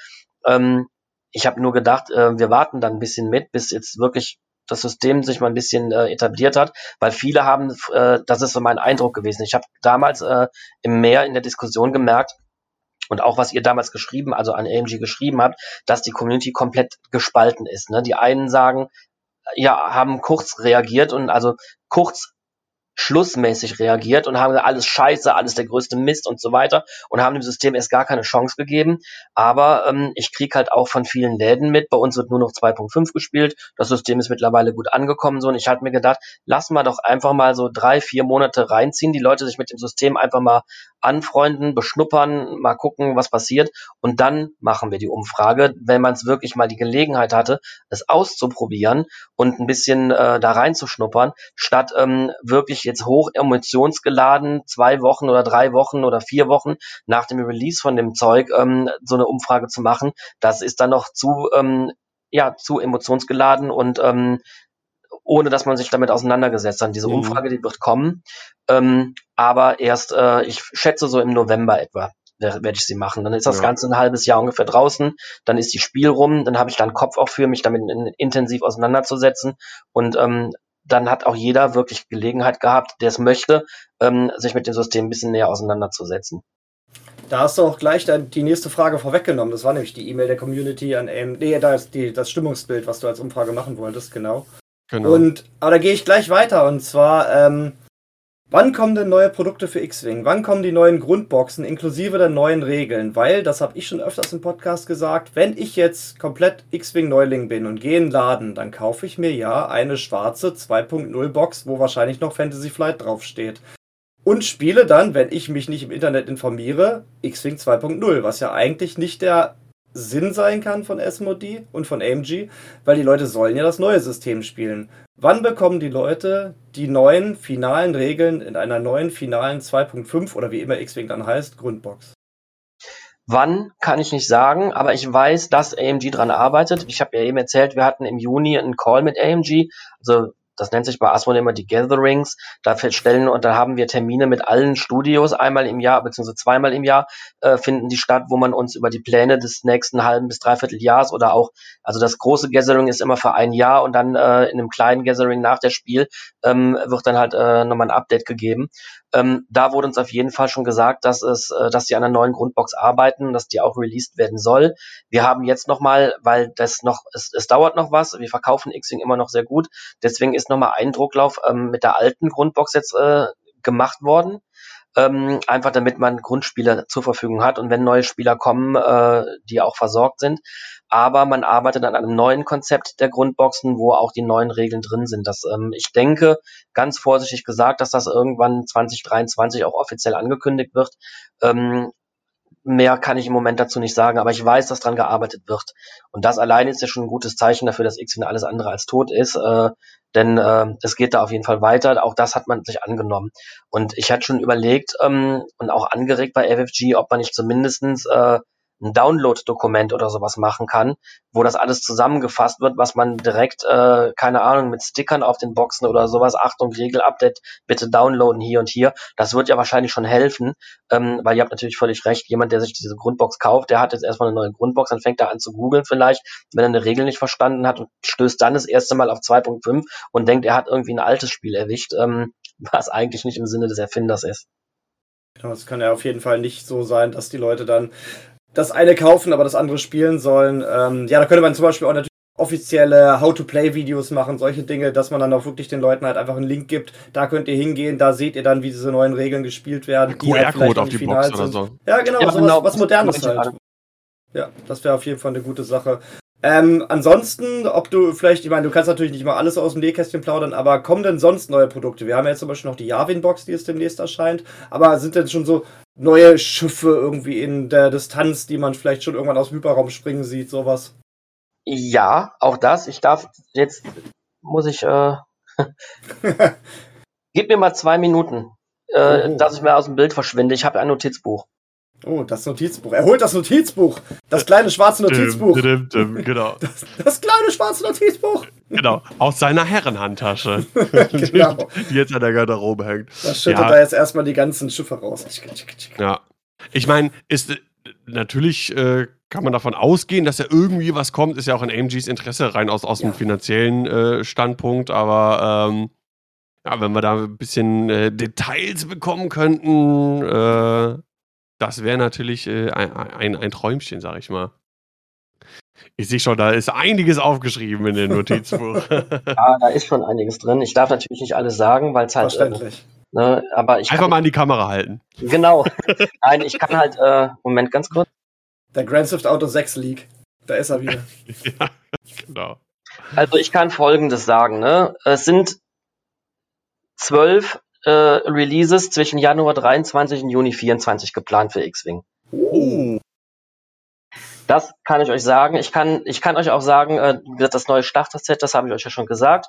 Ähm, ich habe nur gedacht, äh, wir warten dann ein bisschen mit, bis jetzt wirklich das System sich mal ein bisschen äh, etabliert hat, weil viele haben, äh, das ist so mein Eindruck gewesen. Ich habe damals äh, im Meer in der Diskussion gemerkt, und auch was ihr damals geschrieben, also an AMG geschrieben habt, dass die Community komplett gespalten ist. Ne? Die einen sagen, ja, haben kurz reagiert und also kurz schlussmäßig reagiert und haben alles scheiße, alles der größte Mist und so weiter und haben dem System erst gar keine Chance gegeben. Aber ähm, ich krieg halt auch von vielen Läden mit, bei uns wird nur noch 2.5 gespielt, das System ist mittlerweile gut angekommen so und ich hatte mir gedacht, lass mal doch einfach mal so drei, vier Monate reinziehen, die Leute sich mit dem System einfach mal anfreunden, beschnuppern, mal gucken, was passiert und dann machen wir die Umfrage, wenn man es wirklich mal die Gelegenheit hatte, es auszuprobieren und ein bisschen äh, da reinzuschnuppern, statt ähm, wirklich jetzt hoch emotionsgeladen zwei Wochen oder drei Wochen oder vier Wochen nach dem Release von dem Zeug ähm, so eine Umfrage zu machen. Das ist dann noch zu ähm, ja zu emotionsgeladen und ähm, ohne dass man sich damit auseinandergesetzt hat. Diese mhm. Umfrage, die wird kommen, ähm, aber erst, äh, ich schätze so im November etwa werde ich sie machen. Dann ist das ja. Ganze ein halbes Jahr ungefähr draußen, dann ist die Spiel rum, dann habe ich dann Kopf auch für mich damit intensiv auseinanderzusetzen und ähm, dann hat auch jeder wirklich Gelegenheit gehabt, der es möchte, ähm, sich mit dem System ein bisschen näher auseinanderzusetzen. Da hast du auch gleich die nächste Frage vorweggenommen. Das war nämlich die E-Mail der Community an AMD. Nee, da ist die, das Stimmungsbild, was du als Umfrage machen wolltest, genau. Genau. Und, aber da gehe ich gleich weiter. Und zwar, ähm, wann kommen denn neue Produkte für X-Wing? Wann kommen die neuen Grundboxen inklusive der neuen Regeln? Weil, das habe ich schon öfters im Podcast gesagt, wenn ich jetzt komplett X-Wing Neuling bin und gehe in den Laden, dann kaufe ich mir ja eine schwarze 2.0 Box, wo wahrscheinlich noch Fantasy Flight draufsteht. Und spiele dann, wenn ich mich nicht im Internet informiere, X-Wing 2.0, was ja eigentlich nicht der Sinn sein kann von SMOD und von AMG, weil die Leute sollen ja das neue System spielen. Wann bekommen die Leute die neuen finalen Regeln in einer neuen finalen 2.5 oder wie immer X-Wing dann heißt, Grundbox? Wann kann ich nicht sagen, aber ich weiß, dass AMG dran arbeitet. Ich habe ja eben erzählt, wir hatten im Juni einen Call mit AMG. Also das nennt sich bei Asmodee immer die Gatherings. Da stellen und da haben wir Termine mit allen Studios einmal im Jahr beziehungsweise zweimal im Jahr äh, finden die statt, wo man uns über die Pläne des nächsten halben bis dreiviertel Jahres oder auch, also das große Gathering ist immer für ein Jahr und dann äh, in einem kleinen Gathering nach der Spiel ähm, wird dann halt äh, nochmal ein Update gegeben. Ähm, da wurde uns auf jeden Fall schon gesagt, dass es, äh, dass sie an einer neuen Grundbox arbeiten, dass die auch released werden soll. Wir haben jetzt nochmal, weil das noch, es, es dauert noch was, wir verkaufen X-Wing immer noch sehr gut, deswegen ist nochmal ein Drucklauf ähm, mit der alten Grundbox jetzt äh, gemacht worden. Ähm, einfach damit man Grundspieler zur Verfügung hat und wenn neue Spieler kommen, äh, die auch versorgt sind. Aber man arbeitet an einem neuen Konzept der Grundboxen, wo auch die neuen Regeln drin sind. Das, ähm, ich denke, ganz vorsichtig gesagt, dass das irgendwann 2023 auch offiziell angekündigt wird. Ähm, mehr kann ich im Moment dazu nicht sagen, aber ich weiß, dass dran gearbeitet wird. Und das alleine ist ja schon ein gutes Zeichen dafür, dass X-Wing alles andere als tot ist. Äh, denn äh, es geht da auf jeden Fall weiter. Auch das hat man sich angenommen. Und ich hatte schon überlegt ähm, und auch angeregt bei FFG, ob man nicht zumindestens äh, ein Download-Dokument oder sowas machen kann, wo das alles zusammengefasst wird, was man direkt, äh, keine Ahnung, mit Stickern auf den Boxen oder sowas, Achtung, Regel-Update, bitte downloaden hier und hier. Das wird ja wahrscheinlich schon helfen, ähm, weil ihr habt natürlich völlig recht, jemand, der sich diese Grundbox kauft, der hat jetzt erstmal eine neue Grundbox, dann fängt er an zu googeln vielleicht, wenn er eine Regel nicht verstanden hat und stößt dann das erste Mal auf 2.5 und denkt, er hat irgendwie ein altes Spiel erwischt, ähm, was eigentlich nicht im Sinne des Erfinders ist. Genau, es kann ja auf jeden Fall nicht so sein, dass die Leute dann das eine kaufen, aber das andere spielen sollen. Ähm, ja, da könnte man zum Beispiel auch natürlich offizielle How-to-Play-Videos machen, solche Dinge, dass man dann auch wirklich den Leuten halt einfach einen Link gibt. Da könnt ihr hingehen, da seht ihr dann, wie diese neuen Regeln gespielt werden. QR-Code halt auf die Box sind. oder so. Ja, genau, ja, sowas, genau. was Modernes halt. Ja, das wäre auf jeden Fall eine gute Sache. Ähm, ansonsten, ob du vielleicht, ich meine, du kannst natürlich nicht mal alles aus dem Nähkästchen plaudern, aber kommen denn sonst neue Produkte? Wir haben ja jetzt zum Beispiel noch die Yavin-Box, die jetzt demnächst erscheint, aber sind denn schon so neue Schiffe irgendwie in der Distanz, die man vielleicht schon irgendwann aus dem Hyperraum springen sieht, sowas? Ja, auch das. Ich darf jetzt muss ich äh, gib mir mal zwei Minuten, äh, Oh. dass ich mir aus dem Bild verschwinde. Ich habe ein Notizbuch. Oh, das Notizbuch. Er holt das Notizbuch. Das kleine schwarze Notizbuch. Dim, dim, dim, genau, Das kleine schwarze Notizbuch. genau. Aus seiner Herrenhandtasche. Genau. Die jetzt an der Garderobe hängt. Da schüttet Ja. er jetzt erstmal die ganzen Schiffe raus. Ja. Ich meine, ist äh, natürlich äh, kann man davon ausgehen, dass ja irgendwie was kommt, ist ja auch in AMGs Interesse rein aus, aus Ja. dem finanziellen äh, Standpunkt, aber ähm, ja, wenn wir da ein bisschen äh, Details bekommen könnten, äh, das wäre natürlich äh, ein, ein, ein Träumchen, sag ich mal. Ich sehe schon, da ist einiges aufgeschrieben in dem Notizbuch. Ja, da ist schon einiges drin. Ich darf natürlich nicht alles sagen, weil es halt. Äh, Verständlich. ne, aber ich Einfach kann, mal an die Kamera halten. Genau. Nein, ich kann halt. Äh, Moment, ganz kurz. Der Grand Theft Auto 6 League. Da ist er wieder. ja, genau. Also ich kann Folgendes sagen. Ne? Es sind zwölf äh, Releases zwischen Januar 23 und Juni 24 geplant für X-Wing. Oh. Das kann ich euch sagen. Ich kann, ich kann euch auch sagen, äh, das neue Starter-Set, das habe ich euch ja schon gesagt.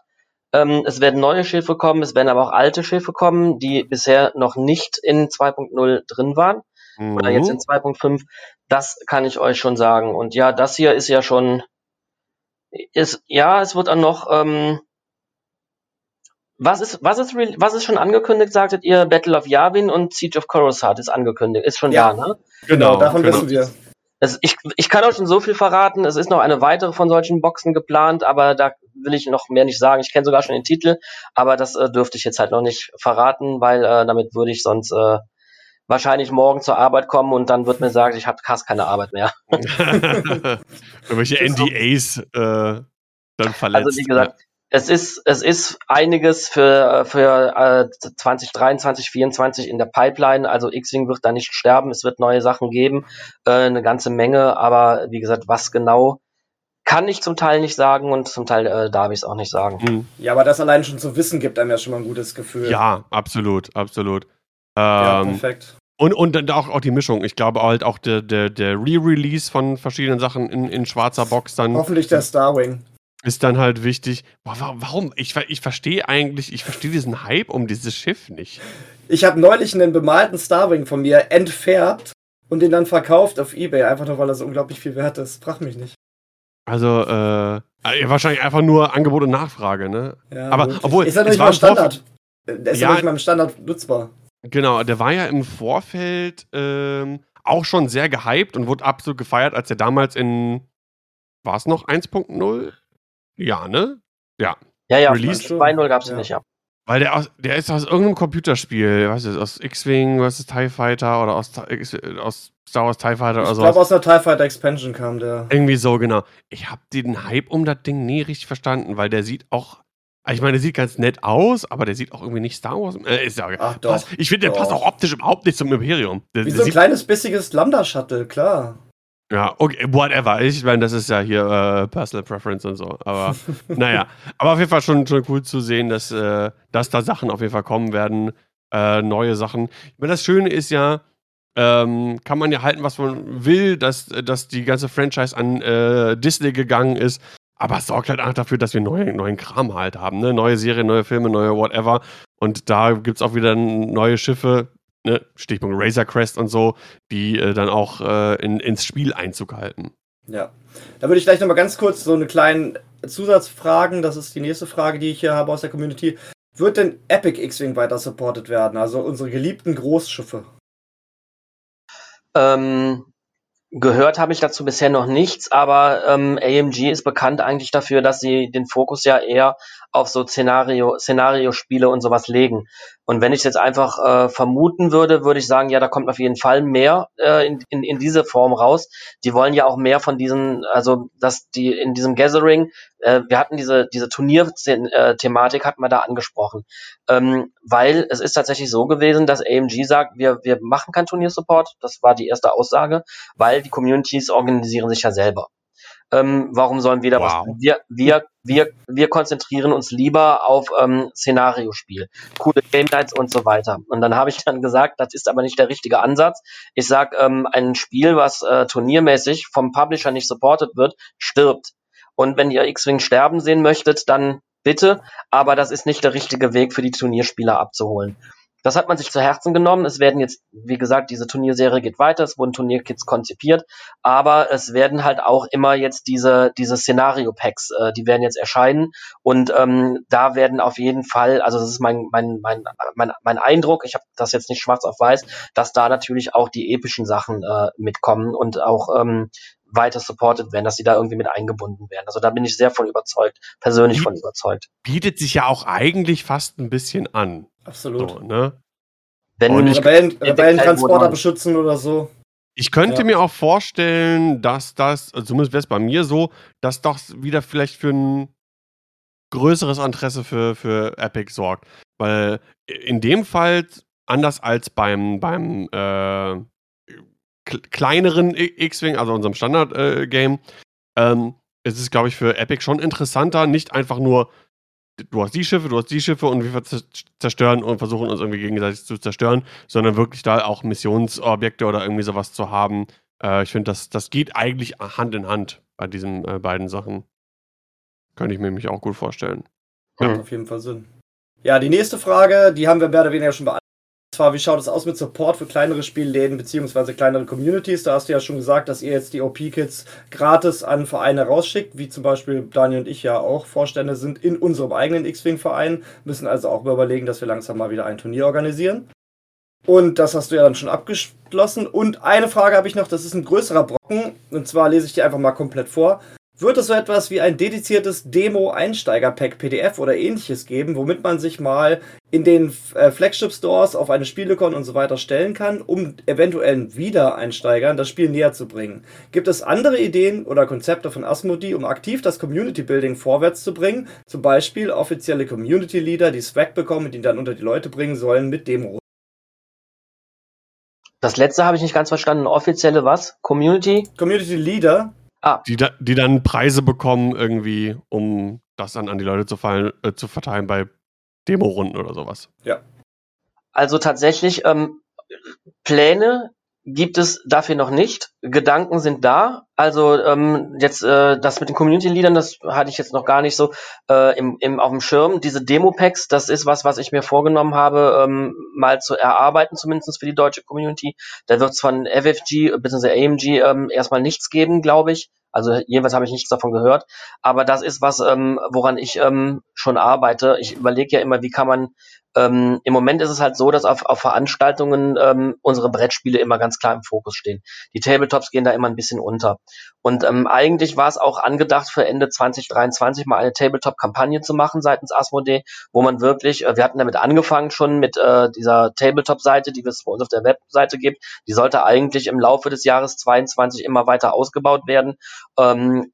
Ähm, es werden neue Schiffe kommen, es werden aber auch alte Schiffe kommen, die bisher noch nicht in 2.0 drin waren oder jetzt in Mhm. 2.5. Das kann ich euch schon sagen. Und ja, das hier ist ja schon, ist, ja, es wird auch noch, ähm, was ist, was ist, was ist schon angekündigt, sagtet ihr? Battle of Yavin und Siege of Coruscant ist angekündigt, ist schon Ja. da, ne? Genau, davon genau. wissen wir. Es, ich, ich kann euch schon so viel verraten. Es ist noch eine weitere von solchen Boxen geplant, aber da will ich noch mehr nicht sagen. Ich kenne sogar schon den Titel, aber das äh, dürfte ich jetzt halt noch nicht verraten, weil äh, damit würde ich sonst äh, wahrscheinlich morgen zur Arbeit kommen und dann wird mir sagen, ich habe fast keine Arbeit mehr. Irgendwelche NDAs äh, dann verletzt. Also wie gesagt, es ist es ist einiges für für äh, 2023, 24 in der Pipeline. Also X-Wing wird da nicht sterben. Es wird neue Sachen geben, äh, eine ganze Menge. Aber wie gesagt, was genau kann ich zum Teil nicht sagen und zum Teil äh, darf ich es auch nicht sagen. Hm. Ja, aber das allein schon zu wissen, gibt einem ja schon mal ein gutes Gefühl. Ja, absolut, absolut. Ja, Ähm, perfekt. und und dann auch, auch die Mischung. Ich glaube halt auch der, der, der Re-Release von verschiedenen Sachen in, in schwarzer Box dann Hoffentlich der Starwing. Ist dann halt wichtig. Boah, wa- warum? Ich, ich verstehe eigentlich, ich verstehe diesen Hype um dieses Schiff nicht. Ich habe neulich einen bemalten Starwing von mir entfärbt und den dann verkauft auf Ebay, einfach nur weil er so unglaublich viel wert ist. Frag mich nicht. Also, äh, wahrscheinlich einfach nur Angebot und Nachfrage, ne? Ja, Aber wirklich. obwohl, ist ja nicht mal im Standard. Der ist ja, nicht mal im Standard nutzbar. Genau, der war ja im Vorfeld ähm, auch schon sehr gehypt und wurde absolut gefeiert, als er damals in. War es noch 1.0? Ja, ne? Ja, ja, Release? 2.0 gab es Ja. nicht, ja. Weil der, aus, der ist aus irgendeinem Computerspiel, was ist aus X-Wing, was ist TIE Fighter oder aus, aus Star Wars TIE Fighter oder Ich so. glaube, aus der TIE Fighter Expansion kam der. Irgendwie so, genau. Ich habe den Hype um das Ding nie richtig verstanden, weil der sieht auch. Ich meine, der sieht ganz nett aus, aber der sieht auch irgendwie nicht Star Wars. Äh, ist ja, Ach doch. passt, ich finde, der doch. passt auch optisch überhaupt nicht zum Imperium. Der, Wie so ein kleines, bissiges Lambda-Shuttle, klar. Ja, okay, whatever. Ich meine, das ist ja hier äh, Personal Preference und so. Aber naja, aber auf jeden Fall schon, schon cool zu sehen, dass, äh, dass da Sachen auf jeden Fall kommen werden. Äh, neue Sachen. Ich meine, das Schöne ist ja, ähm, kann man ja halten, was man will, dass, dass die ganze Franchise an äh, Disney gegangen ist. Aber es sorgt halt einfach dafür, dass wir neue, neuen Kram halt haben. Ne? Neue Serien, neue Filme, neue whatever. Und da gibt es auch wieder neue Schiffe, ne? Stichpunkt Razor Crest und so, die äh, dann auch äh, in, ins Spiel Einzug halten. Ja. Da würde ich gleich nochmal ganz kurz so eine kleinen Zusatzfragen, das ist die nächste Frage, die ich hier habe aus der Community. Wird denn Epic X-Wing weiter supported werden? Also unsere geliebten Großschiffe. Ähm, gehört habe ich dazu bisher noch nichts, aber ähm, AMG ist bekannt eigentlich dafür, dass sie den Fokus ja eher auf so Szenario, Szenariospiele und sowas legen. Und wenn ich jetzt einfach äh, vermuten würde, würde ich sagen, ja, da kommt auf jeden Fall mehr äh, in, in, in diese Form raus. Die wollen ja auch mehr von diesen, also dass die in diesem Gathering, äh, wir hatten diese, diese Turnier-Thematik, hatten wir da angesprochen. Ähm, weil es ist tatsächlich so gewesen, dass AMG sagt, wir, wir machen keinen Turniersupport, das war die erste Aussage, weil die Communities organisieren sich ja selber. Ähm, warum sollen wir da Wow. was? Wir, wir, wir, wir konzentrieren uns lieber auf ähm, Szenariospiel, coole Game Nights und so weiter. Und dann habe ich dann gesagt, das ist aber nicht der richtige Ansatz. Ich sag, ähm, ein Spiel, was äh, turniermäßig vom Publisher nicht supported wird, stirbt. Und wenn ihr X-Wing sterben sehen möchtet, dann bitte. Aber das ist nicht der richtige Weg für die Turnierspieler abzuholen. Das hat man sich zu Herzen genommen. Es werden jetzt, wie gesagt, diese Turnierserie geht weiter, es wurden Turnierkits konzipiert, aber es werden halt auch immer jetzt diese, diese Szenario-Packs, äh, die werden jetzt erscheinen und ähm, da werden auf jeden Fall, also das ist mein, mein, mein, mein, mein Eindruck, ich habe das jetzt nicht schwarz auf weiß, dass da natürlich auch die epischen Sachen äh, mitkommen und auch ähm, weiter supported werden, dass sie da irgendwie mit eingebunden werden. Also da bin ich sehr von überzeugt, persönlich Biet, von überzeugt. Bietet sich ja auch eigentlich fast ein bisschen an. Absolut. So, ne? Wenn Und Rebellen, Rebellentransporter beschützen oder so. Ich könnte ja. mir auch vorstellen, dass das, also zumindest wäre es bei mir so, dass das wieder vielleicht für ein größeres Interesse für, für Epic sorgt. Weil in dem Fall, anders als beim, beim äh, kleineren X-Wing, also unserem Standard-Game, äh, ähm, ist es, glaube ich, für Epic schon interessanter, nicht einfach nur, du hast die Schiffe, du hast die Schiffe und wir zerstören und versuchen uns irgendwie gegenseitig zu zerstören, sondern wirklich da auch Missionsobjekte oder irgendwie sowas zu haben. Äh, ich finde, das, das geht eigentlich Hand in Hand bei diesen äh, beiden Sachen. Könnte ich mir mich auch gut vorstellen. Ja. Macht auf jeden Fall Sinn. Ja, die nächste Frage, die haben wir mehr oder weniger schon beantwortet zwar, wie schaut es aus mit Support für kleinere Spielläden bzw. kleinere Communities? Da hast du ja schon gesagt, dass ihr jetzt die OP-Kits gratis an Vereine rausschickt, wie zum Beispiel Daniel und ich ja auch Vorstände sind in unserem eigenen X-Wing-Verein, müssen also auch überlegen, dass wir langsam mal wieder ein Turnier organisieren. Und das hast du ja dann schon abgeschlossen. Und eine Frage habe ich noch, das ist ein größerer Brocken. Und zwar lese ich dir einfach mal komplett vor. Wird es so etwas wie ein dediziertes Demo-Einsteiger-Pack PDF oder ähnliches geben, womit man sich mal in den äh, Flagship-Stores auf eine Spielecon und so weiter stellen kann, um eventuellen Wiedereinsteigern das Spiel näher zu bringen? Gibt es andere Ideen oder Konzepte von Asmodee, um aktiv das Community-Building vorwärts zu bringen? Zum Beispiel offizielle Community-Leader, die Swag bekommen und die dann unter die Leute bringen sollen mit Demo. Das letzte habe ich nicht ganz verstanden. Offizielle was? Community? Community Leader. Ah. Die, da, die dann Preise bekommen, irgendwie, um das dann an die Leute zu, fallen, äh, zu verteilen bei Demo-Runden oder sowas. Ja. Also tatsächlich, ähm, Pläne gibt es dafür noch nicht. Gedanken sind da. Also ähm, jetzt äh, das mit den Community-Leadern, das hatte ich jetzt noch gar nicht so äh, im, im, auf dem Schirm. Diese Demo-Packs, das ist was, was ich mir vorgenommen habe, ähm, mal zu erarbeiten, zumindest für die deutsche Community. Da wird es von FFG bzw. AMG ähm, erstmal nichts geben, glaube ich. Also jedenfalls habe ich nichts davon gehört. Aber das ist was, ähm, woran ich ähm, schon arbeite. Ich überlege ja immer, wie kann man ähm, Im Moment ist es halt so, dass auf, auf Veranstaltungen ähm, unsere Brettspiele immer ganz klar im Fokus stehen. Die Tabletops gehen da immer ein bisschen unter. Und ähm, eigentlich war es auch angedacht für Ende 2023 mal eine Tabletop-Kampagne zu machen seitens Asmodee, wo man wirklich, äh, wir hatten damit angefangen schon mit äh, dieser Tabletop-Seite, die es bei uns auf der Webseite gibt. Die sollte eigentlich im Laufe des Jahres 22 immer weiter ausgebaut werden. Ähm,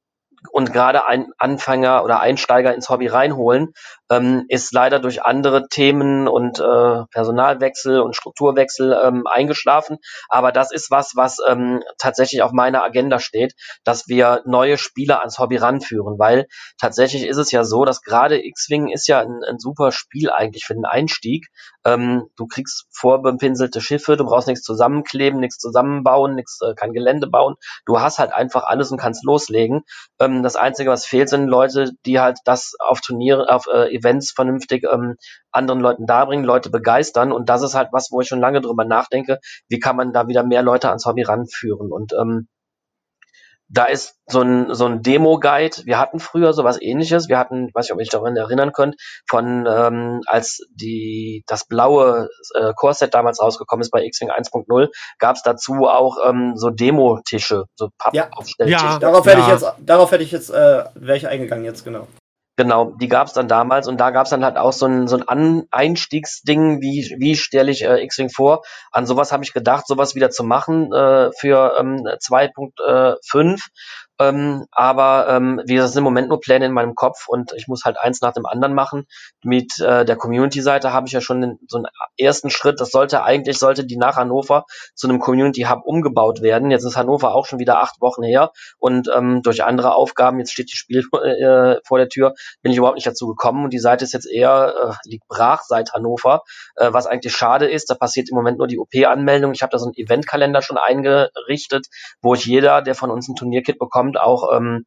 und gerade ein Anfänger oder Einsteiger ins Hobby reinholen, ähm, ist leider durch andere Themen und äh, Personalwechsel und Strukturwechsel ähm, eingeschlafen. Aber das ist was, was ähm, tatsächlich auf meiner Agenda steht, dass wir neue Spieler ans Hobby ranführen, weil tatsächlich ist es ja so, dass gerade X-Wing ist ja ein, ein super Spiel eigentlich für den Einstieg. Ähm, du kriegst vorbepinselte Schiffe, du brauchst nichts zusammenkleben, nichts zusammenbauen, nichts, äh, kein Gelände bauen. Du hast halt einfach alles und kannst loslegen. Ähm, das Einzige, was fehlt, sind Leute, die halt das auf Turniere, auf äh, Events vernünftig ähm, anderen Leuten darbringen, Leute begeistern. Und das ist halt was, wo ich schon lange drüber nachdenke, wie kann man da wieder mehr Leute ans Hobby ranführen. Und ähm, da ist so ein, so ein Demo-Guide. Wir hatten früher sowas ähnliches. Wir hatten, weiß ich, ob ihr euch daran erinnern könnt, von ähm, als die das blaue äh, Core-Set damals rausgekommen ist bei X-Wing 1.0, gab es dazu auch ähm, so Demo-Tische, so Pappaufstelltische. Ja, darauf hätte ich jetzt, darauf hätte ich jetzt, äh, wäre ich eingegangen jetzt, genau. Genau, die gab's dann damals und da gab's dann halt auch so ein, so ein An Einstiegsding, wie, wie stelle ich äh, X-Wing vor. An sowas habe ich gedacht, sowas wieder zu machen äh, für ähm, 2.5 ähm, aber ähm, wie gesagt, sind im Moment nur Pläne in meinem Kopf und ich muss halt eins nach dem anderen machen. Mit äh, der Community-Seite habe ich ja schon den, so einen ersten Schritt. Das sollte eigentlich, sollte die nach Hannover zu einem Community-Hub umgebaut werden. Jetzt ist Hannover auch schon wieder acht Wochen her und ähm, durch andere Aufgaben, jetzt steht die Spiel äh, vor der Tür, bin ich überhaupt nicht dazu gekommen und die Seite ist jetzt eher, äh, liegt brach seit Hannover, äh, was eigentlich schade ist. Da passiert im Moment nur die OP-Anmeldung. Ich habe da so einen Eventkalender schon eingerichtet, wo ich jeder, der von uns ein Turnierkit bekommt, kommt, auch ähm,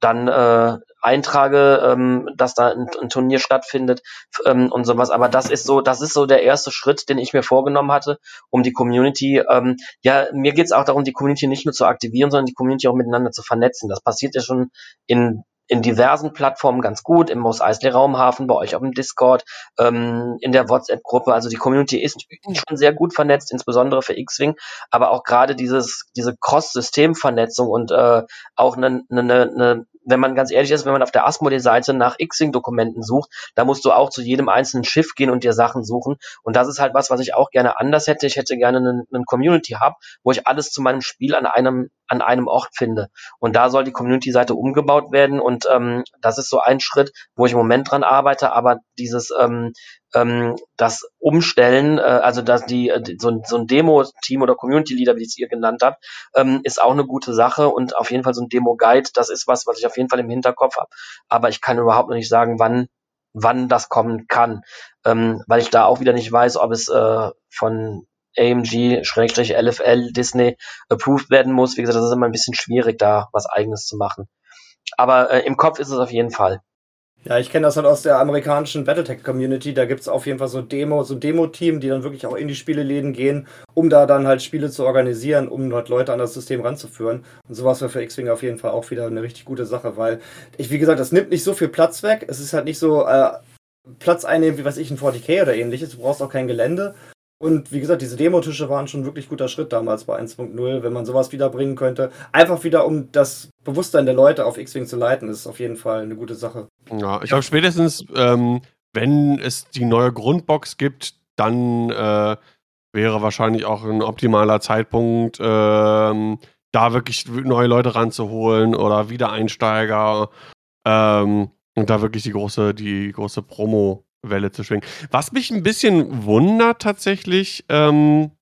dann äh, eintrage, ähm, dass da ein, ein Turnier stattfindet ähm, und sowas. Aber das ist so, das ist so der erste Schritt, den ich mir vorgenommen hatte, um die Community, ähm, ja, mir geht's auch darum, die Community nicht nur zu aktivieren, sondern die Community auch miteinander zu vernetzen. Das passiert ja schon in in diversen Plattformen ganz gut, im Mos Eisley Raumhafen, bei euch auf dem Discord, ähm, in der WhatsApp-Gruppe. Also die Community ist schon sehr gut vernetzt, insbesondere für X-Wing, aber auch gerade dieses, diese Cross-System-Vernetzung und äh, auch eine, eine, eine wenn man ganz ehrlich ist, wenn man auf der Asmodee-Seite nach X-Wing-Dokumenten sucht, da musst du auch zu jedem einzelnen Schiff gehen und dir Sachen suchen. Und das ist halt was, was ich auch gerne anders hätte. Ich hätte gerne einen, einen Community-Hub, wo ich alles zu meinem Spiel an einem, an einem Ort finde. Und da soll die Community-Seite umgebaut werden. Und ähm, das ist so ein Schritt, wo ich im Moment dran arbeite. Aber dieses ähm, ähm, das Umstellen, äh, also dass die, äh, so, so ein Demo-Team oder Community-Leader, wie es ihr genannt habt, ähm, ist auch eine gute Sache und auf jeden Fall so ein Demo-Guide, das ist was, was ich auf jeden Fall im Hinterkopf habe. Aber ich kann überhaupt noch nicht sagen, wann wann das kommen kann, ähm, weil ich da auch wieder nicht weiß, ob es äh, von AMG, Schrägstrich LFL, Disney approved werden muss. Wie gesagt, das ist immer ein bisschen schwierig, da was eigenes zu machen. Aber äh, im Kopf ist es auf jeden Fall. Ja, ich kenne das halt aus der amerikanischen Battletech-Community. Da gibt es auf jeden Fall so Demo, so Demo-Team, die dann wirklich auch in die Spieleläden gehen, um da dann halt Spiele zu organisieren, um halt Leute an das System ranzuführen. Und sowas wäre für X-Wing auf jeden Fall auch wieder eine richtig gute Sache, weil ich, wie gesagt, das nimmt nicht so viel Platz weg. Es ist halt nicht so äh, Platz einnehmen, wie weiß ich, ein 40k oder ähnliches. Du brauchst auch kein Gelände. Und wie gesagt, diese Demotische waren schon wirklich guter Schritt damals bei 1.0, wenn man sowas wiederbringen könnte. Einfach wieder, um das Bewusstsein der Leute auf X-Wing zu leiten, ist auf jeden Fall eine gute Sache. Ja, ich glaube spätestens, ähm, wenn es die neue Grundbox gibt, dann äh, wäre wahrscheinlich auch ein optimaler Zeitpunkt, ähm, da wirklich neue Leute ranzuholen oder Wiedereinsteiger ähm, und da wirklich die große, die große Promo Welle zu schwingen. Was mich ein bisschen wundert tatsächlich, ähm,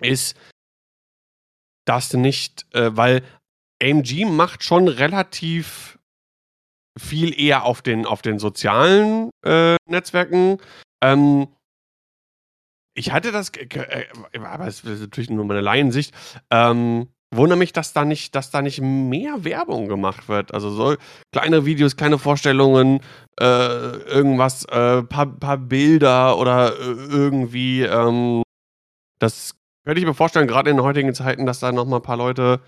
ist, dass nicht, äh, weil AMG macht schon relativ viel eher auf den, auf den sozialen äh, Netzwerken. Ähm, ich hatte das, äh, aber es ist natürlich nur meine Laiensicht, ähm, wundere mich, dass da nicht, dass da nicht mehr Werbung gemacht wird. Also so kleine Videos, kleine Vorstellungen, äh, irgendwas, äh, paar, paar Bilder oder äh, irgendwie. Ähm, das könnte ich mir vorstellen, gerade in heutigen Zeiten, dass da noch mal ein paar Leute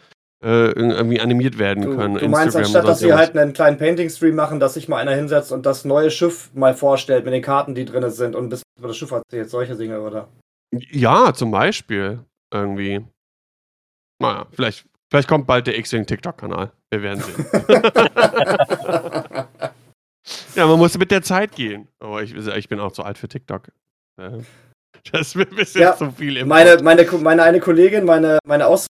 äh, irgendwie animiert werden du, können. Du meinst, anstatt dass sie halt einen kleinen Painting-Stream machen, dass sich mal einer hinsetzt und das neue Schiff mal vorstellt mit den Karten, die drin sind und bis über das Schiff erzählt, solche Dinge, oder? Ja, zum Beispiel. Irgendwie. Naja, vielleicht, vielleicht kommt bald der X-Wing TikTok-Kanal. Wir werden sehen. ja, man muss mit der Zeit gehen. Aber ich, ich bin auch zu alt für TikTok. Das ist mir ein bisschen ja, zu viel. Im meine, meine, meine eine Kollegin, meine, meine Aus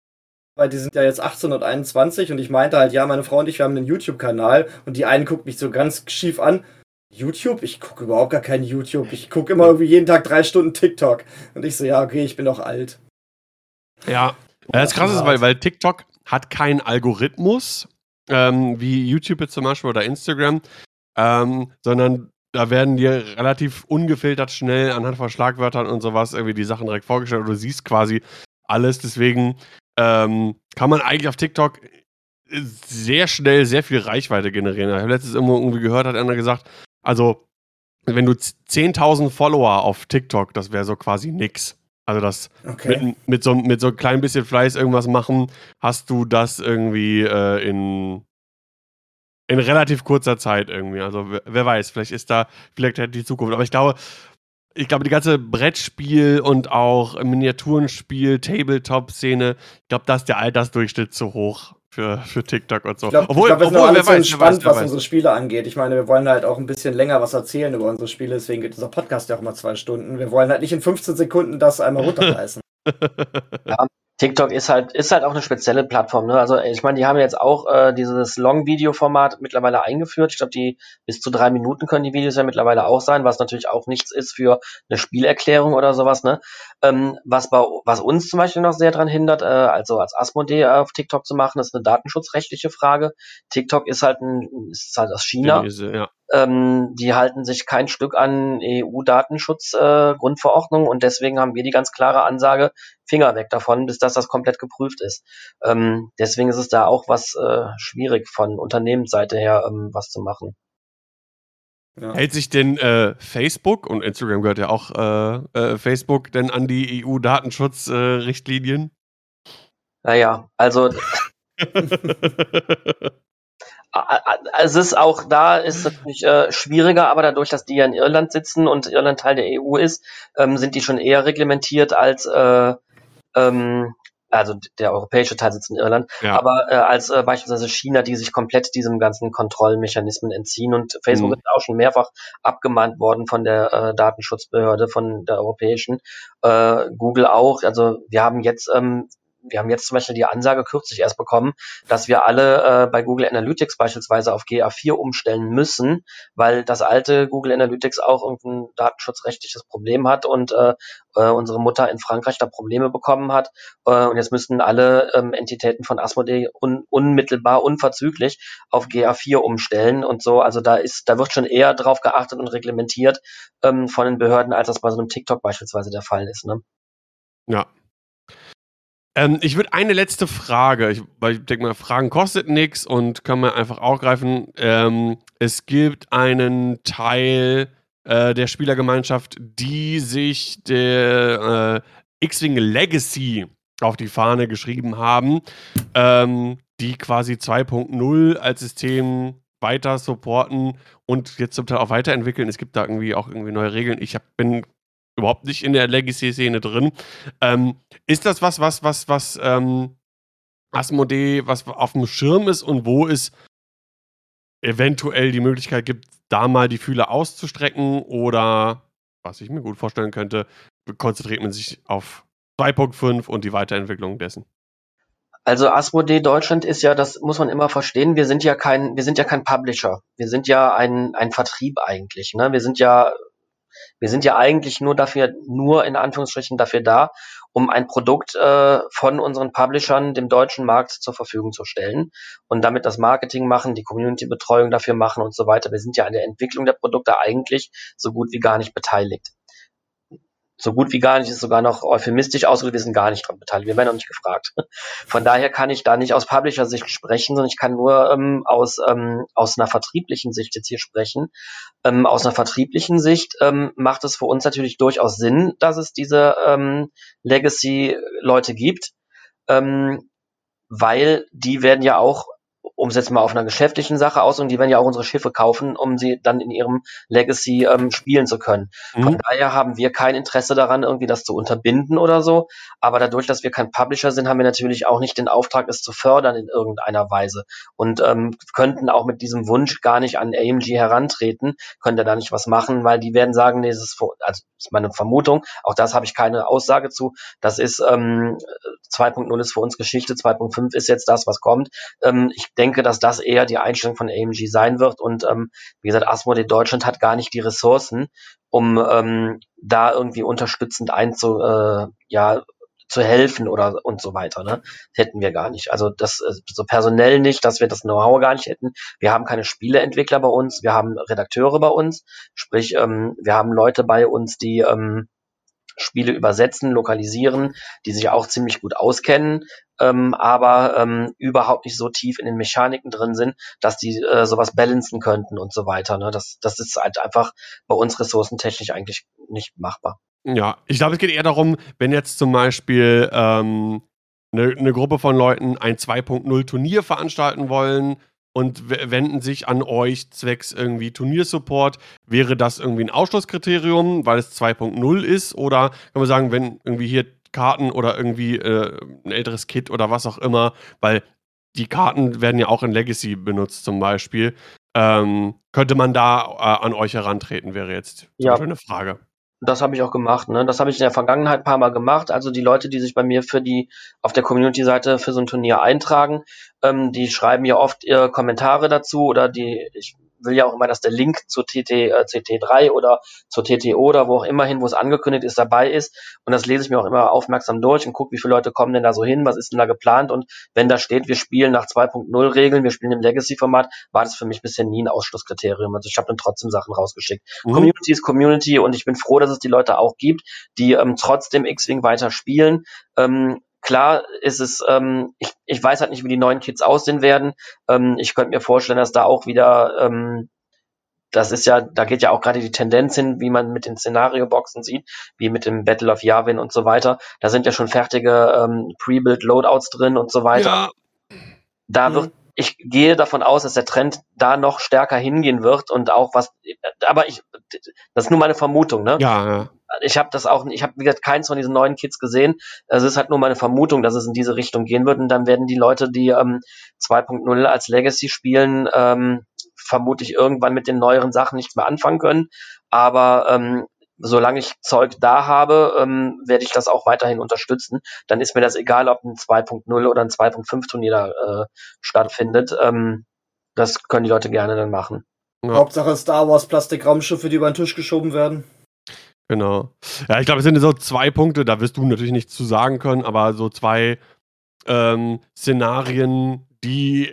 weil die sind ja jetzt 18 und 21 und ich meinte halt, ja, meine Frau und ich, wir haben einen YouTube-Kanal und die einen guckt mich so ganz schief an. YouTube? Ich gucke überhaupt gar kein YouTube. Ich gucke immer irgendwie jeden Tag drei Stunden TikTok. Und ich so, ja, okay, ich bin doch alt. Ja, das krass ist, weil, weil TikTok hat keinen Algorithmus, ähm, wie YouTube jetzt zum Beispiel oder Instagram, ähm, sondern da werden dir relativ ungefiltert schnell anhand von Schlagwörtern und sowas irgendwie die Sachen direkt vorgestellt du siehst quasi alles. Deswegen ähm, kann man eigentlich auf TikTok sehr schnell sehr viel Reichweite generieren. Ich habe letztens irgendwo irgendwie gehört, hat einer gesagt, also wenn du 10.000 Follower auf TikTok, das wäre so quasi nix. Also das okay. mit, mit, so, mit so ein klein bisschen Fleiß irgendwas machen, hast du das irgendwie äh, in, in relativ kurzer Zeit irgendwie. Also wer, wer weiß, vielleicht ist da vielleicht halt die Zukunft. Aber ich glaube, ich glaube, die ganze Brettspiel und auch Miniaturenspiel, Tabletop-Szene, ich glaube, da ist der Altersdurchschnitt zu hoch für, für TikTok und so. Ich glaube, obwohl, glaub, wir sind wer weiß, spannend, was weiß. unsere Spiele angeht. Ich meine, wir wollen halt auch ein bisschen länger was erzählen über unsere Spiele, deswegen geht unser Podcast ja auch immer zwei Stunden. Wir wollen halt nicht in 15 Sekunden das einmal runterreißen. ja, TikTok ist halt, ist halt auch eine spezielle Plattform. Ne? Also ich meine, die haben jetzt auch äh, dieses Long-Video-Format mittlerweile eingeführt. Ich glaube, die bis zu drei Minuten können die Videos ja mittlerweile auch sein, was natürlich auch nichts ist für eine Spielerklärung oder sowas. Ne? Ähm, was, bei, was uns zum Beispiel noch sehr daran hindert, äh, also als Asmodee auf TikTok zu machen, ist eine datenschutzrechtliche Frage. TikTok ist halt ein, ist halt aus China. Chinese, ja. Ähm, die halten sich kein Stück an EU-Datenschutz-Grundverordnung äh, und deswegen haben wir die ganz klare Ansage, Finger weg davon, bis das das komplett geprüft ist. Ähm, deswegen ist es da auch was äh, schwierig von Unternehmensseite her, ähm, was zu machen. Ja. Hält sich denn äh, Facebook und Instagram gehört ja auch äh, äh, Facebook denn an die EU-Datenschutzrichtlinien? naja, also es ist auch da ist natürlich äh, schwieriger, aber dadurch, dass die ja in Irland sitzen und Irland Teil der EU ist, ähm, sind die schon eher reglementiert als äh, ähm, also der europäische Teil sitzt in Irland, ja. aber äh, als äh, beispielsweise China, die sich komplett diesem ganzen Kontrollmechanismen entziehen und Facebook mhm. ist auch schon mehrfach abgemahnt worden von der äh, Datenschutzbehörde, von der europäischen, äh, Google auch. Also wir haben jetzt ähm, wir haben jetzt zum Beispiel die Ansage kürzlich erst bekommen, dass wir alle äh, bei Google Analytics beispielsweise auf GA4 umstellen müssen, weil das alte Google Analytics auch irgendein datenschutzrechtliches Problem hat und äh, äh, unsere Mutter in Frankreich da Probleme bekommen hat. Äh, und jetzt müssten alle ähm, Entitäten von Asmodee un unmittelbar, unverzüglich auf GA4 umstellen und so. Also da ist, da wird schon eher drauf geachtet und reglementiert ähm, von den Behörden, als das bei so einem TikTok beispielsweise der Fall ist. Ne? Ja, ähm, ich würde eine letzte Frage, ich, weil ich denke mal, Fragen kostet nichts und kann man einfach aufgreifen. Ähm, es gibt einen Teil äh, der Spielergemeinschaft, die sich der äh, X-Wing Legacy auf die Fahne geschrieben haben, ähm, die quasi 2.0 als System weiter supporten und jetzt zum Teil auch weiterentwickeln. Es gibt da irgendwie auch irgendwie neue Regeln. Ich hab, bin überhaupt nicht in der Legacy-Szene drin. Ähm, ist das was, was, was, was ähm, Asmodee, was auf dem Schirm ist und wo es eventuell die Möglichkeit gibt, da mal die Fühler auszustrecken oder, was ich mir gut vorstellen könnte, konzentriert man sich auf 2.5 und die Weiterentwicklung dessen? Also Asmodee Deutschland ist ja, das muss man immer verstehen, wir sind ja kein, wir sind ja kein Publisher. Wir sind ja ein, ein Vertrieb eigentlich. Ne? Wir sind ja wir sind ja eigentlich nur dafür, nur in Anführungsstrichen dafür da, um ein Produkt äh, von unseren Publishern dem deutschen Markt zur Verfügung zu stellen und damit das Marketing machen, die Community-Betreuung dafür machen und so weiter. Wir sind ja an der Entwicklung der Produkte eigentlich so gut wie gar nicht beteiligt so gut wie gar nicht, ist sogar noch euphemistisch ausgedrückt, wir sind gar nicht dran beteiligt, wir werden noch nicht gefragt. Von daher kann ich da nicht aus Publisher-Sicht sprechen, sondern ich kann nur ähm, aus, ähm, aus einer vertrieblichen Sicht jetzt hier sprechen. Ähm, aus einer vertrieblichen Sicht ähm, macht es für uns natürlich durchaus Sinn, dass es diese ähm, Legacy-Leute gibt, ähm, weil die werden ja auch um es jetzt mal auf einer geschäftlichen Sache aus und die werden ja auch unsere Schiffe kaufen, um sie dann in ihrem Legacy ähm, spielen zu können. Mhm. Von daher haben wir kein Interesse daran, irgendwie das zu unterbinden oder so. Aber dadurch, dass wir kein Publisher sind, haben wir natürlich auch nicht den Auftrag, es zu fördern in irgendeiner Weise und ähm, könnten auch mit diesem Wunsch gar nicht an AMG herantreten, könnte da nicht was machen, weil die werden sagen, nee, das ist, also das ist meine Vermutung, auch das habe ich keine Aussage zu, das ist ähm, 2.0 ist für uns Geschichte, 2.5 ist jetzt das, was kommt. Ähm, ich denke, dass das eher die Einstellung von AMG sein wird. Und ähm, wie gesagt, Asmodee Deutschland hat gar nicht die Ressourcen, um ähm, da irgendwie unterstützend einzu, äh, ja, zu helfen oder und so weiter. Ne? Hätten wir gar nicht. Also das äh, so personell nicht, dass wir das Know-how gar nicht hätten. Wir haben keine Spieleentwickler bei uns, wir haben Redakteure bei uns, sprich ähm, wir haben Leute bei uns, die ähm, Spiele übersetzen, lokalisieren, die sich auch ziemlich gut auskennen, ähm, aber ähm, überhaupt nicht so tief in den Mechaniken drin sind, dass die äh, sowas balancen könnten und so weiter. Ne? Das, das ist halt einfach bei uns ressourcentechnisch eigentlich nicht machbar. Ja, ich glaube, es geht eher darum, wenn jetzt zum Beispiel ähm, eine, eine Gruppe von Leuten ein 2.0 Turnier veranstalten wollen, und wenden sich an euch zwecks irgendwie Turniersupport. Wäre das irgendwie ein Ausschlusskriterium, weil es 2.0 ist? Oder kann man sagen, wenn irgendwie hier Karten oder irgendwie äh, ein älteres Kit oder was auch immer, weil die Karten werden ja auch in Legacy benutzt zum Beispiel. Ähm, könnte man da äh, an euch herantreten, wäre jetzt ja. eine Frage. Das habe ich auch gemacht. Ne? Das habe ich in der Vergangenheit ein paar Mal gemacht. Also die Leute, die sich bei mir für die auf der Community-Seite für so ein Turnier eintragen, ähm, die schreiben ja oft ihre Kommentare dazu oder die ich will ja auch immer, dass der Link zu TT, äh, CT3 oder zur TTO oder wo auch immer hin, wo es angekündigt ist, dabei ist. Und das lese ich mir auch immer aufmerksam durch und gucke, wie viele Leute kommen denn da so hin, was ist denn da geplant. Und wenn da steht, wir spielen nach 2.0 Regeln, wir spielen im Legacy-Format, war das für mich bisher nie ein Ausschlusskriterium. Also ich habe dann trotzdem Sachen rausgeschickt. Mhm. Community ist Community und ich bin froh, dass es die Leute auch gibt, die ähm, trotzdem X-Wing weiter spielen. Ähm, Klar ist es, ähm, ich, ich weiß halt nicht, wie die neuen Kids aussehen werden. Ähm, ich könnte mir vorstellen, dass da auch wieder, ähm, das ist ja, da geht ja auch gerade die Tendenz hin, wie man mit den Szenario-Boxen sieht, wie mit dem Battle of Yavin und so weiter. Da sind ja schon fertige ähm, Pre-Build Loadouts drin und so weiter. Ja. Da mhm. wird, ich gehe davon aus, dass der Trend da noch stärker hingehen wird und auch was, aber ich, das ist nur meine Vermutung, ne? Ja, ja ich habe das auch, ich habe wie gesagt keins von diesen neuen Kids gesehen. Es ist halt nur meine Vermutung, dass es in diese Richtung gehen wird und dann werden die Leute, die ähm, 2.0 als Legacy spielen, ähm, vermutlich irgendwann mit den neueren Sachen nichts mehr anfangen können. Aber ähm, solange ich Zeug da habe, ähm, werde ich das auch weiterhin unterstützen. Dann ist mir das egal, ob ein 2.0 oder ein 2.5 Turnier da äh, stattfindet. Ähm, das können die Leute gerne dann machen. Ja. Hauptsache Star Wars Plastik-Raumschiffe, die über den Tisch geschoben werden. Genau. Ja, ich glaube, es sind so zwei Punkte, da wirst du natürlich nichts zu sagen können, aber so zwei ähm, Szenarien, die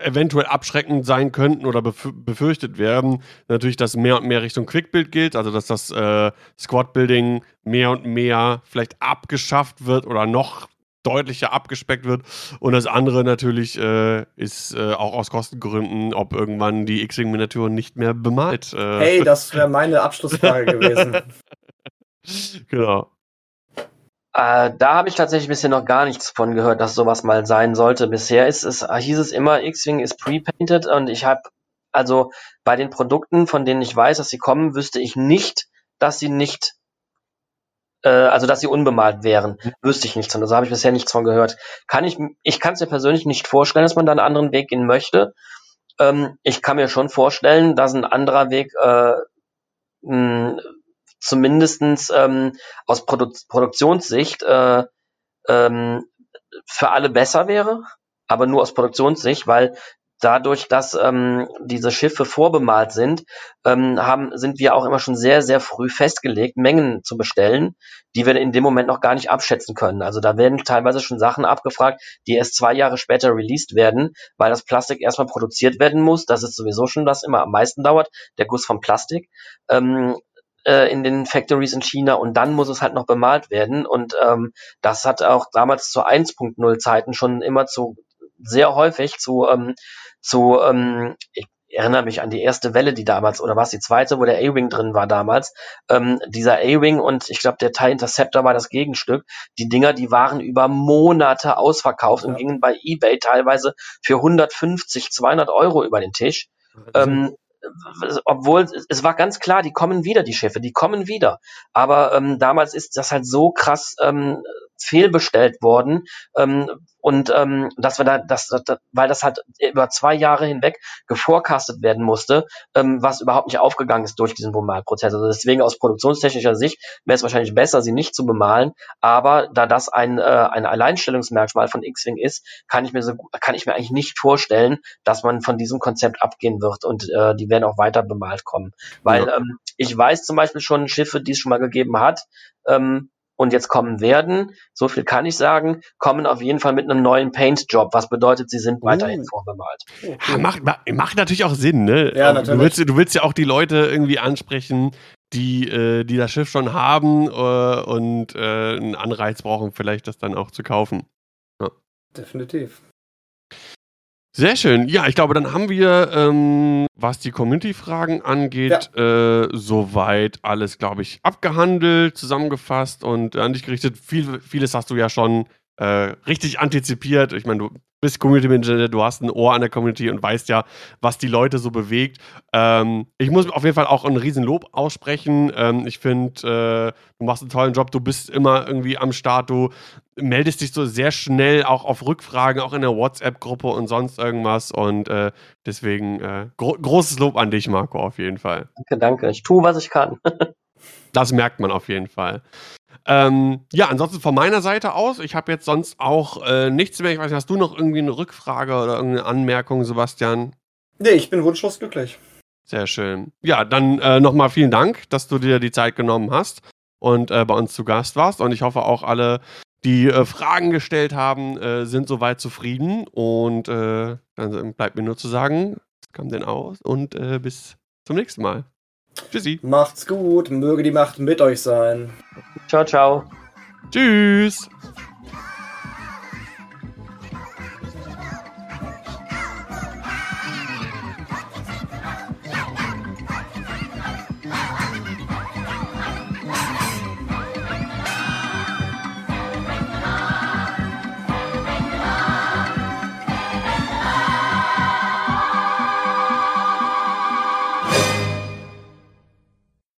eventuell abschreckend sein könnten oder bef befürchtet werden. Natürlich, dass mehr und mehr Richtung Quickbuild gilt, also dass das äh, Squad-Building mehr und mehr vielleicht abgeschafft wird oder noch deutlicher abgespeckt wird. Und das andere natürlich äh, ist äh, auch aus Kostengründen, ob irgendwann die X-Wing-Miniaturen nicht mehr bemalt. Äh. Hey, das wäre meine Abschlussfrage gewesen. Genau. Äh, da habe ich tatsächlich bisher noch gar nichts von gehört, dass sowas mal sein sollte. Bisher ist es, hieß es immer, X-Wing ist pre-painted und ich habe, also bei den Produkten, von denen ich weiß, dass sie kommen, wüsste ich nicht, dass sie nicht äh, also dass sie unbemalt wären, wüsste ich nichts von. Also habe ich bisher nichts von gehört. Kann ich, ich kann es mir persönlich nicht vorstellen, dass man da einen anderen Weg gehen möchte. Ähm, ich kann mir schon vorstellen, dass ein anderer Weg äh, mh, zumindestens ähm, aus Produ Produktionssicht äh, ähm, für alle besser wäre, aber nur aus Produktionssicht, weil dadurch, dass ähm, diese Schiffe vorbemalt sind, ähm, haben, sind wir auch immer schon sehr, sehr früh festgelegt, Mengen zu bestellen, die wir in dem Moment noch gar nicht abschätzen können. Also da werden teilweise schon Sachen abgefragt, die erst zwei Jahre später released werden, weil das Plastik erstmal produziert werden muss. Das ist sowieso schon was immer am meisten dauert, der Guss vom Plastik. Ähm, äh, in den Factories in China und dann muss es halt noch bemalt werden und ähm, das hat auch damals zu 1.0 Zeiten schon immer zu sehr häufig zu ähm, zu, ähm, ich erinnere mich an die erste Welle, die damals, oder war es die zweite, wo der A-Wing drin war damals. Ähm, dieser A-Wing und ich glaube, der TIE Interceptor war das Gegenstück. Die Dinger, die waren über Monate ausverkauft ja. und gingen bei eBay teilweise für 150, 200 Euro über den Tisch. Ähm, obwohl es war ganz klar, die kommen wieder, die Schiffe, die kommen wieder. Aber ähm, damals ist das halt so krass ähm, fehlbestellt worden ähm, und ähm, dass wir da, das, das, weil das halt über zwei Jahre hinweg geforecastet werden musste, ähm, was überhaupt nicht aufgegangen ist durch diesen Bemalprozess. Also deswegen aus produktionstechnischer Sicht wäre es wahrscheinlich besser, sie nicht zu bemalen. Aber da das ein, äh, ein Alleinstellungsmerkmal von X-Wing ist, kann ich mir so kann ich mir eigentlich nicht vorstellen, dass man von diesem Konzept abgehen wird und äh, die werden auch weiter bemalt kommen. Weil ja. ähm, ich weiß zum Beispiel schon Schiffe, die es schon mal gegeben hat, ähm, und jetzt kommen werden, so viel kann ich sagen, kommen auf jeden Fall mit einem neuen Paint-Job, was bedeutet, sie sind weiterhin uh. vorbemalt. Ja, macht, macht natürlich auch Sinn, ne? Ja, natürlich. Du willst, du willst ja auch die Leute irgendwie ansprechen, die, äh, die das Schiff schon haben äh, und äh, einen Anreiz brauchen, vielleicht das dann auch zu kaufen. Ja. Definitiv. Sehr schön. Ja, ich glaube, dann haben wir, ähm, was die Community-Fragen angeht, ja. äh, soweit alles, glaube ich, abgehandelt, zusammengefasst und an dich gerichtet. Viel, vieles hast du ja schon äh, richtig antizipiert. Ich meine, du bist Community Manager, du hast ein Ohr an der Community und weißt ja, was die Leute so bewegt. Ähm, ich muss auf jeden Fall auch ein Riesenlob aussprechen. Ähm, ich finde, äh, du machst einen tollen Job, du bist immer irgendwie am Start, du meldest dich so sehr schnell auch auf Rückfragen, auch in der WhatsApp-Gruppe und sonst irgendwas. Und äh, deswegen äh, gro großes Lob an dich, Marco, auf jeden Fall. Danke, danke. Ich tue, was ich kann. das merkt man auf jeden Fall. Ähm, ja, ansonsten von meiner Seite aus, ich habe jetzt sonst auch äh, nichts mehr. Ich weiß nicht, hast du noch irgendwie eine Rückfrage oder irgendeine Anmerkung, Sebastian? Nee, ich bin wunschlos glücklich. Sehr schön. Ja, dann äh, nochmal vielen Dank, dass du dir die Zeit genommen hast und äh, bei uns zu Gast warst. Und ich hoffe auch alle, die äh, Fragen gestellt haben, äh, sind soweit zufrieden. Und äh, dann bleibt mir nur zu sagen, es kam denn aus und äh, bis zum nächsten Mal. Tschüssi. Macht's gut, möge die Macht mit euch sein. Ciao, ciao. Tschüss.